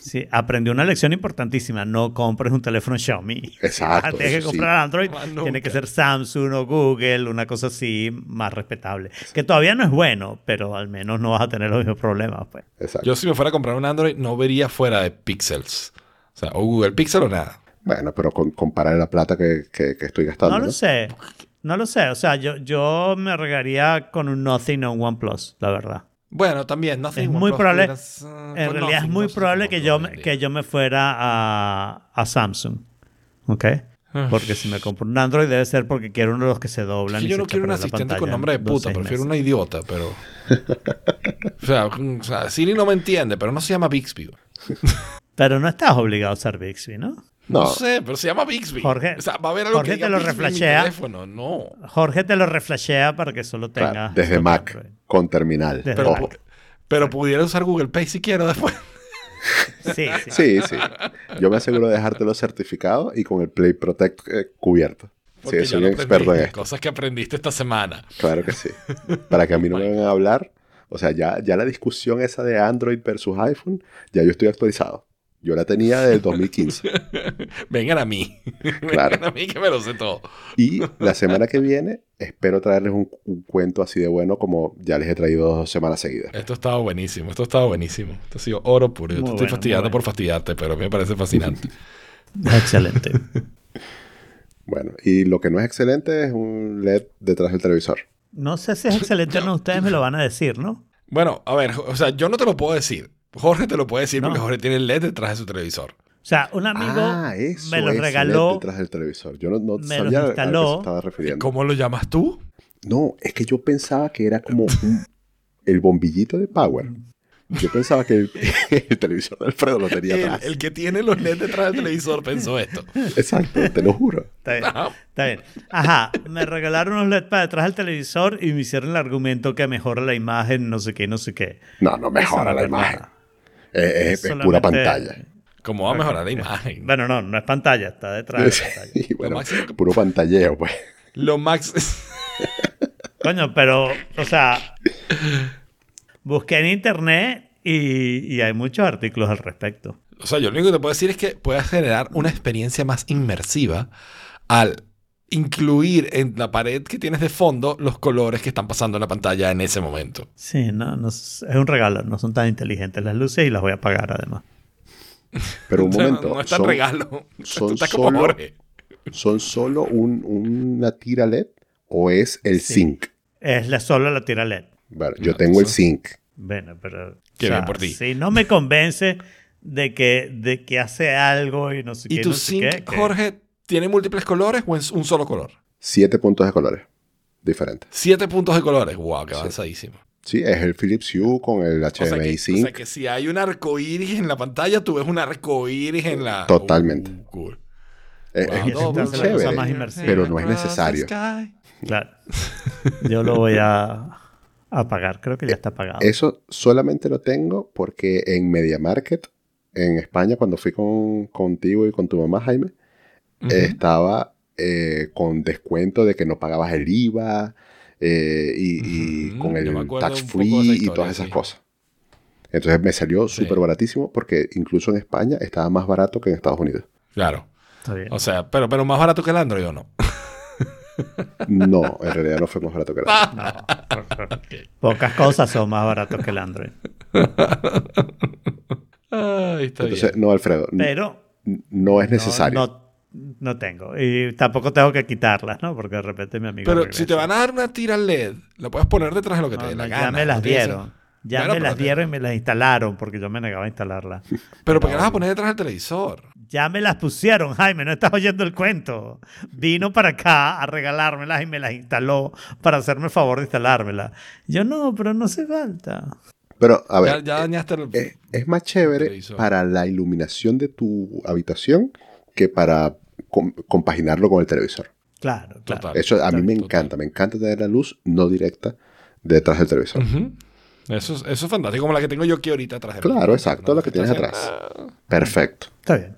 [SPEAKER 3] sí, aprendió una lección importantísima. No compres un teléfono Xiaomi.
[SPEAKER 4] Exacto,
[SPEAKER 3] Tienes que
[SPEAKER 4] sí.
[SPEAKER 3] comprar Android. Tiene que ser Samsung o Google, una cosa así más respetable. Que todavía no es bueno, pero al menos no vas a tener los mismos problemas. Pues.
[SPEAKER 4] Exacto.
[SPEAKER 2] Yo si me fuera a comprar un Android no vería fuera de Pixels. O sea, o Google Pixel o nada.
[SPEAKER 4] Bueno, pero con, comparar la plata que, que- que estoy gastando.
[SPEAKER 3] No
[SPEAKER 4] ¿no?
[SPEAKER 3] lo sé. No lo sé. O sea, yo, yo me regaría con un Nothing o un OnePlus, la verdad.
[SPEAKER 2] Bueno, también. Nothing
[SPEAKER 3] Es muy probable-
[SPEAKER 2] pudieras, ah,
[SPEAKER 3] En
[SPEAKER 2] con
[SPEAKER 3] realidad es muy
[SPEAKER 2] no
[SPEAKER 3] probable que yo, me, que yo me fuera a, a Samsung. ¿Ok?
[SPEAKER 2] Ah.
[SPEAKER 3] Porque si me compro un Android debe ser porque quiero uno de los que se doblan.
[SPEAKER 2] Sí,
[SPEAKER 3] y
[SPEAKER 2] yo
[SPEAKER 3] se
[SPEAKER 2] no quiero un asistente con nombre de puta, prefiero
[SPEAKER 3] meses.
[SPEAKER 2] una idiota, pero. o, sea, o sea, Siri no me entiende, pero no se llama Bixby.
[SPEAKER 3] Pero no estás obligado a usar Bixby, ¿no?
[SPEAKER 2] No,
[SPEAKER 4] No.
[SPEAKER 2] sé, pero se llama Bixby.
[SPEAKER 3] Jorge-
[SPEAKER 2] o sea, va a haber algo
[SPEAKER 3] Jorge
[SPEAKER 2] que
[SPEAKER 3] te lo reflashea.
[SPEAKER 2] teléfono. No.
[SPEAKER 3] Jorge te lo reflashea para que solo tenga.
[SPEAKER 4] Claro, desde Mac,
[SPEAKER 3] Android.
[SPEAKER 4] Con terminal.
[SPEAKER 2] Pero, pero pudiera usar Google Pay si quiero después.
[SPEAKER 3] Sí, sí.
[SPEAKER 4] Sí, sí. Yo me aseguro de dejártelo certificado y con el Play Protect eh, cubierto.
[SPEAKER 2] Porque
[SPEAKER 4] Sí, soy un experto en esto.
[SPEAKER 2] Cosas que aprendiste esta semana.
[SPEAKER 4] Claro que sí. Para que a mí no me vengan a hablar. O sea, ya, ya la discusión esa de Android versus iPhone, ya yo estoy actualizado. Yo la tenía desde el 2015.
[SPEAKER 2] Vengan a mí.
[SPEAKER 4] Claro.
[SPEAKER 2] Vengan a mí que me lo sé todo.
[SPEAKER 4] Y la semana que viene espero traerles un, un cuento así de bueno como ya les he traído dos semanas seguidas.
[SPEAKER 2] Esto estaba buenísimo. Esto estaba buenísimo. Esto ha sido oro puro. Yo te estoy fastidiando por fastidiarte, pero a mí me parece fascinante.
[SPEAKER 3] Excelente.
[SPEAKER 4] Bueno, y lo que no es excelente es un LED detrás del televisor.
[SPEAKER 3] No sé si es excelente o no, ustedes me lo van a decir, ¿no?
[SPEAKER 2] Bueno, a ver, o sea, yo no te lo puedo decir. Jorge te lo puede decir
[SPEAKER 3] No.
[SPEAKER 2] porque Jorge tiene el LED detrás de su televisor.
[SPEAKER 3] O sea, un amigo
[SPEAKER 4] ah, eso
[SPEAKER 3] me los
[SPEAKER 4] es
[SPEAKER 3] regaló.
[SPEAKER 4] LED detrás del televisor. Yo no, no
[SPEAKER 3] me
[SPEAKER 4] sabía
[SPEAKER 3] los
[SPEAKER 4] a qué se
[SPEAKER 3] instaló.
[SPEAKER 4] estaba refiriendo.
[SPEAKER 2] ¿Cómo lo llamas tú?
[SPEAKER 4] No, es que yo pensaba que era como un- el bombillito de Power. Yo pensaba que el, el televisor de Alfredo lo tenía atrás.
[SPEAKER 2] el que tiene los LED detrás del televisor pensó esto.
[SPEAKER 4] Exacto, te lo juro.
[SPEAKER 3] Está bien,
[SPEAKER 2] Ajá.
[SPEAKER 3] está bien. Ajá, me regalaron unos LED para detrás del televisor y me hicieron el argumento que mejora la imagen, no sé qué, no sé qué.
[SPEAKER 4] No, no mejora la imagen.
[SPEAKER 3] verdad.
[SPEAKER 4] Es, pura pantalla.
[SPEAKER 2] ¿Cómo va a mejorar la imagen?
[SPEAKER 3] Bueno, no, no es pantalla, está detrás de la pantalla.
[SPEAKER 4] y bueno,
[SPEAKER 2] máximo que-
[SPEAKER 4] puro pantalleo, pues.
[SPEAKER 2] Lo max...
[SPEAKER 3] Coño, pero, o sea, busqué en internet y, y hay muchos artículos al respecto.
[SPEAKER 2] O sea, yo lo único que te puedo decir es que puedes generar una experiencia más inmersiva al incluir en la pared que tienes de fondo los colores que están pasando en la pantalla en ese momento.
[SPEAKER 3] Sí, no, no es es un regalo, no son tan inteligentes las luces y las voy a apagar además.
[SPEAKER 4] Pero un
[SPEAKER 2] O
[SPEAKER 4] momento.
[SPEAKER 2] No es tan
[SPEAKER 4] son,
[SPEAKER 2] regalo.
[SPEAKER 4] son
[SPEAKER 2] estás
[SPEAKER 4] solo-. ¿Son solo un- una tira LED o es el
[SPEAKER 3] Sí.
[SPEAKER 4] zinc?
[SPEAKER 3] Es la, solo la tira LED.
[SPEAKER 4] Bueno, yo
[SPEAKER 2] No,
[SPEAKER 4] tengo el zinc.
[SPEAKER 3] Bueno, pero.
[SPEAKER 2] Qué bien por ti.
[SPEAKER 3] Si no me convence de que, de que hace algo y no sé qué.
[SPEAKER 2] ¿Y tu
[SPEAKER 3] no
[SPEAKER 2] zinc,
[SPEAKER 3] qué,
[SPEAKER 2] Jorge, tiene múltiples colores o es un solo color?
[SPEAKER 4] Siete puntos de colores diferentes.
[SPEAKER 2] Siete puntos de colores. Wow, qué avanzadísimo.
[SPEAKER 4] Sí, es el Philips Hue con el
[SPEAKER 2] O sea, que,
[SPEAKER 4] HDMI
[SPEAKER 2] o
[SPEAKER 4] 5.
[SPEAKER 2] sea que si hay un arco iris en la pantalla, tú ves un arco iris en la.
[SPEAKER 4] Totalmente.
[SPEAKER 2] Uh, cool.
[SPEAKER 4] Es-
[SPEAKER 2] Wow.
[SPEAKER 4] es muy chévere,
[SPEAKER 3] más inmersiva.
[SPEAKER 4] pero no es necesario.
[SPEAKER 3] Claro. Yo lo voy a, a pagar. Creo que ya está pagado.
[SPEAKER 4] Eso solamente lo tengo porque en Media Market, en España, cuando fui con, contigo y con tu mamá, Jaime, Estaba eh, con descuento de que no pagabas el IVA eh, y, con el tax free y todas esas
[SPEAKER 2] sí.
[SPEAKER 4] cosas. Entonces me salió
[SPEAKER 2] Sí.
[SPEAKER 4] súper baratísimo porque incluso en España estaba más barato que en Estados Unidos.
[SPEAKER 2] Claro.
[SPEAKER 3] Está bien.
[SPEAKER 2] O sea, pero, pero más barato que el Android o no.
[SPEAKER 4] No, en realidad no fue más barato que
[SPEAKER 3] No, por- por- Pocas cosas son más baratos que el Android.
[SPEAKER 2] Ay, está
[SPEAKER 4] Entonces,
[SPEAKER 2] bien.
[SPEAKER 4] no, Alfredo,
[SPEAKER 3] Pero
[SPEAKER 4] no es necesario.
[SPEAKER 3] No, no tengo. Y tampoco tengo que quitarlas, ¿no? Porque de repente mi amigo.
[SPEAKER 2] Pero
[SPEAKER 3] regresa.
[SPEAKER 2] si te van a dar una tira LED, la puedes poner detrás de lo que te
[SPEAKER 3] No,
[SPEAKER 2] dé
[SPEAKER 3] no,
[SPEAKER 2] la
[SPEAKER 3] ya
[SPEAKER 2] gana.
[SPEAKER 3] me las
[SPEAKER 2] no
[SPEAKER 3] dieron. Ya
[SPEAKER 2] Bueno,
[SPEAKER 3] me las
[SPEAKER 2] te-
[SPEAKER 3] dieron y me las instalaron porque yo me negaba a instalarlas.
[SPEAKER 2] Pero ¿por qué las vas a poner detrás del televisor?
[SPEAKER 3] Ya me las pusieron, Jaime, no estás oyendo el cuento. Vino para acá a regalármelas y me las instaló para hacerme el favor de instalármelas. Yo no, pero no hace falta.
[SPEAKER 4] Pero, a
[SPEAKER 2] Ya,
[SPEAKER 4] ver,
[SPEAKER 2] ya dañaste el...
[SPEAKER 4] es, es más chévere para la iluminación de tu habitación que para com- compaginarlo con el televisor.
[SPEAKER 3] Claro, claro.
[SPEAKER 2] Total.
[SPEAKER 4] Eso a mí me
[SPEAKER 2] Total.
[SPEAKER 4] encanta. Me encanta tener la luz no directa detrás del televisor.
[SPEAKER 2] Eso, es, eso es fantástico, como la que tengo yo aquí ahorita atrás.
[SPEAKER 4] Claro, exacto,
[SPEAKER 2] No,
[SPEAKER 4] la que tienes atrás. Perfecto.
[SPEAKER 3] Está bien.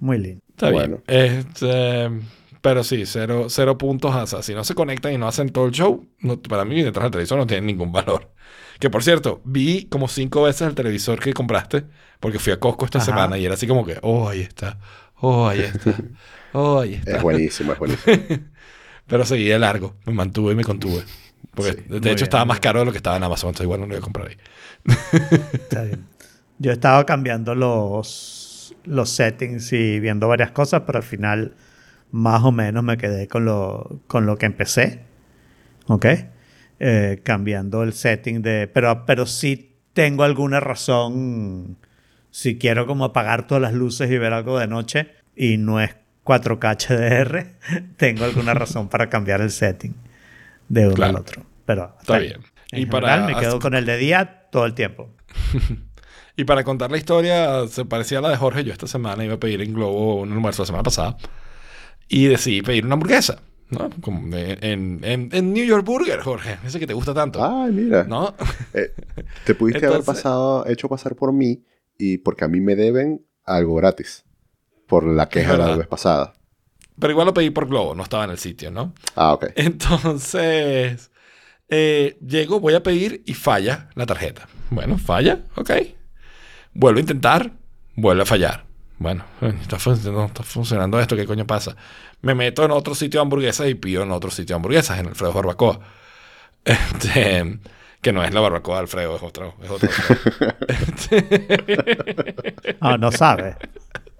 [SPEAKER 3] Muy lindo.
[SPEAKER 2] Está
[SPEAKER 4] Bueno.
[SPEAKER 2] bien. Este, pero sí, cero, cero puntos. Sea, si no se conectan y no hacen todo el show, no- para mí detrás del televisor no tiene ningún valor. Que por cierto, vi como cinco veces el televisor que compraste, porque fui a Costco esta
[SPEAKER 3] Ajá.
[SPEAKER 2] semana y era así como que, oh, ahí está, oh, ahí está, oh, ahí está.
[SPEAKER 4] Es buenísimo, es buenísimo.
[SPEAKER 2] Pero seguí de largo, me mantuve y me contuve. Porque
[SPEAKER 4] Sí,
[SPEAKER 2] de hecho
[SPEAKER 3] bien,
[SPEAKER 2] estaba más caro de lo que estaba en Amazon, entonces igual no lo iba a comprar ahí.
[SPEAKER 3] Está bien. Yo estaba cambiando los, los settings y viendo varias cosas, pero al final más o menos me quedé con lo, con lo que empecé. ¿Ok? Eh, cambiando el setting de... Pero, pero sí tengo alguna razón si quiero como apagar todas las luces y ver algo de noche y no es 4K HDR, tengo alguna razón para cambiar el setting de uno
[SPEAKER 2] Claro.
[SPEAKER 3] al otro. Pero
[SPEAKER 2] Está
[SPEAKER 3] ahí.
[SPEAKER 2] bien.
[SPEAKER 3] En
[SPEAKER 2] Y para-
[SPEAKER 3] general, me quedo con el de día todo el tiempo.
[SPEAKER 2] Y para contar la historia, se parecía a la de Jorge. Yo esta semana iba a pedir en Globo un almuerzo la semana pasada. Y decidí pedir una hamburguesa. ¿no? Como en, en- en New York Burger, Jorge. Ese que te gusta tanto.
[SPEAKER 4] Ay, mira.
[SPEAKER 2] ¿No?
[SPEAKER 4] Eh, te pudiste haber
[SPEAKER 2] Entonces-
[SPEAKER 4] pasado, hecho pasar por mí y porque a mí me deben algo gratis. Por la queja de la vez pasada.
[SPEAKER 2] Pero igual lo pedí por Globo, no estaba en el sitio, ¿no?
[SPEAKER 4] Ah, ok.
[SPEAKER 2] Entonces, eh, llego, voy a pedir y falla la tarjeta. Bueno, falla, ok. Vuelvo a intentar, vuelve a fallar. Bueno, está no está funcionando esto, ¿qué coño pasa? Me meto en otro sitio de hamburguesas y pido en otro sitio de hamburguesas, en Alfredo Barbacoa. Este, que no es la barbacoa de Alfredo, es otro. Es otro
[SPEAKER 3] Ah, no sabe.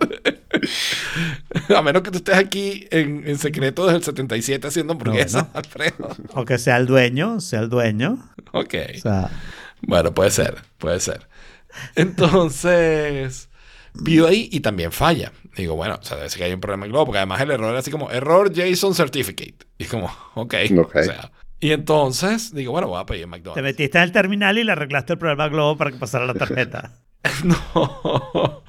[SPEAKER 2] a menos que tú estés aquí en, en secreto desde el 77 haciendo hamburguesas,
[SPEAKER 3] Bueno.
[SPEAKER 2] Alfredo.
[SPEAKER 3] O que sea el dueño, sea el dueño.
[SPEAKER 2] Ok.
[SPEAKER 3] O sea,
[SPEAKER 2] Bueno, puede ser, puede ser. Entonces, pido ahí y también falla. Digo, bueno, o sea, debe ser que hay un problema en Globo, porque además el error era así como error JSON Certificate. Y es como, ok.
[SPEAKER 4] Ok.
[SPEAKER 2] O sea, y entonces digo, bueno, voy a pedir en
[SPEAKER 3] te
[SPEAKER 2] McDonald's.
[SPEAKER 3] metiste en el terminal y le arreglaste el problema al globo para que pasara la tarjeta.
[SPEAKER 2] No.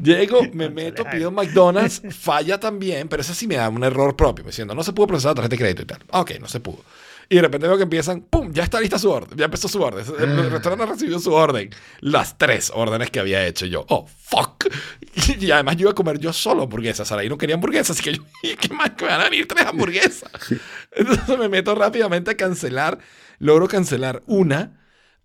[SPEAKER 2] Llego, me meto, pido McDonald's, falla también, pero eso sí me da un error propio, me diciendo, no se pudo procesar la tarjeta de crédito y tal. Ok, no se pudo. Y de repente veo que empiezan, ¡pum! Ya está lista su orden, ya empezó su orden. El restaurante ha recibido su orden. Las tres órdenes que había hecho yo. ¡Oh, fuck! Y además yo iba a comer yo solo hamburguesas. Saraí no quería hamburguesas, así que yo, ¿y ¿qué más? Que me van a venir tres hamburguesas. Entonces me meto rápidamente a cancelar. Logro cancelar una.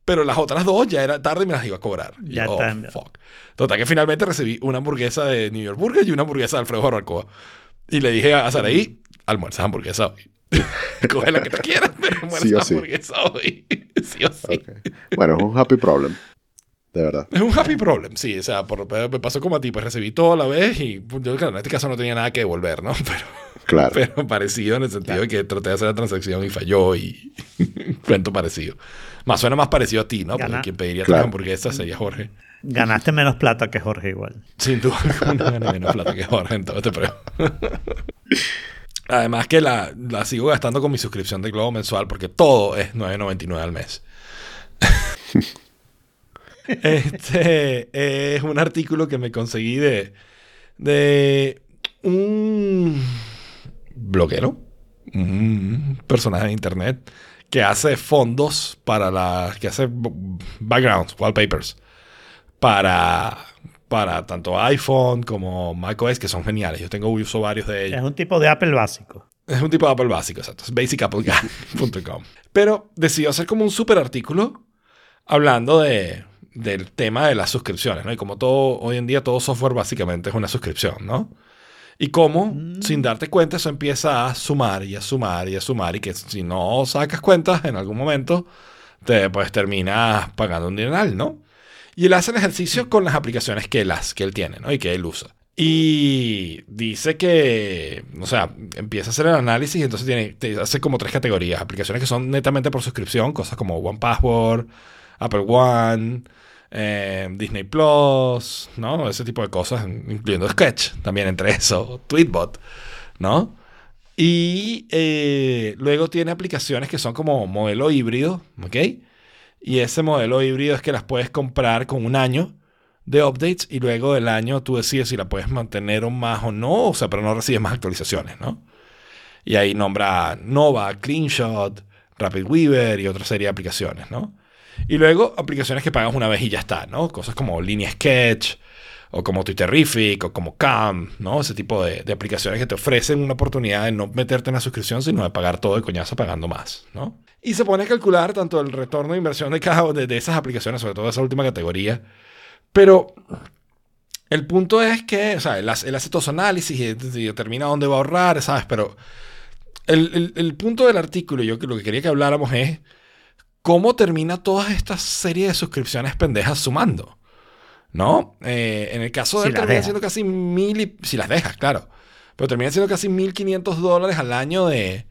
[SPEAKER 2] Pero las otras dos ya era tarde y me las iba a cobrar. Y
[SPEAKER 3] Ya
[SPEAKER 2] yo, oh,
[SPEAKER 3] está.
[SPEAKER 2] fuck. Total que finalmente recibí una hamburguesa de New York Burger y una hamburguesa de Alfredo Barbacoa. Y le dije a Saraí, almuerza hamburguesa hoy. Coge la que te quieras, pero almuerza
[SPEAKER 4] Sí sí.
[SPEAKER 2] hamburguesa hoy. sí o sí.
[SPEAKER 4] Bueno, es un happy problem. De verdad.
[SPEAKER 2] Es un happy problem, sí. O sea, por, me pasó como a ti, pues recibí todo a la vez y pues, yo claro, en este caso no tenía nada que devolver, ¿no? Pero,
[SPEAKER 4] Claro.
[SPEAKER 2] pero parecido en el sentido de que traté de hacer la transacción y falló y cuento parecido. Más suena más parecido a ti, ¿no? Porque quien pediría
[SPEAKER 4] Claro.
[SPEAKER 2] tres hamburguesas sería Jorge.
[SPEAKER 3] Ganaste menos plata que Jorge igual.
[SPEAKER 2] Sin duda gana menos plata que Jorge en todo este. Además que la, la sigo gastando con mi suscripción de Globo mensual porque todo es 9.99 al mes. Este es un artículo que me conseguí de, de un bloguero, un personaje de internet que hace fondos para las que hace backgrounds, wallpapers para para tanto iPhone como macOS que son geniales. Yo tengo uso varios de ellos.
[SPEAKER 3] Es un tipo de Apple básico.
[SPEAKER 2] Es un tipo de Apple básico, exacto. Es basicappleguy.com. Pero decidió hacer como un super artículo hablando de, del tema de las suscripciones, ¿no? Y como todo, hoy en día todo software básicamente es una suscripción, ¿no? Y cómo, sin darte cuenta, eso empieza a sumar y a sumar y a sumar. Y que si no sacas cuentas en algún momento, te pues terminas pagando un dineral, ¿no? Y él hace ejercicio con las aplicaciones que él, hace, que él tiene, ¿no? Y que él usa. Y dice que, o sea, empieza a hacer el análisis y entonces tiene, hace como tres categorías. Aplicaciones que son netamente por suscripción, cosas como One Password, Apple One, eh, Disney Plus, ¿no? Ese tipo de cosas, incluyendo Sketch, también entre eso, Tweetbot, ¿no? Y eh, luego tiene aplicaciones que son como modelo híbrido, ¿ok? Y ese modelo híbrido es que las puedes comprar con un año de updates y luego del año tú decides si la puedes mantener o más o no, o sea, pero no recibes más actualizaciones, ¿no? Y ahí nombra Nova, CleanShot, Rapid Weaver y otra serie de aplicaciones, ¿no? Y luego aplicaciones que pagas una vez y ya está, ¿no? Cosas como Línea Sketch, o como Twitterific, o como Cam, ¿no? Ese tipo de, de, aplicaciones que te ofrecen una oportunidad de no meterte en la suscripción, sino de pagar todo de coñazo pagando más, ¿no? Y se pone a calcular tanto el retorno de inversión de cada de, de esas aplicaciones, sobre todo esa última categoría. Pero el punto es que, o sea, él hace, él hace todos análisis y, y, determina dónde va a ahorrar, ¿sabes? Pero el, el, el punto del artículo, yo lo que quería que habláramos es cómo termina toda esta serie de suscripciones pendejas sumando. ¿No? Eh, en el caso de
[SPEAKER 3] Si
[SPEAKER 2] él termina siendo casi mil y, si las dejas, claro. Pero termina siendo casi 1.500 dólares al año de,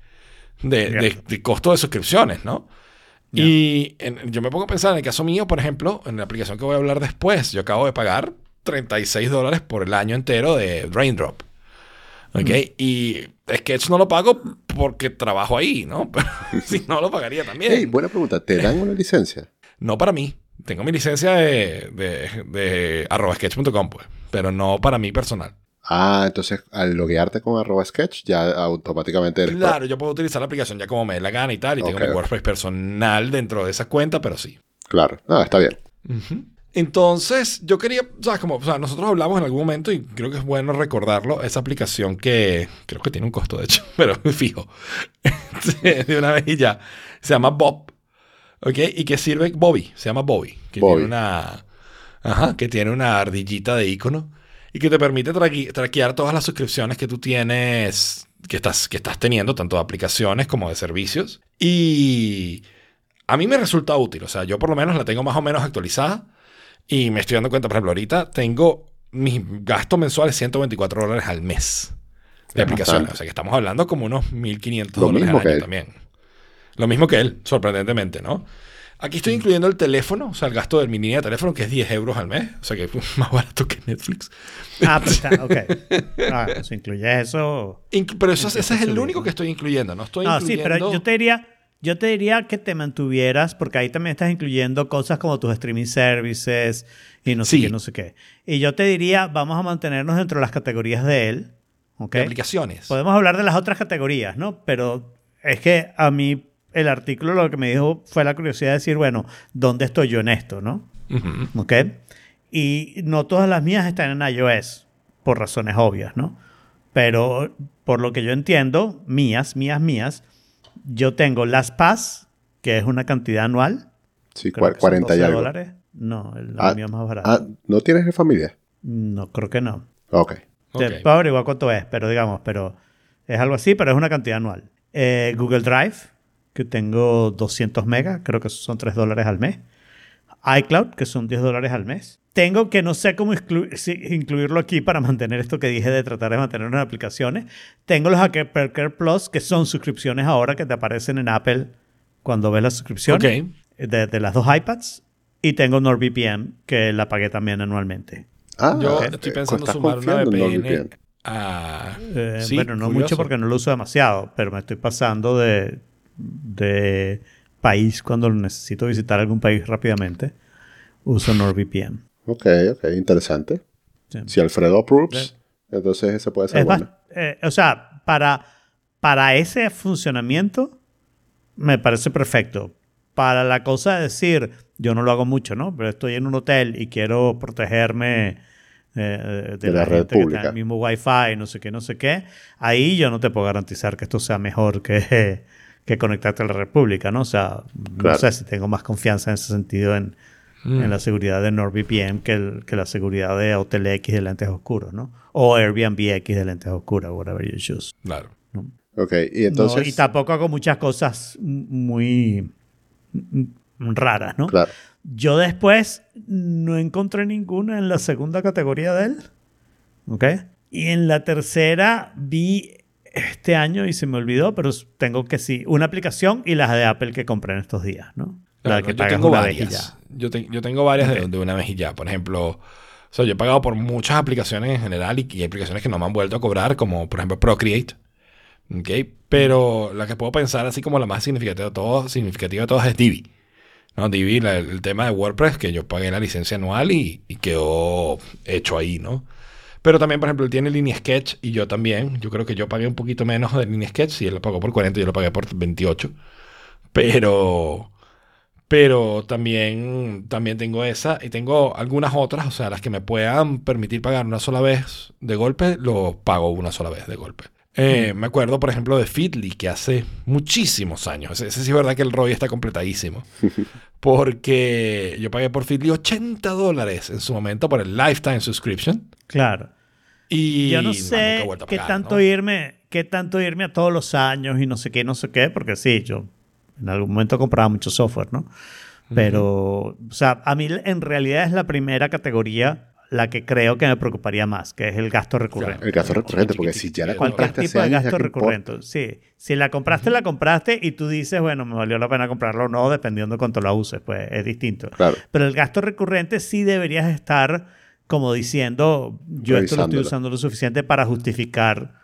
[SPEAKER 2] de, de- de costo de suscripciones, ¿no? Y en- yo me pongo a pensar, en el caso mío, por ejemplo, en la aplicación que voy a hablar después, yo acabo de pagar 36 dólares por el año entero de Raindrop. ¿Ok? Y Sketch no lo pago porque trabajo ahí, ¿no? Pero si no, lo pagaría también.
[SPEAKER 4] Hey, buena pregunta. ¿Te dan una licencia?
[SPEAKER 2] No para mí. Tengo mi licencia de, de, de arroba sketch.com, pues. Pero no para mí personal.
[SPEAKER 4] Ah, entonces al loguearte con arroba sketch ya automáticamente eres
[SPEAKER 2] Claro, yo puedo utilizar la aplicación ya como me dé la gana y tal. Y tengo
[SPEAKER 4] Ok,
[SPEAKER 2] mi. WordPress personal dentro de esa cuenta, pero sí.
[SPEAKER 4] Claro. No, está bien.
[SPEAKER 2] Entonces, yo quería, sea, como, o sea, nosotros hablamos en algún momento y creo que es bueno recordarlo, esa aplicación que creo que tiene un costo, de hecho, pero fijo, de una vez y ya, se llama Bob, ¿ok? Y que sirve, Bobby, se llama Bobby, que
[SPEAKER 4] Bobby.
[SPEAKER 2] tiene una, ajá, que tiene una ardillita de icono y que te permite traqui- traquear todas las suscripciones que tú tienes, que estás, que estás teniendo, tanto de aplicaciones como de servicios. Y a mí me resulta útil, o sea, yo por lo menos la tengo más o menos actualizada. Y me estoy dando cuenta, por ejemplo, ahorita tengo mis gastos mensuales 124 dólares al mes de
[SPEAKER 4] Es
[SPEAKER 2] aplicaciones. O sea que estamos hablando como unos 1.500
[SPEAKER 4] Lo
[SPEAKER 2] dólares al año también. Lo mismo que él, sorprendentemente, ¿no? Aquí estoy incluyendo el teléfono, o sea, el gasto de mi línea de teléfono, que es 10 euros al mes. O sea que es más barato que Netflix.
[SPEAKER 3] Ah, pues está, ok. Ah, pues incluye eso.
[SPEAKER 2] Pero eso, ese es el único que estoy incluyendo. No estoy
[SPEAKER 3] No, sí,
[SPEAKER 2] incluyendo...
[SPEAKER 3] pero yo te diría, yo te diría que te mantuvieras, porque ahí también estás incluyendo cosas como tus streaming services y no sé
[SPEAKER 2] Sí.
[SPEAKER 3] qué, no sé qué. Y yo te diría, vamos a mantenernos dentro de las categorías de él. ¿ok?
[SPEAKER 2] de aplicaciones.
[SPEAKER 3] Podemos hablar de las otras categorías, ¿no? Pero es que a mí el artículo lo que me dijo fue la curiosidad de decir, bueno, ¿dónde estoy yo en esto, no? ¿Ok? Y no todas las mías están en iOS, por razones obvias, ¿no? Pero por lo que yo entiendo, mías, mías, mías, yo tengo las Pass, que es una cantidad anual.
[SPEAKER 4] Sí,
[SPEAKER 3] creo que son
[SPEAKER 4] 40 y
[SPEAKER 3] 12
[SPEAKER 4] algo.
[SPEAKER 3] dólares. No, el
[SPEAKER 4] Ah,
[SPEAKER 3] mío es más barato.
[SPEAKER 4] Ah, ¿no tienes de familia?
[SPEAKER 3] No, creo que no.
[SPEAKER 4] Ok.
[SPEAKER 3] Te puedo averiguar cuánto es, pero digamos, pero es algo así, pero es una cantidad anual. Eh, Google Drive, que tengo 200 megas, creo que son 3 dólares al mes. iCloud, que son 10 dólares al mes. Tengo que no sé cómo incluirlo aquí para mantener esto que dije de tratar de mantener en aplicaciones. Tengo los Hypercare Plus, que son suscripciones ahora que te aparecen en Apple cuando ves la suscripción
[SPEAKER 2] Ok.
[SPEAKER 3] de, de las dos iPads. Y tengo NordVPN, que la pagué también anualmente.
[SPEAKER 4] Ah,
[SPEAKER 2] Yo
[SPEAKER 4] ok.
[SPEAKER 2] estoy pensando
[SPEAKER 4] ¿Estás
[SPEAKER 2] sumar una VPN
[SPEAKER 4] NordVPN?
[SPEAKER 2] a...
[SPEAKER 3] Eh,
[SPEAKER 2] Sí,
[SPEAKER 3] bueno, no
[SPEAKER 2] curioso.
[SPEAKER 3] mucho porque no lo uso demasiado, pero me estoy pasando de, de país cuando necesito visitar algún país rápidamente, uso NordVPN.
[SPEAKER 4] Ok, ok, interesante.
[SPEAKER 3] Sí.
[SPEAKER 4] Si Alfredo approves, entonces ese puede ser
[SPEAKER 3] Es
[SPEAKER 4] bueno.
[SPEAKER 3] eh, o sea, para, para ese funcionamiento me parece perfecto. Para la cosa de decir, yo no lo hago mucho, ¿no? Pero estoy en un hotel y quiero protegerme eh, de,
[SPEAKER 4] De
[SPEAKER 3] la,
[SPEAKER 4] la red
[SPEAKER 3] gente que
[SPEAKER 4] pública.
[SPEAKER 3] está en el mismo Wi-Fi, no sé qué, no sé qué. Ahí yo no te puedo garantizar que esto sea mejor que, que conectarte a la red pública, ¿no? O sea,
[SPEAKER 4] Claro.
[SPEAKER 3] no sé si tengo más confianza en ese sentido en, en la seguridad de NordVPN que, el- que la seguridad de Hotel X de lentes oscuros, ¿no? O Airbnb X de lentes oscuros, whatever you choose.
[SPEAKER 2] Claro.
[SPEAKER 4] Ok, y entonces.
[SPEAKER 3] No, y tampoco hago muchas cosas muy mm, raras, ¿no?
[SPEAKER 4] Claro.
[SPEAKER 3] Yo después no encontré ninguna en la segunda categoría de él. ¿Ok? Y en la tercera vi este año y se me olvidó, pero tengo que sí, una aplicación y las de Apple que compré en estos días, ¿no? La
[SPEAKER 2] Claro,
[SPEAKER 3] que
[SPEAKER 2] yo tengo
[SPEAKER 3] una
[SPEAKER 2] varias. Yo, te- yo tengo varias de- una vez y ya. Por ejemplo, o sea, yo he pagado por muchas aplicaciones en general y, y hay aplicaciones que no me han vuelto a cobrar, como por ejemplo Procreate. ¿ok? Pero la que puedo pensar así como la más significativa de todas, significativa de todas es Divi. ¿no? Divi, la- el tema de WordPress, que yo pagué la licencia anual y, y quedó hecho ahí, ¿no? Pero también, por ejemplo, él tiene Línea Sketch y yo también. Yo creo que yo pagué un poquito menos de Línea Sketch. Si él lo pagó por 40, yo lo pagué por 28. Pero, pero también, también tengo esa y tengo algunas otras, o sea, las que me puedan permitir pagar una sola vez de golpe, lo pago una sola vez de golpe. Eh, Me acuerdo, por ejemplo, de Feedly, que hace muchísimos años. Ese, ese sí es verdad que el ROI está completadísimo. Porque yo pagué por Feedly 80 dólares en su momento por el Lifetime Subscription.
[SPEAKER 3] Claro.
[SPEAKER 2] Y
[SPEAKER 3] Yo no sé qué tanto
[SPEAKER 2] ¿no?
[SPEAKER 3] irme, qué tanto irme a todos los años y no sé qué, no sé qué, porque sí, yo en algún momento compraba mucho software, ¿no? Pero, o sea, a mí en realidad es la primera categoría la que creo que me preocuparía más, que es el gasto recurrente.
[SPEAKER 4] El gasto recurrente, porque si ya la compraste
[SPEAKER 3] tipo de gasto
[SPEAKER 4] que
[SPEAKER 3] recurrente. Sí. Si la compraste, la compraste y tú dices, bueno, me valió la pena comprarlo o no, dependiendo de cuánto la uses, pues es distinto.
[SPEAKER 4] Claro.
[SPEAKER 3] Pero el gasto recurrente sí deberías estar como diciendo, yo esto lo estoy usando lo suficiente para justificar.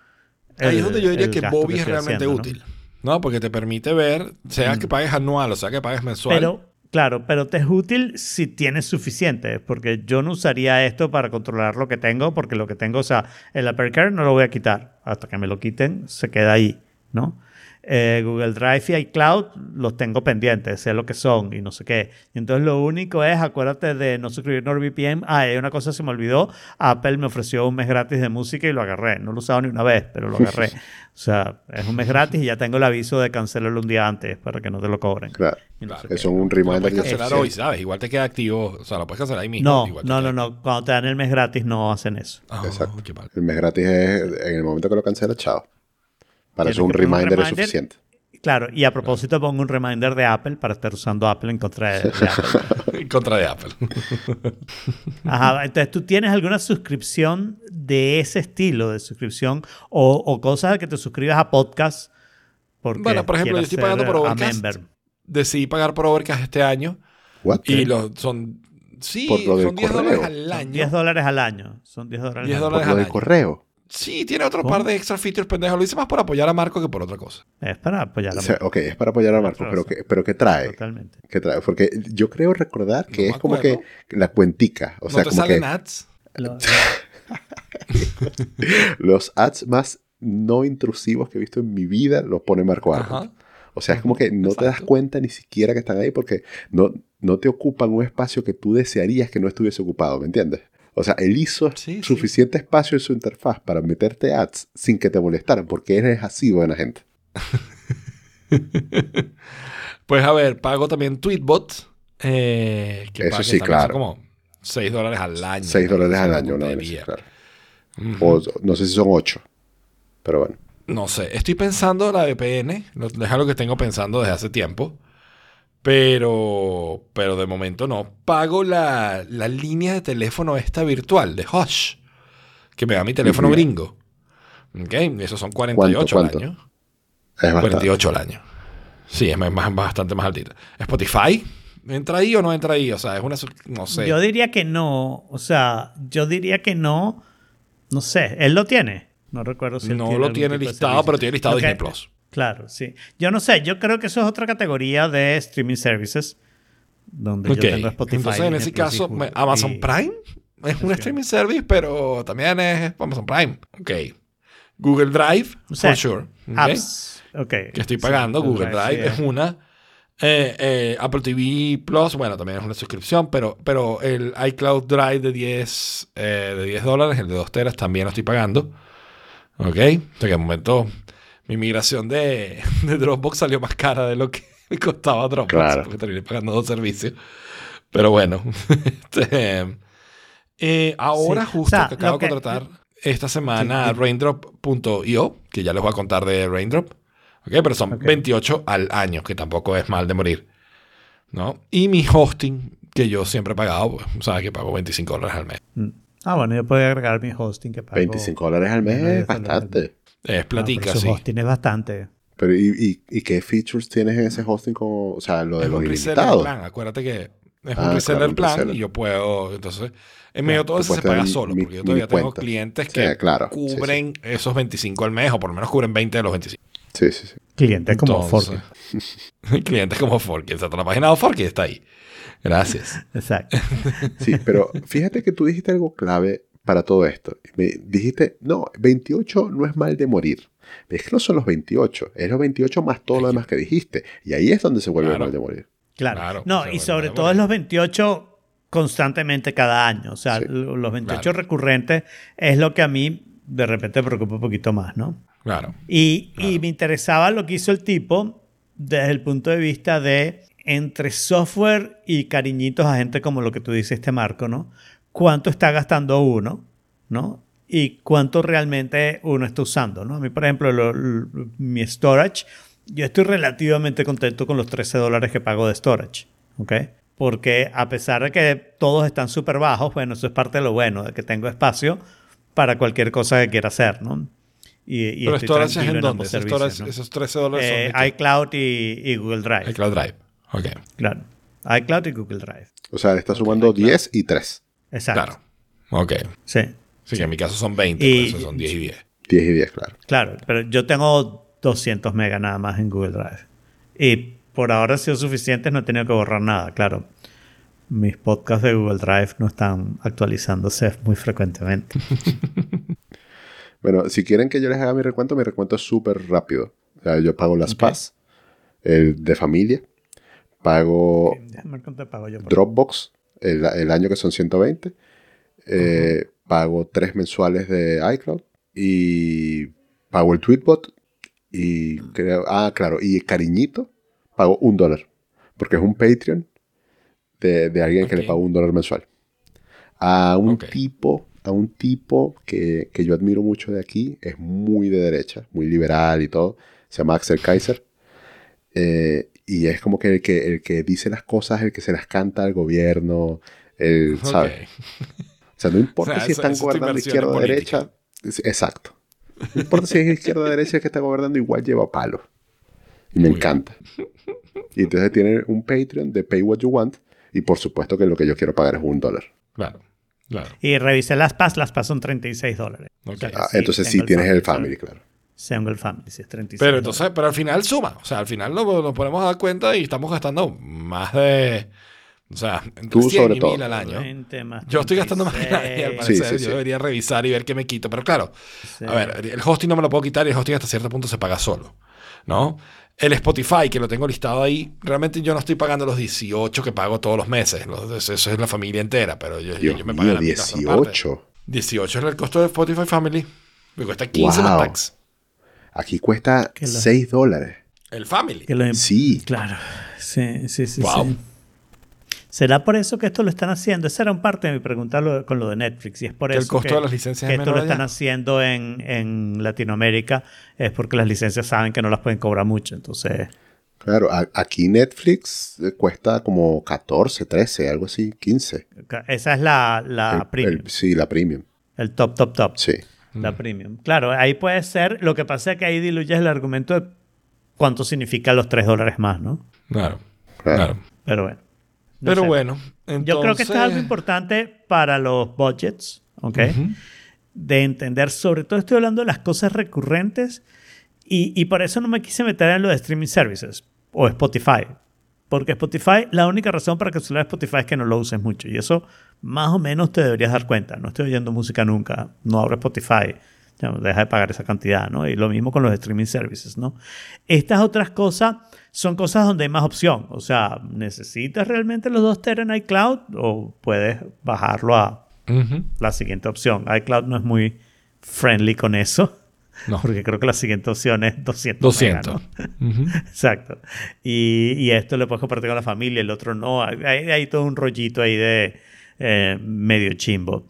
[SPEAKER 2] Ahí es donde yo diría que Bobby es
[SPEAKER 3] estoy
[SPEAKER 2] realmente útil. ¿no? Porque te permite ver, sea que pagues anual o sea que pagues mensual.
[SPEAKER 3] Pero, claro, pero te es útil si tienes suficiente, porque yo no usaría esto para controlar lo que tengo, porque lo que tengo, o sea, el Apercare no lo voy a quitar. Hasta que me lo quiten, se queda ahí, ¿no? Eh, Google Drive y iCloud los tengo pendientes, sé lo que son y no sé qué. Y entonces lo único es, acuérdate de no suscribir NordVPN. Ah, hay una cosa se me olvidó. Apple me ofreció un mes gratis de música y lo agarré. No lo he usado ni una vez, pero lo agarré. o sea, es un mes gratis y ya tengo el aviso de cancelarlo un día antes para que no te lo cobren.
[SPEAKER 4] Claro.
[SPEAKER 3] No sé
[SPEAKER 4] Eso es un
[SPEAKER 2] Lo
[SPEAKER 4] reminder
[SPEAKER 2] puedes
[SPEAKER 4] de
[SPEAKER 2] cancelar hoy, ¿sabes? Igual te queda activo. O sea, lo puedes cancelar ahí mismo.
[SPEAKER 3] No,
[SPEAKER 2] igual
[SPEAKER 3] no, no, no. Cuando te dan el mes gratis no hacen eso.
[SPEAKER 2] Ah,
[SPEAKER 4] Exacto.
[SPEAKER 2] qué mal.
[SPEAKER 4] El mes gratis es en el momento que lo cancela, chao. Para eso un reminder es suficiente.
[SPEAKER 3] Claro, y a propósito pongo un reminder de Apple para estar usando Apple en contra de, de Apple.
[SPEAKER 2] En contra de Apple.
[SPEAKER 3] Ajá, entonces tú tienes alguna suscripción de ese estilo de suscripción o, o cosas que te suscribas a podcast. Porque
[SPEAKER 2] Bueno, por ejemplo, yo estoy pagando por Overcast. Decidí pagar por Overcast este año.
[SPEAKER 4] What?
[SPEAKER 2] Y lo, son. Sí, son 10
[SPEAKER 4] correo.
[SPEAKER 2] dólares al
[SPEAKER 3] Son
[SPEAKER 2] año.
[SPEAKER 3] 10 dólares al año. Son 10 dólares
[SPEAKER 2] 10
[SPEAKER 3] al año.
[SPEAKER 2] dólares al
[SPEAKER 4] del
[SPEAKER 2] año.
[SPEAKER 4] correo.
[SPEAKER 2] Sí, tiene otro
[SPEAKER 3] ¿Cómo?
[SPEAKER 2] par de extra features pendejos. Lo hice más por apoyar a Marco que por otra cosa.
[SPEAKER 3] Es para apoyar a
[SPEAKER 4] O sea, ok, es para apoyar a Marco, pero. ¿qué, pero ¿qué trae?
[SPEAKER 3] Totalmente.
[SPEAKER 4] ¿Qué trae? Porque yo creo recordar que
[SPEAKER 2] No
[SPEAKER 4] es como que la cuentica. O sea,
[SPEAKER 2] no te
[SPEAKER 4] como
[SPEAKER 2] salen
[SPEAKER 4] que
[SPEAKER 2] ads.
[SPEAKER 3] Lo-
[SPEAKER 4] los ads más no intrusivos que he visto en mi vida los pone Marco.
[SPEAKER 2] Ajá.
[SPEAKER 4] O sea, es como que no te das cuenta ni siquiera que están ahí porque no, no te ocupan un espacio que tú desearías que no estuviese ocupado, ¿me entiendes? O sea, él hizo
[SPEAKER 2] Sí, sí.
[SPEAKER 4] suficiente espacio en su interfaz para meterte ads sin que te molestaran, porque él es así buena gente.
[SPEAKER 2] Pues a ver, pago también Tweetbot. Eh, que
[SPEAKER 4] Eso sí, claro.
[SPEAKER 2] como 6 dólares al año.
[SPEAKER 4] 6 dólares al año, una.
[SPEAKER 2] Ujú.
[SPEAKER 4] O no sé si son 8, pero bueno.
[SPEAKER 2] No sé, estoy pensando la VPN, lo- es algo que tengo pensando desde hace tiempo, pero, pero de momento no. Pago la, la línea de teléfono esta virtual de Hush, que me da mi teléfono gringo. Ok, esos son 48
[SPEAKER 4] ¿Cuánto,
[SPEAKER 2] al año.
[SPEAKER 4] Es bastante.
[SPEAKER 2] 48 al año. Sí, es más, bastante más altita. Spotify, ¿entra ahí o no entra ahí? O sea, es una... No sé.
[SPEAKER 3] Yo diría que no. O sea, yo diría que no. No sé. Él lo tiene. No recuerdo si él
[SPEAKER 2] no
[SPEAKER 3] tiene
[SPEAKER 2] lo tiene listado, pero tiene listado Disney Plus.
[SPEAKER 3] Claro, sí. Yo no sé, yo creo que eso es otra categoría de streaming services. Donde
[SPEAKER 2] Ok,
[SPEAKER 3] yo tengo Spotify.
[SPEAKER 2] Entonces, en ese caso, Amazon
[SPEAKER 3] y-
[SPEAKER 2] Prime es un streaming service, pero también es Amazon Prime. Ok. Google Drive,
[SPEAKER 3] O sea,
[SPEAKER 2] for sure. ok,
[SPEAKER 3] Apps. Ok.
[SPEAKER 2] Que estoy
[SPEAKER 3] Sí,
[SPEAKER 2] pagando. Google Drive
[SPEAKER 3] sí,
[SPEAKER 2] es una. Eh, eh, Apple TV Plus, bueno, también es una suscripción, pero, pero el iCloud Drive de 10, eh, de 10 dólares, el de 2 teras, también lo estoy pagando. Ok. O sea que de momento mi migración de, de Dropbox salió más cara de lo que me costaba Dropbox,
[SPEAKER 4] Claro.
[SPEAKER 2] porque terminé pagando dos servicios. Pero bueno. este, eh, ahora
[SPEAKER 3] Sí.
[SPEAKER 2] justo
[SPEAKER 3] O sea,
[SPEAKER 2] que acabo de contratar esta semana
[SPEAKER 3] Sí, sí.
[SPEAKER 2] Raindrop.io, que ya les voy a contar de Raindrop. Ok, pero son
[SPEAKER 3] Ok.
[SPEAKER 2] 28 al año, que tampoco es mal de morir. ¿No? Y mi hosting, que yo siempre he pagado, pues, sabes que pago 25 dólares al mes.
[SPEAKER 3] Mm. Ah, bueno, yo puedo agregar mi hosting que pago.
[SPEAKER 4] 25 dólares al mes es bastante.
[SPEAKER 2] Es
[SPEAKER 3] Ah, pero
[SPEAKER 2] platica, sí.
[SPEAKER 3] hosting es bastante.
[SPEAKER 4] Pero ¿y, y, y qué features tienes en ese hosting? Como, o sea, lo de
[SPEAKER 2] Es
[SPEAKER 4] los
[SPEAKER 2] un reseller
[SPEAKER 4] ilimitados.
[SPEAKER 2] plan. Acuérdate que es
[SPEAKER 4] Ah,
[SPEAKER 2] un reseller
[SPEAKER 4] claro,
[SPEAKER 2] plan
[SPEAKER 4] reseller.
[SPEAKER 2] y yo puedo. Entonces, en medio de todo eso se paga solo,
[SPEAKER 4] mi-
[SPEAKER 2] porque yo todavía tengo clientes
[SPEAKER 4] Sí,
[SPEAKER 2] que
[SPEAKER 4] claro, sí, sí.
[SPEAKER 2] cubren esos 25 al mes, o por lo menos cubren 20 de los 25.
[SPEAKER 4] Sí, sí, sí.
[SPEAKER 3] Clientes como Forky.
[SPEAKER 2] clientes como Forky. O sea, la página de Forky está ahí. Gracias.
[SPEAKER 3] Exacto.
[SPEAKER 4] Sí, pero fíjate que tú dijiste algo clave para todo esto. Me dijiste, no, 28 no es mal de morir. Es que no son los 28, es los 28 más todo lo demás que dijiste. Y ahí es donde se vuelve
[SPEAKER 2] Claro.
[SPEAKER 4] mal de morir.
[SPEAKER 3] Claro.
[SPEAKER 2] Claro,
[SPEAKER 3] no, y sobre todo es los 28 constantemente cada año. O sea,
[SPEAKER 4] Sí.
[SPEAKER 3] los 28
[SPEAKER 2] Claro.
[SPEAKER 3] recurrentes es lo que a mí de repente me preocupa un poquito más, ¿no?
[SPEAKER 2] Claro.
[SPEAKER 3] Y, y me interesaba lo que hizo el tipo desde el punto de vista de entre software y cariñitos a gente como lo que tú dices, este Marco, ¿no? ¿Cuánto está gastando uno, ¿no? Y cuánto realmente uno está usando, ¿no? A mí, por ejemplo, lo- lo- mi storage, yo estoy relativamente contento con los 13 dólares que pago de storage, ¿ok? Porque a pesar de que todos están súper bajos, bueno, eso es parte de lo bueno, de que tengo espacio para cualquier cosa que quiera hacer, ¿no? Y, y
[SPEAKER 2] Pero
[SPEAKER 3] estoy
[SPEAKER 2] storage es en dónde? Esos,
[SPEAKER 3] servicios,
[SPEAKER 2] storage-
[SPEAKER 3] ¿no?
[SPEAKER 2] esos 13 dólares
[SPEAKER 3] Eh,
[SPEAKER 2] son
[SPEAKER 3] iCloud y, y Google Drive.
[SPEAKER 2] iCloud Drive. Ok.
[SPEAKER 3] Claro. iCloud y Google Drive.
[SPEAKER 4] O sea, le está sumando 10 y 3.
[SPEAKER 3] Exacto.
[SPEAKER 2] Claro. Ok.
[SPEAKER 3] Sí.
[SPEAKER 2] Sí, que en mi caso son 20,
[SPEAKER 3] Y-
[SPEAKER 2] por eso son 10 y 10.
[SPEAKER 4] 10 y 10, claro.
[SPEAKER 3] Claro, pero yo tengo 200 megas nada más en Google Drive. Y por ahora ha sido suficiente, no he tenido que borrar nada, claro. Mis podcasts de Google Drive no están actualizándose muy frecuentemente.
[SPEAKER 4] Bueno, si quieren que yo les haga mi recuento, mi recuento es súper rápido. O sea, yo pago las PAS, el de familia, pago
[SPEAKER 3] pago yo
[SPEAKER 4] Dropbox, el, el año que son 120, eh, pago tres mensuales de iCloud y pago el Tweetbot y creo, ah, claro, y cariñito, pago un dólar, porque es un Patreon de, de alguien que le pago un dólar mensual. A un tipo, a un tipo que, que yo admiro mucho de aquí, es muy de derecha, muy liberal y todo, se llama Axel Kaiser. Eh, y es como que el, que el que dice las cosas, el que se las canta al gobierno, el, ¿sabes?
[SPEAKER 2] Ok.
[SPEAKER 4] O sea, no importa
[SPEAKER 2] O sea,
[SPEAKER 4] si
[SPEAKER 2] eso-
[SPEAKER 4] están
[SPEAKER 2] eso
[SPEAKER 4] gobernando izquierda o derecha. Exacto. No importa si es izquierda o derecha el que está gobernando, igual lleva palo. Y me
[SPEAKER 2] Muy
[SPEAKER 4] encanta. Y entonces tiene un Patreon de Pay What You Want. Y por supuesto que lo que yo quiero pagar es un dólar.
[SPEAKER 2] Claro. Claro.
[SPEAKER 3] Y revisé las PAS, las PAS son 36 dólares.
[SPEAKER 2] Ok.
[SPEAKER 3] O sea que
[SPEAKER 4] Ah,
[SPEAKER 3] sí,
[SPEAKER 4] entonces sí tienes el
[SPEAKER 3] ¿sabes?
[SPEAKER 4] family, claro.
[SPEAKER 3] El family, sí, es 36
[SPEAKER 2] Pero
[SPEAKER 3] dólares.
[SPEAKER 2] entonces, pero al final suma. O sea, al final nos, nos ponemos a dar cuenta y estamos gastando más de. O sea, entre
[SPEAKER 4] Tú
[SPEAKER 2] 100
[SPEAKER 4] sobre
[SPEAKER 2] y
[SPEAKER 4] todo.
[SPEAKER 2] 1000 al año.
[SPEAKER 3] 20 más
[SPEAKER 2] Yo estoy gastando más que
[SPEAKER 3] 36.
[SPEAKER 2] nadie, al
[SPEAKER 4] Sí,
[SPEAKER 2] parecer.
[SPEAKER 4] sí, sí.
[SPEAKER 2] Yo debería revisar y ver qué me quito. Pero claro,
[SPEAKER 3] Sí.
[SPEAKER 2] a ver, el hosting no me lo puedo quitar y el hosting hasta cierto punto se paga solo. ¿No? El Spotify, que lo tengo listado ahí, realmente yo no estoy pagando los 18 que pago todos los meses. Los- Eso es la familia entera, pero yo,
[SPEAKER 4] Dios
[SPEAKER 2] yo me pago la mitad, otra parte.
[SPEAKER 4] 18.
[SPEAKER 2] 18 es el costo de Spotify Family. Me cuesta 15 los
[SPEAKER 4] Wow.
[SPEAKER 2] packs.
[SPEAKER 4] Aquí cuesta
[SPEAKER 3] Que lo-
[SPEAKER 4] 6 dólares.
[SPEAKER 2] El Family.
[SPEAKER 3] Que lo-
[SPEAKER 4] Sí.
[SPEAKER 3] Claro, sí, sí, sí.
[SPEAKER 2] Wow.
[SPEAKER 3] sí. ¿Será por eso que esto lo están haciendo? Esa era un parte de mi pregunta lo- con lo de Netflix. Y es por
[SPEAKER 2] Que el
[SPEAKER 3] eso
[SPEAKER 2] costo
[SPEAKER 3] que,
[SPEAKER 2] de las licencias
[SPEAKER 3] que
[SPEAKER 2] es
[SPEAKER 3] esto lo están haciendo en, en Latinoamérica. Es porque las licencias saben que no las pueden cobrar mucho. Entonces,
[SPEAKER 4] Claro, a- aquí Netflix eh, cuesta como 14, 13, algo así, 15.
[SPEAKER 3] ca- esa es la, la
[SPEAKER 4] El-
[SPEAKER 3] premium.
[SPEAKER 4] el- sí, la premium.
[SPEAKER 3] El top, top, top.
[SPEAKER 4] Sí.
[SPEAKER 3] La
[SPEAKER 2] Mm.
[SPEAKER 3] premium. Claro, ahí puede ser. Lo que pasa es que ahí diluyes el argumento de cuánto significan los 3 dólares más, ¿no?
[SPEAKER 2] Claro.
[SPEAKER 4] Claro.
[SPEAKER 3] Pero bueno. no
[SPEAKER 2] Pero
[SPEAKER 3] sé.
[SPEAKER 2] bueno.
[SPEAKER 3] Yo creo que esto es algo importante para los budgets, ¿ok? De entender, sobre todo estoy hablando de las cosas recurrentes Y, y por eso no me quise meter en lo de streaming services o Spotify. Porque Spotify, la única razón para que cancelar Spotify es que no lo uses mucho. Y eso más o menos te deberías dar cuenta. No estoy oyendo música nunca, no abro Spotify. Ya, deja de pagar esa cantidad, ¿no? Y lo mismo con los streaming services, ¿no? Estas otras cosas son cosas donde hay más opción. O sea, ¿necesitas realmente los dos teras en iCloud o puedes bajarlo a la siguiente opción? iCloud no es muy friendly con eso.
[SPEAKER 2] No.
[SPEAKER 3] Porque creo que la siguiente opción es 200.
[SPEAKER 2] 200.
[SPEAKER 3] megas, ¿no?
[SPEAKER 2] Ujú.
[SPEAKER 3] Exacto. Y, y esto lo puedes compartir con la familia, el otro no. Hay, hay todo un rollito ahí de eh, medio chimbo.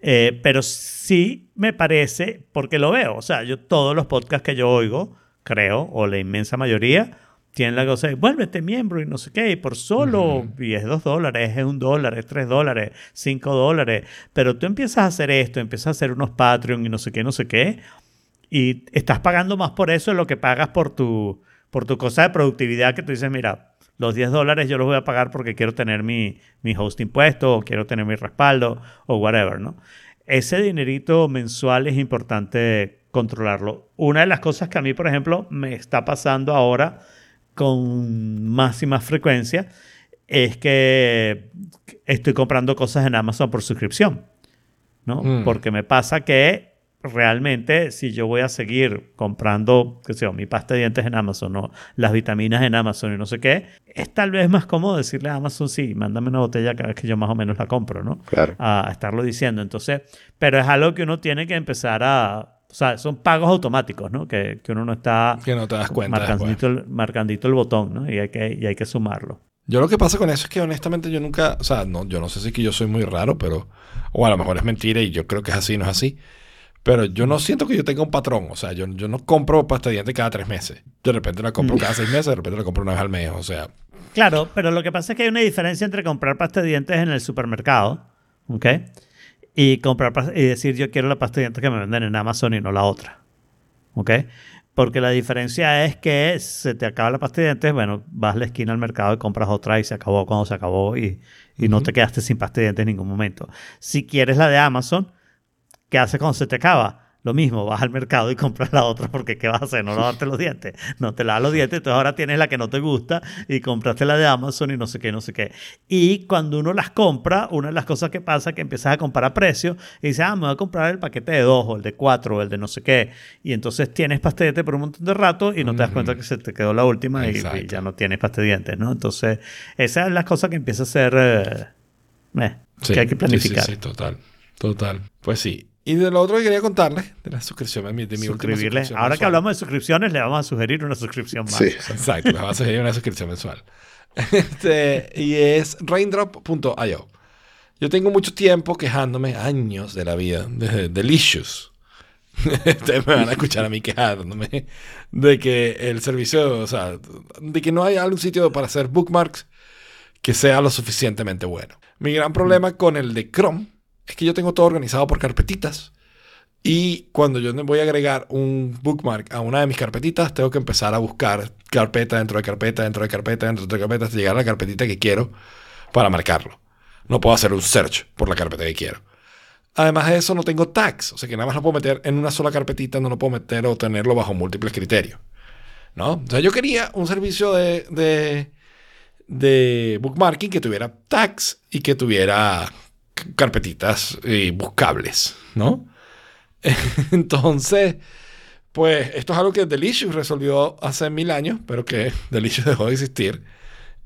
[SPEAKER 3] Eh, pero sí me parece, porque lo veo, o sea, yo todos los podcasts que yo oigo, creo, o la inmensa mayoría, tienen la cosa de vuélvete miembro y no sé qué, y por solo, y es dos dólares, es un dólar, es tres dólares, cinco dólares, pero tú empiezas a hacer esto, empiezas a hacer unos Patreon y no sé qué, no sé qué, y estás pagando más por eso de lo que pagas por tu, por tu cosa de productividad que tú dices, mira, los 10 dólares yo los voy a pagar porque quiero tener mi, mi hosting puesto o quiero tener mi respaldo o whatever, ¿no? Ese dinerito mensual es importante controlarlo. Una de las cosas que a mí, por ejemplo, me está pasando ahora con más y más frecuencia es que estoy comprando cosas en Amazon por suscripción, ¿no?
[SPEAKER 2] Mm.
[SPEAKER 3] Porque me pasa que realmente si yo voy a seguir comprando, qué sé yo, mi pasta de dientes en Amazon o las vitaminas en Amazon y no sé qué, es tal vez más cómodo decirle a Amazon, sí, mándame una botella cada vez que yo más o menos la compro, ¿no?
[SPEAKER 4] Claro.
[SPEAKER 3] A estarlo diciendo. Entonces, pero es algo que uno tiene que empezar a... O sea, son pagos automáticos, ¿no? Que, que uno no está
[SPEAKER 2] Que no te das cuenta
[SPEAKER 3] marcandito el, marcandito el botón, ¿no? Y hay, que, y hay que sumarlo.
[SPEAKER 2] Yo lo que pasa con eso es que honestamente yo nunca, o sea, no, yo no sé si es que yo soy muy raro, pero, o a lo mejor es mentira y yo creo que es así, no es así. Pero yo no siento que yo tenga un patrón, o sea, yo, yo no compro pasta de dientes cada tres meses. De repente la compro cada seis meses, de repente la compro una vez al mes, o sea,
[SPEAKER 3] Claro, pero lo que pasa es que hay una diferencia entre comprar pasta de dientes en el supermercado, ¿ok? Y comprar y decir yo quiero la pasta de dientes que me venden en Amazon y no la otra, ¿ok? Porque la diferencia es que se te acaba la pasta de dientes, bueno, vas a la esquina al mercado y compras otra y se acabó cuando se acabó y, y no te quedaste sin pasta de dientes en ningún momento. Si quieres la de Amazon, ¿qué haces cuando se te acaba? Lo mismo, vas al mercado y compras la otra porque ¿qué vas a hacer? No lavarte los dientes. No te lavas los dientes, entonces ahora tienes la que no te gusta y compraste la de Amazon y no sé qué, no sé qué. Y cuando uno las compra, una de las cosas que pasa es que empiezas a comparar precios y dices, ah, me voy a comprar el paquete de dos o el de cuatro o el de no sé qué. Y entonces tienes pasta de dientes por un montón de rato y no te das cuenta que se te quedó la última y- ya no tienes pasta de dientes, ¿no? Entonces, esa es la cosa que empieza a ser... eh, eh,
[SPEAKER 2] sí,
[SPEAKER 3] que hay que
[SPEAKER 2] sí,
[SPEAKER 3] planificar.
[SPEAKER 2] Sí, sí, total, total. Pues sí. Y de lo otro que quería contarles, de la suscripción, de mi, de mi
[SPEAKER 3] suscribirle.
[SPEAKER 2] suscripción
[SPEAKER 3] Ahora que hablamos de suscripciones, le vamos a sugerir una suscripción más.
[SPEAKER 4] Sí.
[SPEAKER 2] Exacto, les vas a seguir una suscripción mensual. Este, y es raindrop.io. Yo tengo mucho tiempo quejándome, años de la vida, desde Delicious. Ustedes me van a escuchar a mí quejándome de que el servicio, o sea, de que no hay algún sitio para hacer bookmarks que sea lo suficientemente bueno. Mi gran problema con el de Chrome es que yo tengo todo organizado por carpetitas. Y cuando yo voy a agregar un bookmark a una de mis carpetitas, tengo que empezar a buscar carpeta dentro de carpeta, dentro de carpeta, dentro de carpeta, hasta llegar a la carpetita que quiero para marcarlo. No puedo hacer un search por la carpeta que quiero. Además de eso, no tengo tags. O sea que nada más lo puedo meter en una sola carpetita, no lo puedo meter o tenerlo bajo múltiples criterios. ¿No? O sea, yo quería un servicio de, de, de bookmarking que tuviera tags y que tuviera carpetitas eh, buscables, ¿no? Entonces, pues esto es algo que Delicious resolvió hace mil años, pero que Delicious dejó de existir.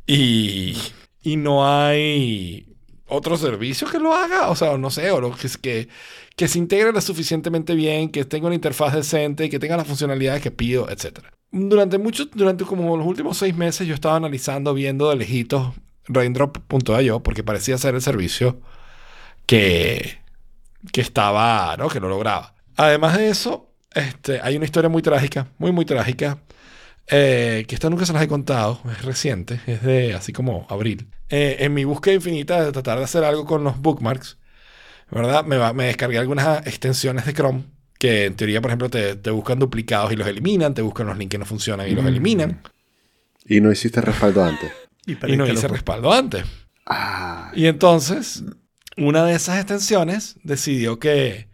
[SPEAKER 2] Y, y no hay otro servicio que lo haga, o sea, no sé, o lo que, que, que se integre lo suficientemente bien, que tenga una interfaz decente que tenga las funcionalidades que pido, etc. Durante mucho, durante como los últimos seis meses yo estaba analizando, viendo de lejitos raindrop.io porque parecía ser el servicio que, que estaba, ¿no? Que lo lograba. Además de eso, este, hay una historia muy trágica, muy, muy trágica, eh, que esta nunca se las he contado, es reciente, es de así como abril. Eh, en mi búsqueda infinita de tratar de hacer algo con los bookmarks, ¿verdad? Me, va- me descargué algunas extensiones de Chrome que en teoría, por ejemplo, te, te buscan duplicados y los eliminan, te buscan los links que no funcionan y los eliminan.
[SPEAKER 4] Y no hiciste respaldo antes.
[SPEAKER 3] Y,
[SPEAKER 2] Y no hice respaldo antes.
[SPEAKER 4] Ah,
[SPEAKER 2] Y entonces, una de esas extensiones decidió que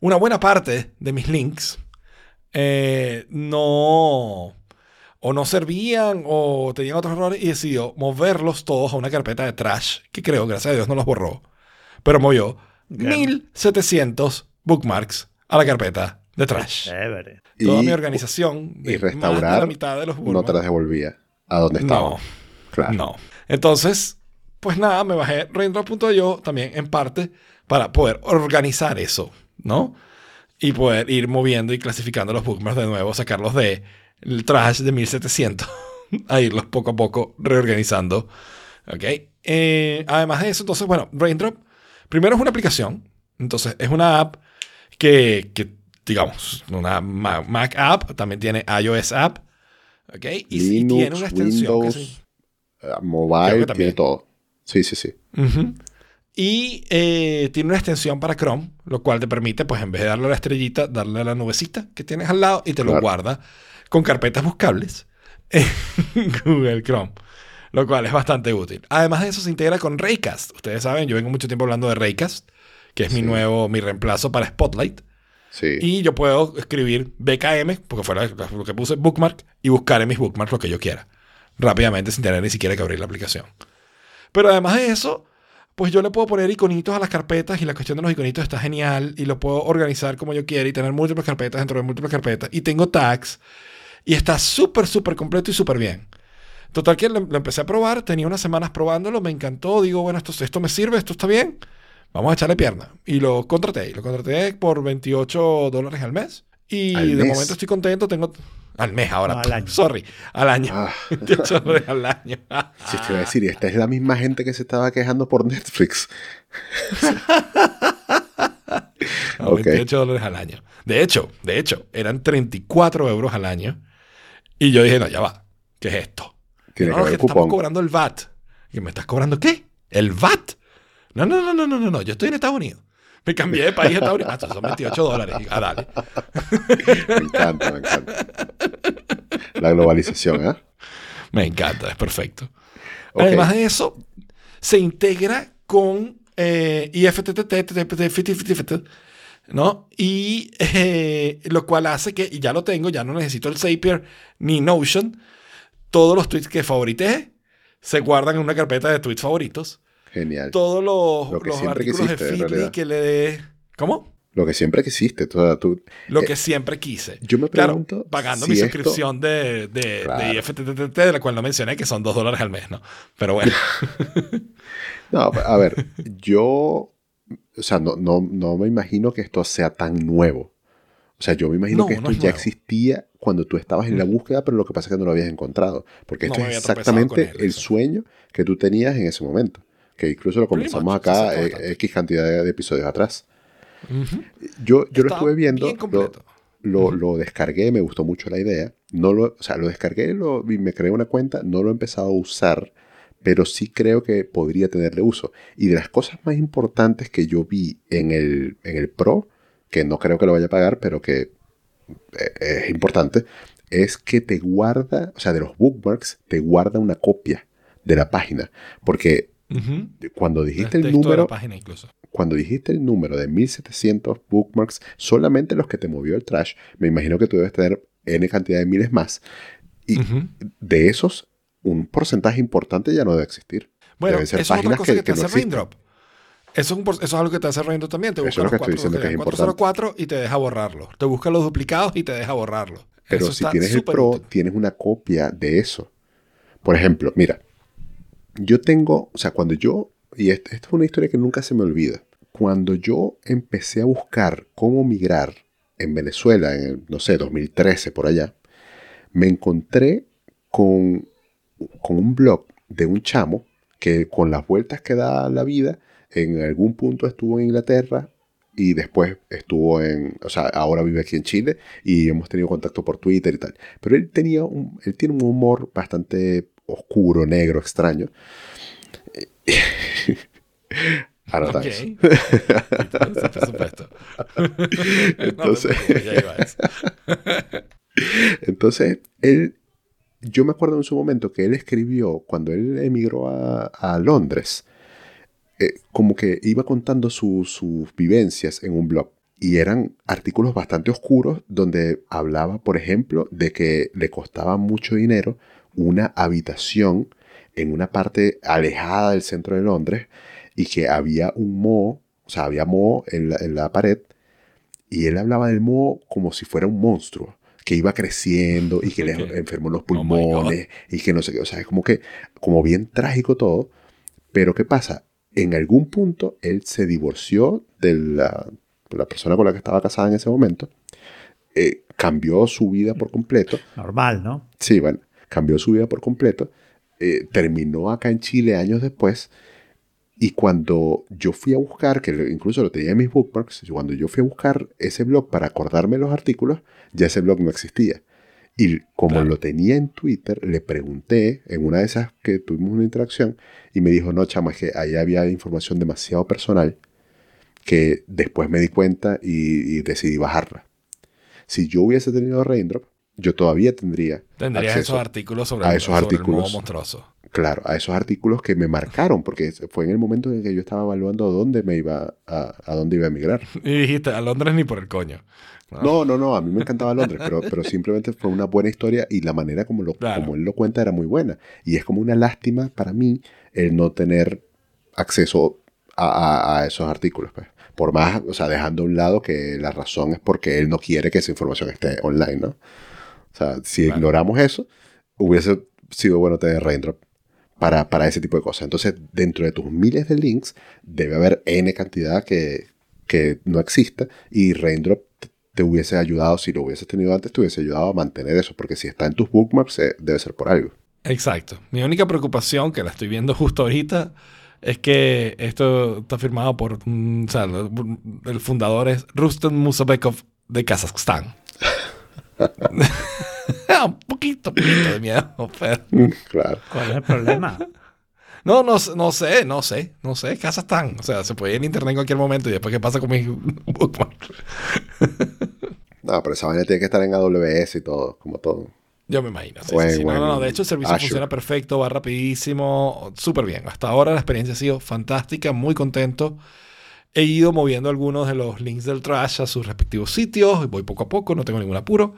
[SPEAKER 2] una buena parte de mis links eh, no o no servían o tenían otros errores y decidió moverlos todos a una carpeta de trash, que creo, gracias a Dios, no los borró, pero movió
[SPEAKER 3] Bien.
[SPEAKER 2] 1700 bookmarks a la carpeta de trash.
[SPEAKER 3] Chévere.
[SPEAKER 2] Toda
[SPEAKER 4] Y-
[SPEAKER 2] mi organización
[SPEAKER 4] y
[SPEAKER 2] de más de
[SPEAKER 4] restaurar
[SPEAKER 2] la mitad de los
[SPEAKER 4] No
[SPEAKER 2] bookmarks.
[SPEAKER 4] te las devolvía a donde estaban.
[SPEAKER 2] No,
[SPEAKER 4] Claro.
[SPEAKER 2] no. Entonces, pues nada, me bajé raindrop.io también en parte para poder organizar eso, ¿no? Y poder ir moviendo y clasificando los bookmarks de nuevo, sacarlos de el trash de 1700, a irlos poco a poco reorganizando. ¿Ok? Eh, además de eso, entonces, bueno, Raindrop, primero es una aplicación, entonces es una app que, que, digamos, una Ma- Mac app, también tiene iOS app, ¿ok? Y, tiene una extensión que
[SPEAKER 4] Windows,
[SPEAKER 2] se-
[SPEAKER 4] eh, mobile,
[SPEAKER 2] que también.
[SPEAKER 4] tiene todo. Sí, sí, sí.
[SPEAKER 2] Y eh, tiene una extensión para Chrome, lo cual te permite, pues en vez de darle a la estrellita, darle a la nubecita que tienes al lado y te lo guarda con carpetas buscables en Google Chrome, lo cual es bastante útil. Además de eso, se integra con Raycast. Ustedes saben, yo vengo mucho tiempo hablando de Raycast, que es mi nuevo, mi reemplazo para Spotlight.
[SPEAKER 4] Sí.
[SPEAKER 2] Y yo puedo escribir BKM, porque fue lo que puse bookmark, y buscar en mis bookmarks lo que yo quiera. Rápidamente, sin tener ni siquiera que abrir la aplicación. Pero además de eso, pues yo le puedo poner iconitos a las carpetas y la cuestión de los iconitos está genial y lo puedo organizar como yo quiera y tener múltiples carpetas dentro de múltiples carpetas. Y tengo tags y está súper, súper completo y súper bien. Total que lo, lo empecé a probar, tenía unas semanas probándolo, me encantó, digo, bueno, esto, esto me sirve, esto está bien, vamos a echarle pierna. Y lo contraté, y lo contraté por 28 dólares al mes. Y
[SPEAKER 4] ¿Al
[SPEAKER 2] de
[SPEAKER 4] mes?
[SPEAKER 2] momento estoy contento, tengo... Al mes ahora,
[SPEAKER 3] No, al año.
[SPEAKER 2] sorry, al año.
[SPEAKER 4] Ah,
[SPEAKER 2] 28 dólares al año.
[SPEAKER 4] si te iba a decir, y esta es la misma gente que se estaba quejando por Netflix.
[SPEAKER 2] A
[SPEAKER 4] Ok.
[SPEAKER 2] 28 dólares al año. De hecho, de hecho, eran 34 euros al año. Y yo dije, no, ya va. ¿Qué es esto?
[SPEAKER 4] Tiene
[SPEAKER 2] no,
[SPEAKER 4] que
[SPEAKER 2] no, que estamos cobrando el VAT. ¿Y me estás cobrando qué? ¿El VAT? No, no, no, no, no, no, no. Yo estoy en Estados Unidos. Me cambié de país a Estados Unidos. Ah, son 28 dólares. Ah, dale.
[SPEAKER 4] Me encanta, me encanta. La globalización, ¿eh?
[SPEAKER 2] Me encanta, es perfecto.
[SPEAKER 4] Ok.
[SPEAKER 2] Además de eso, se integra con eh, IFTTT, ¿no? Y eh, lo cual hace que, y ya lo tengo, ya no necesito el Zapier ni Notion, todos los tweets que favorité se guardan en una carpeta de tweets favoritos.
[SPEAKER 4] Genial.
[SPEAKER 2] Todos los,
[SPEAKER 4] Lo que
[SPEAKER 2] los artículos de
[SPEAKER 4] quisiste, realidad.
[SPEAKER 2] que le dé... ¿Cómo?
[SPEAKER 4] Lo que siempre quisiste.
[SPEAKER 2] Lo
[SPEAKER 4] Eh,
[SPEAKER 2] que siempre quise.
[SPEAKER 4] yo me
[SPEAKER 2] Claro,
[SPEAKER 4] pregunto
[SPEAKER 2] pagando
[SPEAKER 4] si
[SPEAKER 2] mi
[SPEAKER 4] esto-
[SPEAKER 2] suscripción de, de,
[SPEAKER 4] Claro.
[SPEAKER 2] de IFTTT, de la cual no mencioné, que son 2 dólares al mes, ¿no? Pero bueno.
[SPEAKER 4] No, a ver, yo, o sea, no, no, no me imagino que esto sea tan nuevo. O sea, yo me imagino
[SPEAKER 2] No,
[SPEAKER 4] que esto
[SPEAKER 2] no es
[SPEAKER 4] ya
[SPEAKER 2] nuevo.
[SPEAKER 4] existía cuando tú estabas en la búsqueda, pero lo que pasa es que no lo habías encontrado. Porque esto es exactamente
[SPEAKER 2] él,
[SPEAKER 4] el sueño que tú tenías en ese momento. Que incluso lo conversamos acá eh. X cantidad de, de episodios atrás. Yo, yo lo estuve viendo, lo, lo descargué, me gustó mucho la idea. No lo, o sea, lo descargué lo, y me creé una cuenta, no lo he empezado a usar, pero sí creo que podría tenerle uso. Y de las cosas más importantes que yo vi en el, en el Pro, que no creo que lo vaya a pagar, pero que eh, es importante, es que te guarda, o sea, de los bookmarks, te guarda una copia de la página. Porque
[SPEAKER 2] Ujú.
[SPEAKER 4] cuando
[SPEAKER 2] El
[SPEAKER 4] dijiste el
[SPEAKER 2] la
[SPEAKER 4] número,
[SPEAKER 2] página incluso.
[SPEAKER 4] cuando dijiste el número de 1700 bookmarks, solamente los que te movió el trash, me imagino que tú debes tener N cantidad de miles más. Y
[SPEAKER 2] Ujú.
[SPEAKER 4] de esos, un porcentaje importante ya no debe existir.
[SPEAKER 2] Bueno,
[SPEAKER 4] Deben
[SPEAKER 2] eso
[SPEAKER 4] ser
[SPEAKER 2] es otra
[SPEAKER 4] páginas
[SPEAKER 2] cosa que,
[SPEAKER 4] que-
[SPEAKER 2] te
[SPEAKER 4] que no
[SPEAKER 2] hace. Raindrop. Eso es, un eso es algo que te hace Raindrop también. Te
[SPEAKER 4] Eso
[SPEAKER 2] busca
[SPEAKER 4] es lo
[SPEAKER 2] los
[SPEAKER 4] que estoy diciendo que es
[SPEAKER 2] los
[SPEAKER 4] importante.
[SPEAKER 2] 404 y te deja borrarlo. Te busca los duplicados y te deja borrarlo.
[SPEAKER 4] Pero
[SPEAKER 2] Eso
[SPEAKER 4] si tienes el Pro,
[SPEAKER 2] útil.
[SPEAKER 4] tienes una copia de eso. Por ejemplo, mira, yo tengo, o sea, cuando yo, y est- esta es una historia que nunca se me olvida, cuando yo empecé a buscar cómo migrar en Venezuela, en, no sé, 2013 por allá, me encontré con, con un blog de un chamo que con las vueltas que da la vida, en algún punto estuvo en Inglaterra y después estuvo en, o sea, ahora vive aquí en Chile y hemos tenido contacto por Twitter y tal. Pero él tenía un, él tiene un humor bastante oscuro, negro, extraño. Ahora
[SPEAKER 2] por supuesto.
[SPEAKER 4] Entonces-
[SPEAKER 2] no.
[SPEAKER 4] Entonces, él, yo me acuerdo en su momento que él escribió, cuando él emigró a, a Londres, eh, como que iba contando su- sus vivencias en un blog. y eran artículos bastante oscuros donde hablaba, por ejemplo, de que le costaba mucho dinero una habitación en una parte alejada del centro de Londres y que había un moho, o sea, había moho en la, en la pared y él hablaba del moho como si fuera un monstruo que iba creciendo y que le enfermó los
[SPEAKER 2] Oh
[SPEAKER 4] pulmones y que no sé qué, o sea, es como que, como bien trágico todo, pero ¿qué pasa? En algún punto él se divorció de la, de la persona con la que estaba casada en ese momento, eh, cambió su vida por completo,
[SPEAKER 3] Normal, ¿no?
[SPEAKER 4] sí, bueno, cambió su vida por completo, eh, terminó acá en Chile años después, y cuando yo fui a buscar, que incluso lo tenía en mis bookmarks, cuando yo fui a buscar ese blog para acordarme los artículos, ya ese blog no existía. Y como
[SPEAKER 2] Claro.
[SPEAKER 4] lo tenía en Twitter, le pregunté en una de esas que tuvimos una interacción y me dijo, no, chama, es que ahí había información demasiado personal que después me di cuenta y, y decidí bajarla. Si yo hubiese tenido Raindrop, yo todavía tendría
[SPEAKER 2] Tendrías esos artículos sobre,
[SPEAKER 4] a
[SPEAKER 2] el-
[SPEAKER 4] esos
[SPEAKER 2] sobre el
[SPEAKER 4] artículos.
[SPEAKER 2] moho monstruoso.
[SPEAKER 4] Claro, a esos artículos que me marcaron, porque fue en el momento en que yo estaba evaluando a dónde me iba a, a dónde iba a emigrar.
[SPEAKER 2] Y dijiste, a Londres ni por el coño.
[SPEAKER 4] No, no, no, a mí me encantaba Londres, pero, pero simplemente fue una buena historia y la manera como, lo,
[SPEAKER 2] Claro.
[SPEAKER 4] como él lo cuenta era muy buena. Y es como una lástima para mí el no tener acceso a, a- a esos artículos. pues. Por más, o sea, dejando a un lado que la razón es porque él no quiere que esa información esté online, ¿no? O sea, si
[SPEAKER 2] Claro.
[SPEAKER 4] ignoramos eso, hubiese sido bueno tener Raindrop para, para ese tipo de cosas. Entonces, dentro de tus miles de links, debe haber N cantidad que, que no exista y Raindrop te- hubiese ayudado, si lo hubieses tenido antes, te hubiese ayudado a mantener eso, porque si está en tus bookmarks, eh, debe ser por algo.
[SPEAKER 2] Exacto. Mi única preocupación, que la estoy viendo justo ahorita, es que esto está firmado por, o sea, el fundador es Rustem Musabekov de Kazajstán. un poquito, poquito de miedo. pero-
[SPEAKER 4] Claro.
[SPEAKER 3] ¿Cuál es el problema?
[SPEAKER 2] No, no, sé- no sé, no sé, no sé. Kazajstán. O sea, se puede ir en internet en cualquier momento y después qué pasa con mis bookmarks.
[SPEAKER 4] No, pero esa vaina tiene que estar en AWS y todo, como todo.
[SPEAKER 2] Yo me imagino. sí,
[SPEAKER 4] O
[SPEAKER 2] sí,
[SPEAKER 4] en-
[SPEAKER 2] sí. No,
[SPEAKER 4] o
[SPEAKER 2] no, no.
[SPEAKER 4] en
[SPEAKER 2] De hecho, el servicio
[SPEAKER 4] Azure.
[SPEAKER 2] funciona perfecto, va rapidísimo, súper bien. Hasta ahora la experiencia ha sido fantástica, muy contento. He ido moviendo algunos de los links del trash a sus respectivos sitios. Voy poco a poco, no tengo ningún apuro.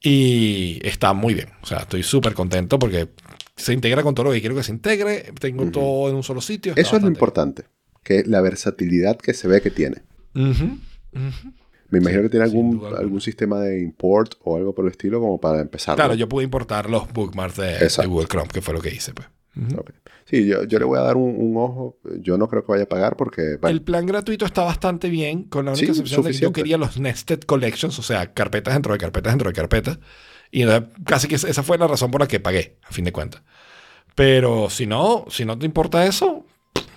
[SPEAKER 2] Y está muy bien. O sea, estoy súper contento porque se integra con todo lo que quiero que se integre. Tengo todo en un solo sitio.
[SPEAKER 4] Eso es lo
[SPEAKER 2] bastante
[SPEAKER 4] importante, que la versatilidad que se ve que tiene.
[SPEAKER 2] bien. Ujú, ujú.
[SPEAKER 4] Me imagino
[SPEAKER 2] Sí,
[SPEAKER 4] que tiene algún, algún sistema de import o algo por el estilo como para empezar.
[SPEAKER 2] Claro, yo pude importar los bookmarks de, de. Google Chrome, que fue lo que hice. Pues.
[SPEAKER 4] Sí, yo, yo le voy a dar un, un ojo. Yo no creo que vaya a pagar porque... bueno,
[SPEAKER 2] El plan gratuito está bastante bien, con la única
[SPEAKER 4] Sí,
[SPEAKER 2] excepción de que yo
[SPEAKER 4] suficiente.
[SPEAKER 2] quería los nested collections, o sea, carpetas dentro de carpetas dentro de carpetas. Y casi que esa fue la razón por la que pagué, a fin de cuentas. Pero si no, si no te importa eso,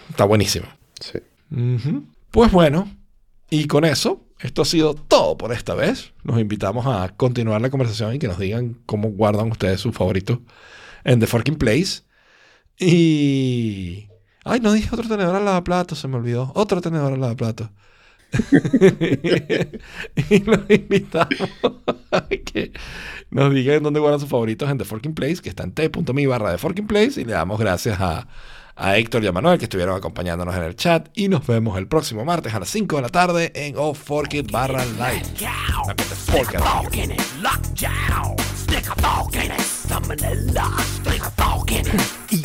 [SPEAKER 2] está buenísimo.
[SPEAKER 4] sí.
[SPEAKER 2] Ujú. Pues bueno, y con eso, esto ha sido todo por esta vez. Los invitamos a continuar la conversación y que nos digan cómo guardan ustedes sus favoritos en The Forking Place. Y. Ay, no dije otro tenedor al lavaplatos, se me olvidó. Otro tenedor al lavaplatos. y los invitamos a que nos digan dónde guardan sus favoritos en The Forking Place, que está en t.me barra The Forking Place. Y le damos gracias a, a Héctor y a Manuel que estuvieron acompañándonos en el chat. Y nos vemos el próximo martes a las 5 de la tarde en Oh Fork It barra live.
[SPEAKER 1] Stick a fork in it.